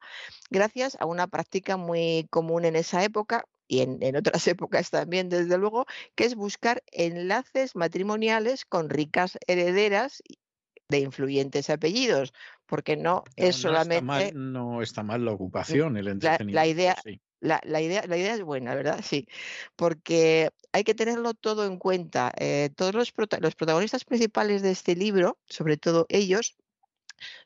gracias a una práctica muy común en esa época y en, otras épocas también, desde luego, que es buscar enlaces matrimoniales con ricas herederas de influyentes apellidos, porque no es solamente... no está mal la ocupación, el entretenimiento. La, idea, la, idea, la idea es buena, ¿verdad? Sí, porque hay que tenerlo todo en cuenta. Eh, todos los, los protagonistas principales de este libro, sobre todo ellos,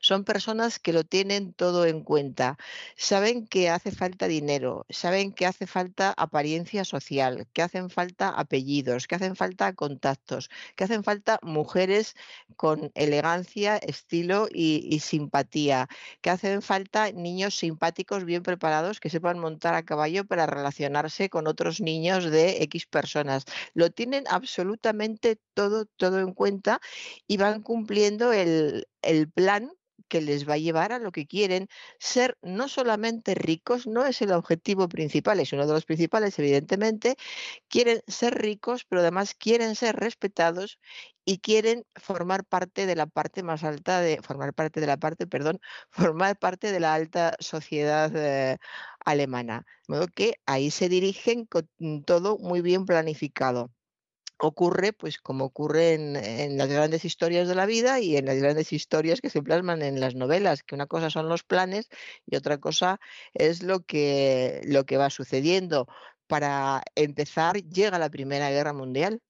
son personas que lo tienen todo en cuenta. Saben que hace falta dinero, saben que hace falta apariencia social, que hacen falta apellidos, que hacen falta contactos, que hacen falta mujeres con elegancia, estilo y, simpatía, que hacen falta niños simpáticos, bien preparados, que sepan montar a caballo para relacionarse con otros niños de X personas. Lo tienen absolutamente todo, todo en cuenta y van cumpliendo el, el plan que les va a llevar a lo que quieren. Ser no solamente ricos, no es el objetivo principal, es uno de los principales, evidentemente. Quieren ser ricos, pero además quieren ser respetados y quieren formar parte de la parte más alta de, formar parte de la parte, perdón, formar parte de la alta sociedad eh, alemana. De modo que ahí se dirigen con todo muy bien planificado ocurre, pues como ocurre en, las grandes historias de la vida y en las grandes historias que se plasman en las novelas, que una cosa son los planes y otra cosa es lo que, lo que va sucediendo. Para empezar, llega la Primera Guerra Mundial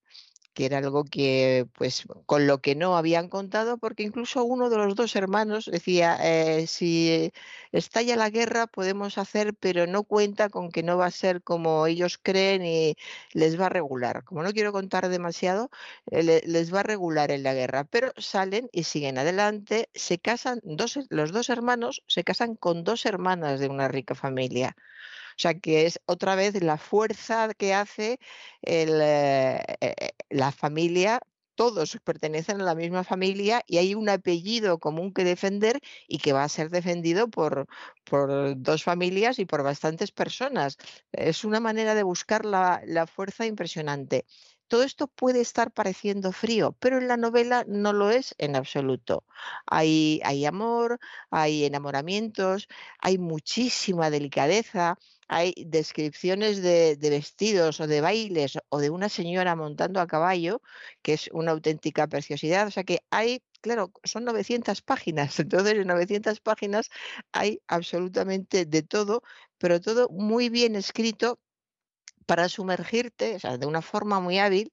que era algo que, pues, con lo que no habían contado, porque incluso uno de los dos hermanos decía, eh, si estalla la guerra podemos hacer, pero no cuenta con que no va a ser como ellos creen y les va a regular. Como no quiero contar demasiado, eh, les va a regular en la guerra, pero salen y siguen adelante, se casan, dos, los dos hermanos se casan con dos hermanas de una rica familia. O sea, que es otra vez la fuerza que hace eh, eh, la familia todos pertenecen a la misma familia y hay un apellido común que defender y que va a ser defendido por, por dos familias y por bastantes personas. Es una manera de buscar la, la fuerza impresionante. Todo esto puede estar pareciendo frío, pero en la novela no lo es en absoluto. Hay, hay amor, hay enamoramientos, hay muchísima delicadeza, hay descripciones de, de, vestidos o de bailes o de una señora montando a caballo, que es una auténtica preciosidad. O sea que hay, claro, son 900 páginas, entonces en 900 páginas hay absolutamente de todo, pero todo muy bien escrito para sumergirte, o sea, de una forma muy hábil,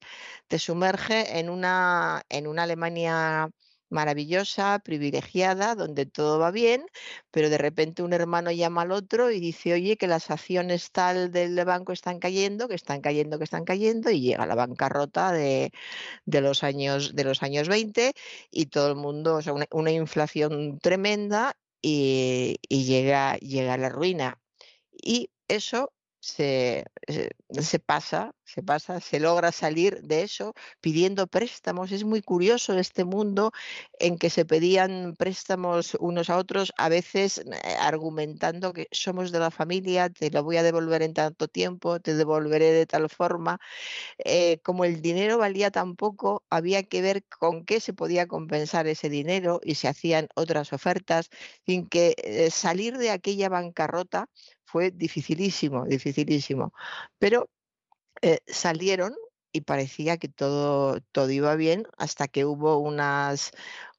te sumerge en una, en una Alemania maravillosa, privilegiada, donde todo va bien, pero de repente un hermano llama al otro y dice, oye, que las acciones tal del banco están cayendo, que están cayendo, que están cayendo, y llega la bancarrota de, de los, años, de los años 20 y todo el mundo, o sea, una, una inflación tremenda y, llega, llega la ruina. Y eso se, se, pasa, se pasa, se logra salir de eso pidiendo préstamos. Es muy curioso este mundo en que se pedían préstamos unos a otros, a veces eh, argumentando que somos de la familia, te lo voy a devolver en tanto tiempo, te devolveré de tal forma. Eh, como el dinero valía tan poco, había que ver con qué se podía compensar ese dinero y se hacían otras ofertas, sin que eh, salir de aquella bancarrota fue dificilísimo, dificilísimo. Pero eh, salieron y parecía que todo, todo iba bien hasta que hubo unas,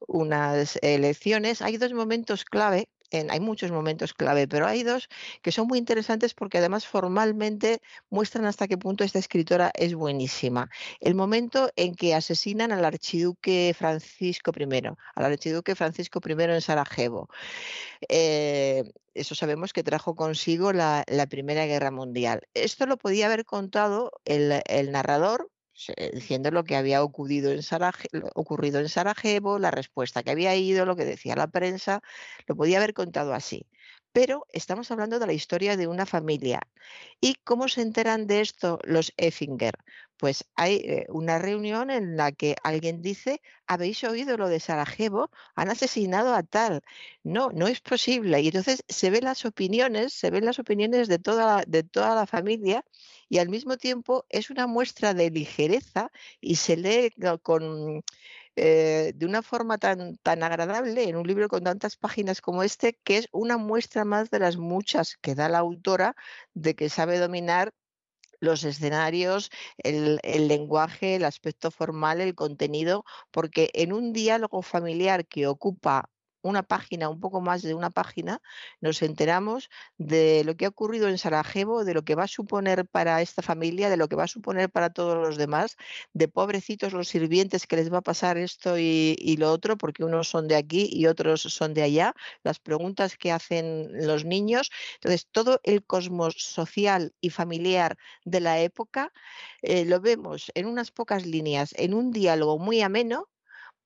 unas elecciones. Hay dos momentos clave hay muchos momentos clave, pero hay dos que son muy interesantes porque además formalmente muestran hasta qué punto esta escritora es buenísima. El momento en que asesinan al archiduque Francisco I, al archiduque Francisco I en Sarajevo. Eh, eso sabemos que trajo consigo la, Primera Guerra Mundial. Esto lo podía haber contado el narrador diciendo lo que había ocurrido en, ocurrido en Sarajevo, la respuesta que había ido, lo que decía la prensa, lo podía haber contado así. Pero estamos hablando de la historia de una familia. ¿Y cómo se enteran de esto los Effinger? Pues hay eh, una reunión en la que alguien dice, ¿habéis oído lo de Sarajevo? Han asesinado a tal. No, no es posible. Y entonces se ven las opiniones, se ven las opiniones de toda, de toda la familia y al mismo tiempo es una muestra de ligereza y se lee con eh, de una forma tan, tan agradable en un libro con tantas páginas como este, que es una muestra más de las muchas que da la autora de que sabe dominar los escenarios, el, el, lenguaje, el aspecto formal, el contenido, porque en un diálogo familiar que ocupa una página, un poco más de una página, nos enteramos de lo que ha ocurrido en Sarajevo, de lo que va a suponer para esta familia, de lo que va a suponer para todos los demás, de pobrecitos los sirvientes que les va a pasar esto y, lo otro, porque unos son de aquí y otros son de allá, las preguntas que hacen los niños. Entonces, todo el cosmos social y familiar de la época eh, lo vemos en unas pocas líneas, en un diálogo muy ameno,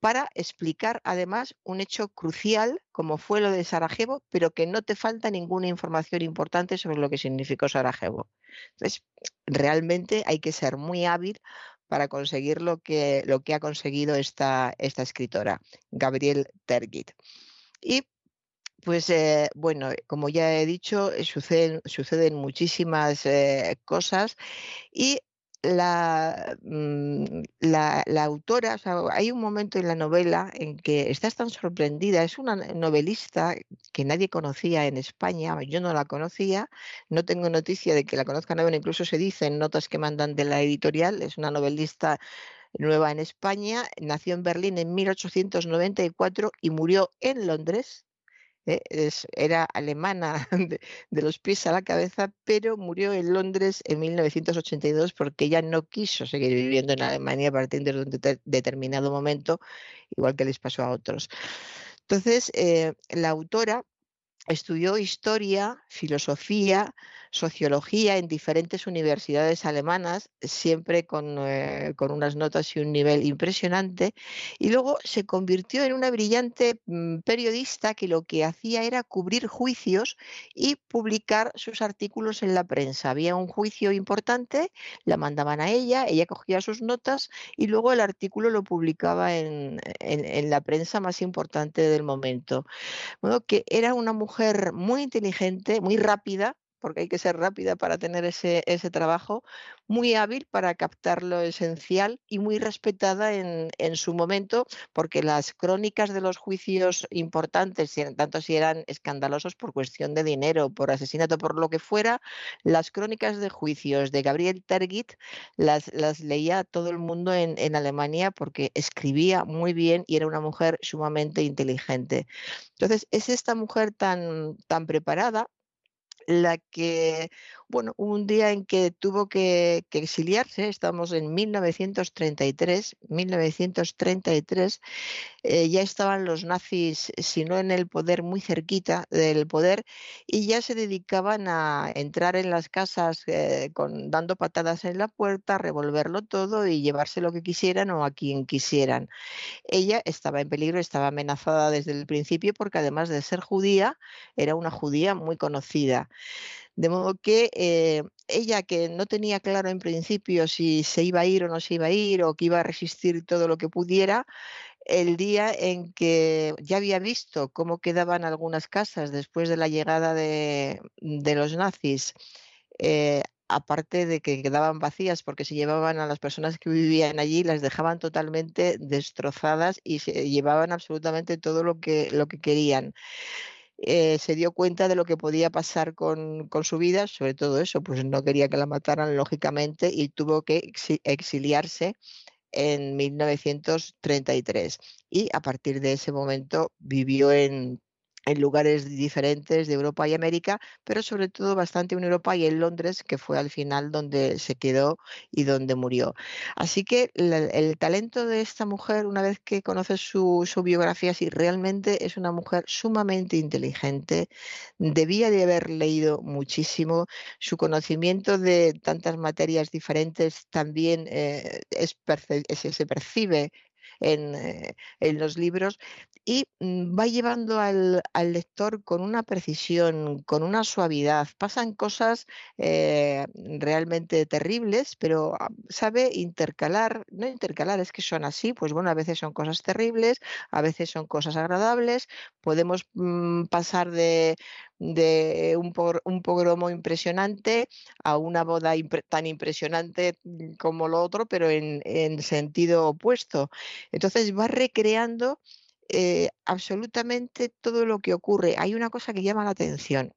para explicar además un hecho crucial como fue lo de Sarajevo, pero que no te falta ninguna información importante sobre lo que significó Sarajevo. Entonces, realmente hay que ser muy hábil para conseguir lo que, lo que ha conseguido esta, esta escritora, Gabriel Tergit. Y pues eh, bueno, como ya he dicho, suceden, suceden muchísimas eh, cosas y la, mm, la, la, autora, o sea, hay un momento en la novela en que estás tan sorprendida, es una novelista que nadie conocía en España, yo no la conocía, no tengo noticia de que la conozcan, incluso se dice en notas que mandan de la editorial, es una novelista nueva en España, nació en Berlín en 1894 y murió en Londres ¿eh? era alemana de, los pies a la cabeza, pero murió en Londres en 1982 porque ella no quiso seguir viviendo en Alemania a partir de un determinado momento, igual que les pasó a otros. Entonces, eh, la autora Estudió historia, filosofía, sociología en diferentes universidades alemanas, siempre con, eh, con, unas notas y un nivel impresionante, y luego se convirtió en una brillante mm, periodista que lo que hacía era cubrir juicios y publicar sus artículos en la prensa. Había un juicio importante, la mandaban a ella, ella cogía sus notas y luego el artículo lo publicaba en, en, en la prensa más importante del momento. Bueno, que era una mujer mujer muy inteligente, muy rápida, porque hay que ser rápida para tener ese, ese trabajo, muy hábil para captar lo esencial y muy respetada en, en, su momento, porque las crónicas de los juicios importantes, tanto si eran escandalosos por cuestión de dinero, por asesinato, por lo que fuera, las crónicas de juicios de Gabriel Tergit las, las leía todo el mundo en, en Alemania porque escribía muy bien y era una mujer sumamente inteligente. Entonces, es esta mujer tan, tan preparada la que, bueno, un día en que tuvo que, exiliarse, estamos en 1933, 1933, eh, ya estaban los nazis, si no en el poder, muy cerquita del poder, y ya se dedicaban a entrar en las casas eh, con, dando patadas en la puerta, revolverlo todo y llevarse lo que quisieran o a quien quisieran. Ella estaba en peligro, estaba amenazada desde el principio porque además de ser judía, era una judía muy conocida. De modo que eh, ella, que no tenía claro en principio si se iba a ir o no se iba a ir, o que iba a resistir todo lo que pudiera, el día en que ya había visto cómo quedaban algunas casas después de la llegada de, los nazis, eh, aparte de que quedaban vacías porque se llevaban a las personas que vivían allí, las dejaban totalmente destrozadas y se llevaban absolutamente todo lo que, lo que querían. Eh, se dio cuenta de lo que podía pasar con, con, su vida, sobre todo eso, pues no quería que la mataran lógicamente y tuvo que exiliarse en 1933 y a partir de ese momento vivió en en lugares diferentes de Europa y América, pero sobre todo bastante en Europa y en Londres, que fue al final donde se quedó y donde murió. Así que el, talento de esta mujer, una vez que conoces su, su, biografía, sí, realmente es una mujer sumamente inteligente, debía de haber leído muchísimo, su conocimiento de tantas materias diferentes también eh, es, se percibe en, eh, en los libros y mm, va llevando al, lector con una precisión, con una suavidad. Pasan cosas eh, realmente terribles, pero ah, sabe intercalar, no intercalar, es que son así, pues bueno, a veces son cosas terribles, a veces son cosas agradables, podemos mmm, pasar de de un, un pogromo impresionante a una boda tan impresionante mm, como lo otro, pero en, en sentido opuesto. Entonces va recreando eh, absolutamente todo lo que ocurre. Hay una cosa que llama la atención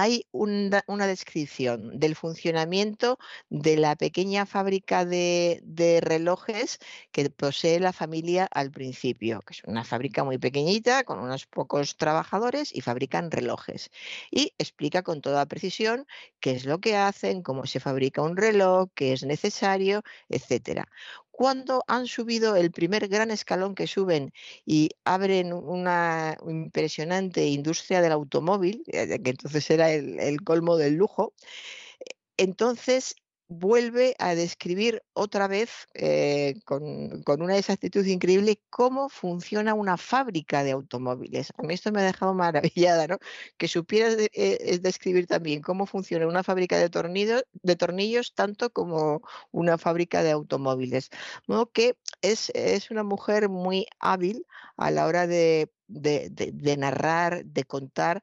hay una, descripción del funcionamiento de la pequeña fábrica de, de, relojes que posee la familia al principio, que es una fábrica muy pequeñita con unos pocos trabajadores y fabrican relojes. Y explica con toda precisión qué es lo que hacen, cómo se fabrica un reloj, qué es necesario, etcétera cuando han subido el primer gran escalón que suben y abren una impresionante industria del automóvil, eh, que entonces era el, el colmo del lujo, entonces vuelve a describir otra vez eh, con, con, una exactitud increíble cómo funciona una fábrica de automóviles. A mí esto me ha dejado maravillada, ¿no? Que supieras de, eh, describir también cómo funciona una fábrica de tornillos, de tornillos tanto como una fábrica de automóviles. ¿no? Que es, es una mujer muy hábil a la hora de, de, de narrar, de contar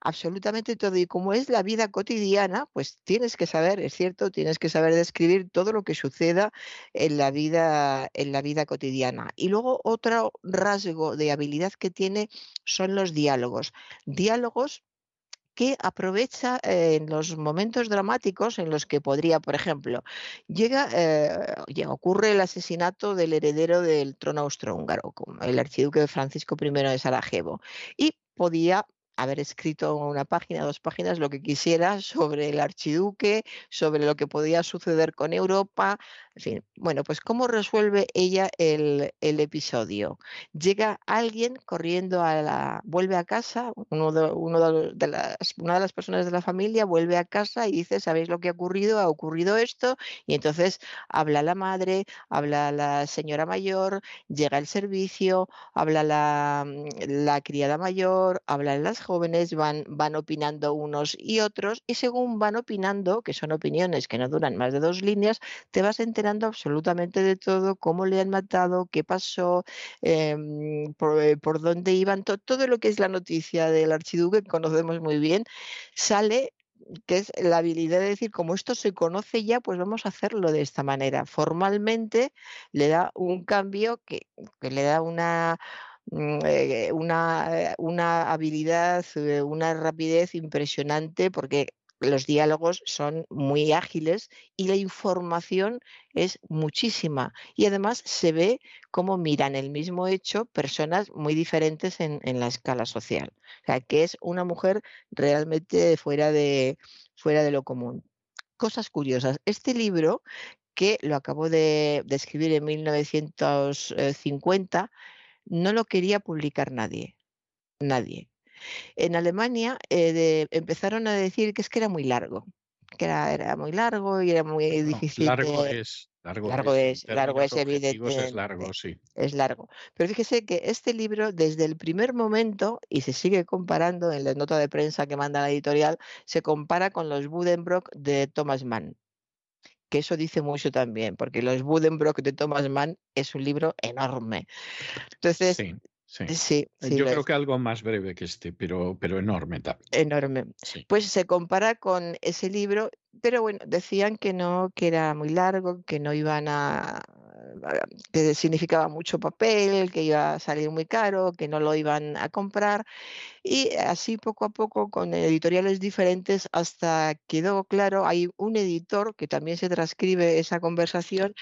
absolutamente todo. Y como es la vida cotidiana, pues tienes que saber, es cierto, tienes que saber describir todo lo que suceda en la vida, en la vida cotidiana. Y luego otro rasgo de habilidad que tiene son los diálogos. Diálogos que aprovecha eh, en los momentos dramáticos en los que podría, por ejemplo, llega, eh, ocurre el asesinato del heredero del trono austrohúngaro, el archiduque Francisco I de Sarajevo, y podía haber escrito una página, dos páginas, lo que quisiera sobre el archiduque, sobre lo que podía suceder con Europa, en fin. Bueno, pues ¿cómo resuelve ella el, episodio? Llega alguien corriendo a la, vuelve a casa, uno de, uno de, las, una de las personas de la familia vuelve a casa y dice, ¿sabéis lo que ha ocurrido? Ha ocurrido esto, y entonces habla la madre, habla la señora mayor, llega el servicio, habla la, la criada mayor, hablan las jóvenes, van, van opinando unos y otros, y según van opinando, que son opiniones que no duran más de dos líneas, te vas enterando absolutamente de todo, cómo le han matado, qué pasó, em, eh, por, dónde iban, todo lo que es la noticia del archiduque, que conocemos muy bien, sale que es la habilidad de decir, como esto se conoce ya, pues vamos a hacerlo de esta manera. Formalmente le da un cambio que le da una, una, eh, una habilidad, eh, una rapidez impresionante porque los diálogos son muy ágiles y la información es muchísima. Y además se ve cómo miran el mismo hecho personas muy diferentes en, en, la escala social. O sea, que es una mujer realmente fuera de, fuera de lo común. Cosas curiosas. Este libro, que lo acabo de, de escribir en 1950, no lo quería publicar nadie, nadie. En Alemania eh, empezaron a decir que es que era muy largo, que era, muy largo y era muy difícil. largo es, largo, es, largo es evidente. Es largo, sí. Es largo. Pero fíjese que este libro, desde el primer momento, y se sigue comparando en la nota de prensa que manda la editorial, se compara con los Budenbrock de Thomas Mann que eso dice mucho también, porque Los Budenbrock de Thomas Mann es un libro enorme. Entonces. Sí. Yo creo que algo más breve que este, pero, pero enorme también. Enorme. Pues se compara con ese libro, pero bueno, decían que no, que era muy largo, que no iban a, que significaba mucho papel, que iba a salir muy caro, que no lo iban a comprar. Y así poco a poco, con editoriales diferentes, hasta quedó claro, hay un editor que también se transcribe esa conversación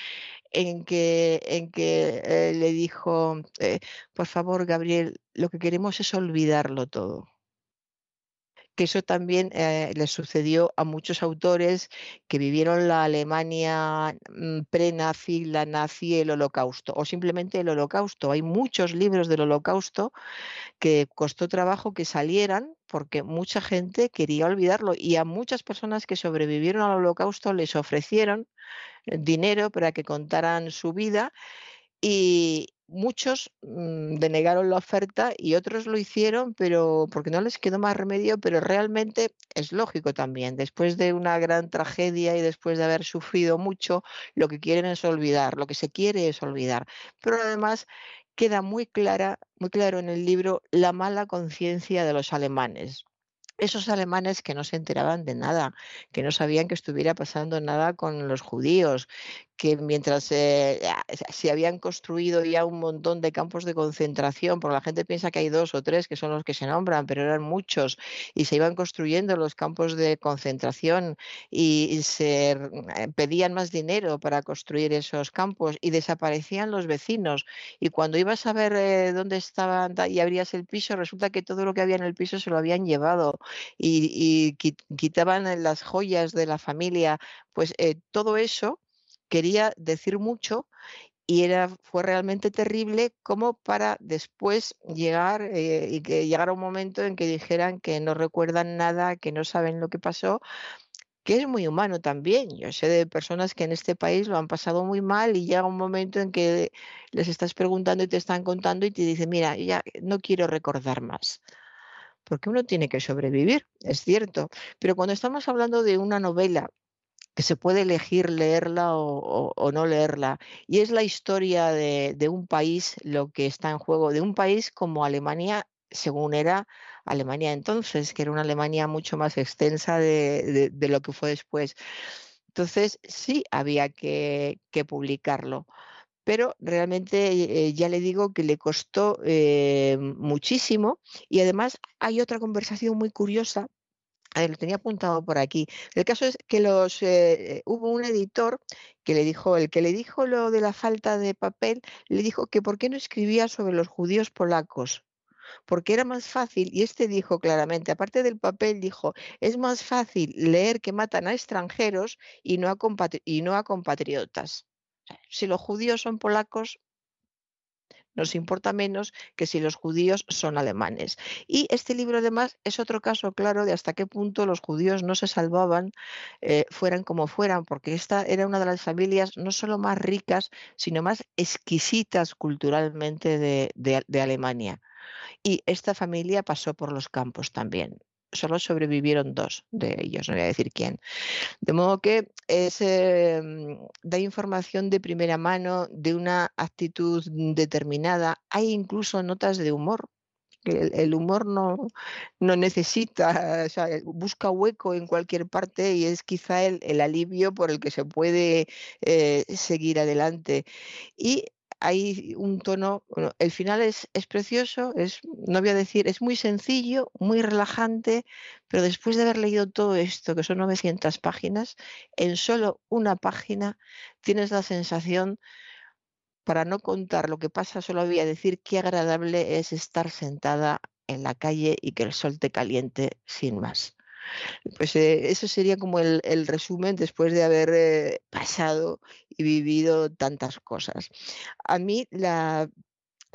en que, en que eh, le dijo, eh, por favor, Gabriel, lo que queremos es olvidarlo todo que eso también eh, le sucedió a muchos autores que vivieron la Alemania mm, pre-nazi, la nazi, el holocausto, o simplemente el holocausto. Hay muchos libros del holocausto que costó trabajo que salieran porque mucha gente quería olvidarlo y a muchas personas que sobrevivieron al holocausto les ofrecieron eh, dinero para que contaran su vida y, muchos mm, denegaron la oferta y otros lo hicieron, pero porque no les quedó más remedio, pero realmente es lógico también. Después de una gran tragedia y después de haber sufrido mucho, lo que quieren es olvidar, lo que se quiere es olvidar. Pero además queda muy clara, muy claro en el libro la mala conciencia de los alemanes esos alemanes que no se enteraban de nada, que no sabían que estuviera pasando nada con los judíos, que mientras eh, se habían construido ya un montón de campos de concentración, porque la gente piensa que hay dos o tres que son los que se nombran, pero eran muchos, y se iban construyendo los campos de concentración y, se eh, pedían más dinero para construir esos campos y desaparecían los vecinos. Y cuando ibas a ver eh, dónde estaban y abrías el piso, resulta que todo lo que había en el piso se lo habían llevado y, quitaban las joyas de la familia. Pues todo eso quería decir mucho y era, fue realmente terrible como para después llegar eh, y que llegara un momento en que dijeran que no recuerdan nada, que no saben lo que pasó, que es muy humano también. Yo sé de personas que en este país lo han pasado muy mal y llega un momento en que les estás preguntando y te están contando y te dicen, mira, ya no quiero recordar más. Porque uno tiene que sobrevivir, es cierto. Pero cuando estamos hablando de una novela que se puede elegir leerla o, no leerla. Y es la historia de, un país lo que está en juego, de un país como Alemania, según era Alemania entonces, que era una Alemania mucho más extensa de, lo que fue después. Entonces, sí, había que, publicarlo pero realmente eh, ya le digo que le costó eh, muchísimo y además hay otra conversación muy curiosa lo tenía apuntado por aquí. El caso es que los eh, hubo un editor que le dijo, el que le dijo lo de la falta de papel, le dijo que por qué no escribía sobre los judíos polacos. porque era más fácil, y este dijo claramente, aparte del papel, dijo, es más fácil leer que matan a extranjeros y no a, y no a compatriotas. Si los judíos son polacos, nos importa menos que si los judíos son alemanes. Y este libro además es otro caso claro de hasta qué punto los judíos no se salvaban, eh, fueran como fueran, porque esta era una de las familias no solo más ricas, sino más exquisitas culturalmente de Alemania. Y esta familia pasó por los campos también solo sobrevivieron dos de ellos, no voy a decir quién. De modo que es, em, da información de primera mano, de una actitud determinada. Hay incluso notas de humor. El, humor no, no necesita, busca hueco en cualquier parte y es quizá el, alivio por el que se puede eh, seguir adelante. Y hay un tono, el final es, es, precioso, es, no voy a decir, es muy sencillo, muy relajante, pero después de haber leído todo esto, que son 900 páginas, en solo una página tienes la sensación, para no contar lo que pasa, solo voy a decir qué agradable es estar sentada en la calle y que el sol te caliente sin más. Pues eh, eso sería como el, resumen después de haber eh, pasado y vivido tantas cosas. A mí la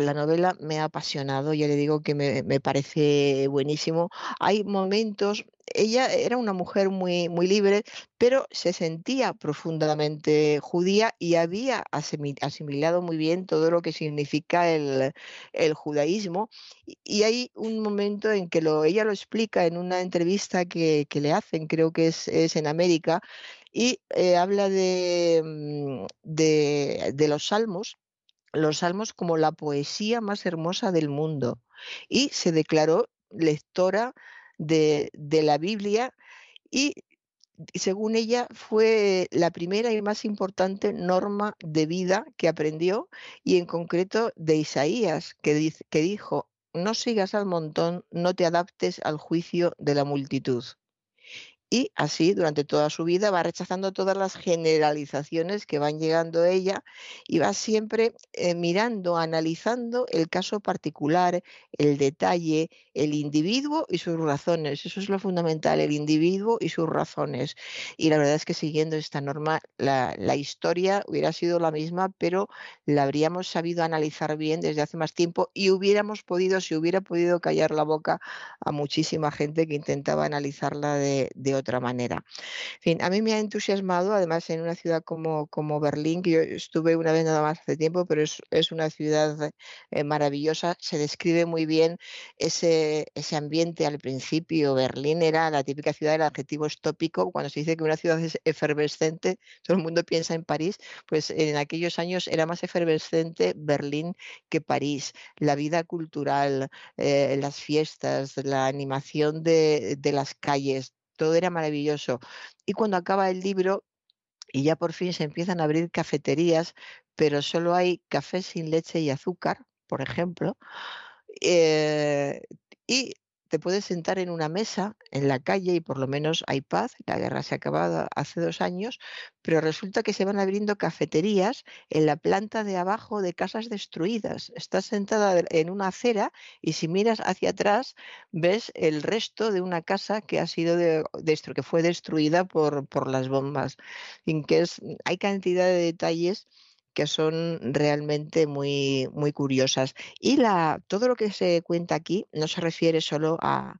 la novela me ha apasionado, ya le digo que me, parece buenísimo. Hay momentos, ella era una mujer muy, muy libre, pero se sentía profundamente judía y había asimilado muy bien todo lo que significa el, judaísmo. Y hay un momento en que ella lo explica en una entrevista que, le hacen, creo que es, en América, y eh, habla mm, de los salmos los salmos como la poesía más hermosa del mundo y se declaró lectora de, la Biblia y según ella fue la primera y más importante norma de vida que aprendió y en concreto de Isaías que, que dijo, no sigas al montón, no te adaptes al juicio de la multitud y así durante toda su vida va rechazando todas las generalizaciones que van llegando a ella y va siempre eh, mirando, analizando el caso particular, el detalle, el individuo y sus razones. Eso es lo fundamental, el individuo y sus razones. Y la verdad es que siguiendo esta norma, la, la historia hubiera sido la misma, pero la habríamos sabido analizar bien desde hace más tiempo y hubiéramos podido, si hubiera podido callar la boca a muchísima gente que intentaba analizarla de, de otra manera. En fin, a mí me ha entusiasmado, además en una ciudad como, como Berlín, que yo estuve una vez nada más hace tiempo, pero es, es una ciudad eh, maravillosa, se describe muy bien ese, ese ambiente al principio. Berlín era la típica ciudad, el adjetivo es tópico, cuando se dice que una ciudad es efervescente, todo el mundo piensa en París, pues en aquellos años era más efervescente Berlín que París. La vida cultural, eh, las fiestas, la animación de, de las calles, todo era maravilloso. Y cuando acaba el libro y ya por fin se empiezan a abrir cafeterías, pero solo hay café sin leche y azúcar, por ejemplo, eh, y te puedes sentar en una mesa en la calle y por lo menos hay paz. La guerra se ha acabado hace dos años, pero resulta que se van abriendo cafeterías en la planta de abajo de casas destruidas. Estás sentada en una acera y si miras hacia atrás ves el resto de una casa que ha sido de, que fue destruida por, por las bombas. En que es, hay cantidad de detalles que son realmente muy, muy curiosas. Y la, todo lo que se cuenta aquí no se refiere solo a,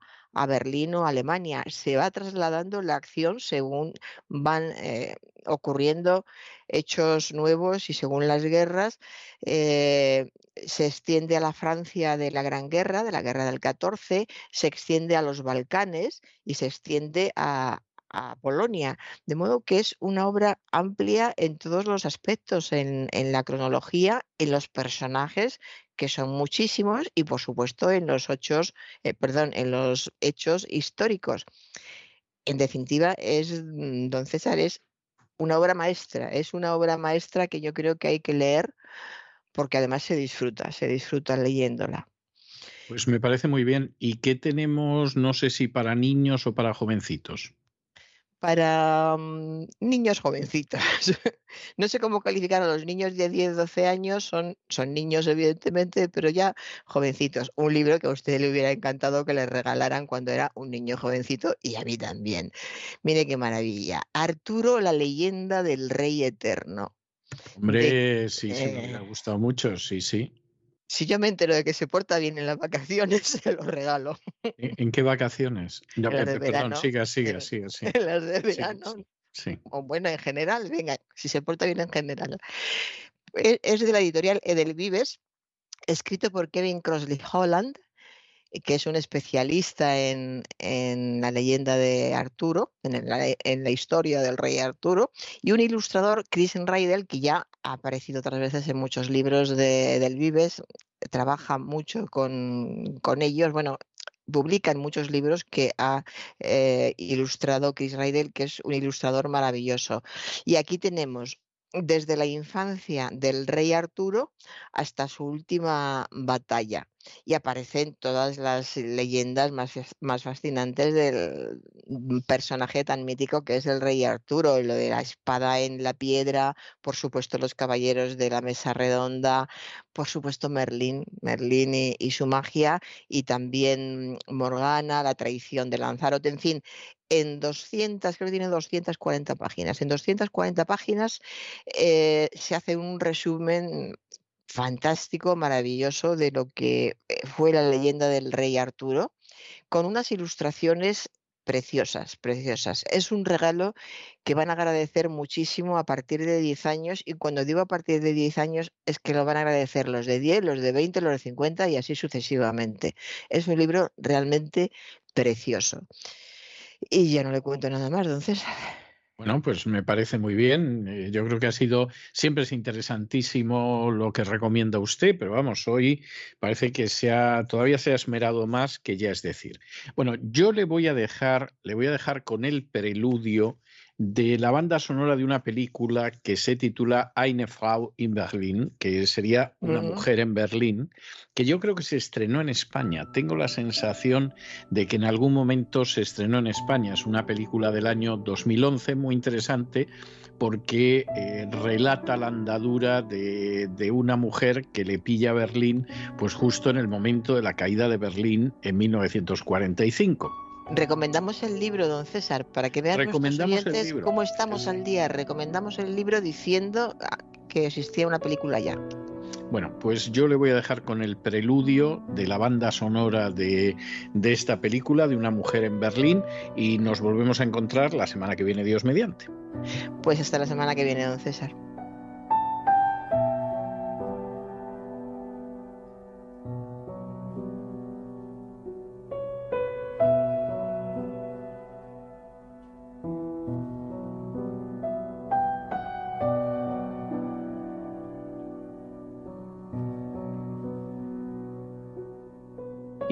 Berlín o Alemania, se va trasladando la acción según van eh, ocurriendo hechos nuevos y según las guerras eh, se extiende a la Francia de la Gran Guerra, de la Guerra del 14, se extiende a los Balcanes y se extiende a, a Polonia. De modo que es una obra amplia en todos los aspectos, en, la cronología, en los personajes, que son muchísimos, y por supuesto en los hechos, eh, perdón, en los hechos históricos. En definitiva, es, mm, don César, es una obra maestra, es una obra maestra que yo creo que hay que leer porque además se disfruta, se disfruta leyéndola. Pues me parece muy bien. ¿Y qué tenemos, no sé si para niños o para jovencitos? Para mm, niños jovencitos. no sé cómo calificar a los niños de 10, 12 años, son, son niños evidentemente, pero ya jovencitos. Un libro que a usted le hubiera encantado que le regalaran cuando era un niño jovencito y a mí también. Mire qué maravilla. Arturo, la leyenda del rey eterno. Hombre, sí, sí, me ha eh gustado mucho, sí, sí. Si yo me entero de que se porta bien en las vacaciones, se lo regalo. ¿En, qué vacaciones? No, perdón, siga, siga, siga. En las de verano. Sí, O bueno, en general, venga, si se porta bien en general. E, es de la editorial Edelvives, escrito por Kevin Crossley Holland, que es un especialista en, la leyenda de Arturo, en la, historia del rey Arturo, y un ilustrador, Chris Rydell, que ya ha aparecido otras veces en muchos libros de, del Vives, trabaja mucho con, ellos, bueno, publica en muchos libros que ha eh, ilustrado Chris Rydell, que es un ilustrador maravilloso. Y aquí tenemos desde la infancia del rey Arturo hasta su última batalla y aparecen todas las leyendas más, más fascinantes del mm, personaje tan mítico que es el rey Arturo, lo de la espada en la piedra, por supuesto los caballeros de la mesa redonda, por supuesto Merlín, Merlín y, su magia, y también Morgana, la traición de Lanzarote, en fin, en 200, creo que tiene 240 páginas. En 240 páginas eh, se hace un resumen fantástico, maravilloso de lo que eh, fue la leyenda del rey Arturo, con unas ilustraciones preciosas, preciosas. Es un regalo que van a agradecer muchísimo a partir de 10 años y cuando digo a partir de 10 años es que lo van a agradecer los de 10, los de 20, los de 50 y así sucesivamente. Es un libro realmente precioso. Y ya no le cuento nada más, don César. Bueno, pues me parece muy bien. Eh, yo creo que ha sido, siempre es interesantísimo lo que recomienda usted, pero vamos, hoy parece que se ha, todavía se ha esmerado más que ya es decir. Bueno, yo le voy a dejar, le voy a dejar con el preludio de la banda sonora de una película que se titula Eine Frau in Berlin, que sería una mujer en Berlín, que yo creo que se estrenó en España. Tengo la sensación de que en algún momento se estrenó en España. Es una película del año 2011 muy interesante porque eh, relata la andadura de, de, una mujer que le pilla a Berlín pues justo en el momento de la caída de Berlín en 1945. Recomendamos el libro, don César, para que vean nuestros oyentes cómo estamos al día. Recomendamos el libro diciendo ah, que existía una película ya. Bueno, pues yo le voy a dejar con el preludio de la banda sonora de, de, esta película, de una mujer en Berlín, y nos volvemos a encontrar la semana que viene, Dios mediante. Pues hasta la semana que viene, don César.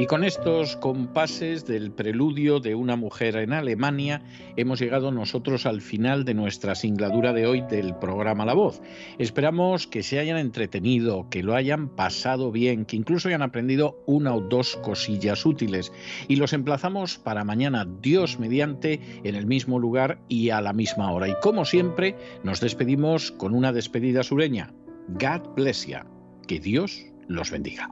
Con estos compases del preludio de una mujer en Alemania, hemos llegado nosotros al final de nuestra singladura de hoy del programa La Voz. Esperamos que se hayan entretenido, que lo hayan pasado bien, que incluso hayan aprendido una o dos cosillas útiles. Y los emplazamos para mañana, Dios mediante, en el mismo lugar y a la misma hora. Y como siempre, nos despedimos con una despedida sureña. God bless you. Que Dios los bendiga.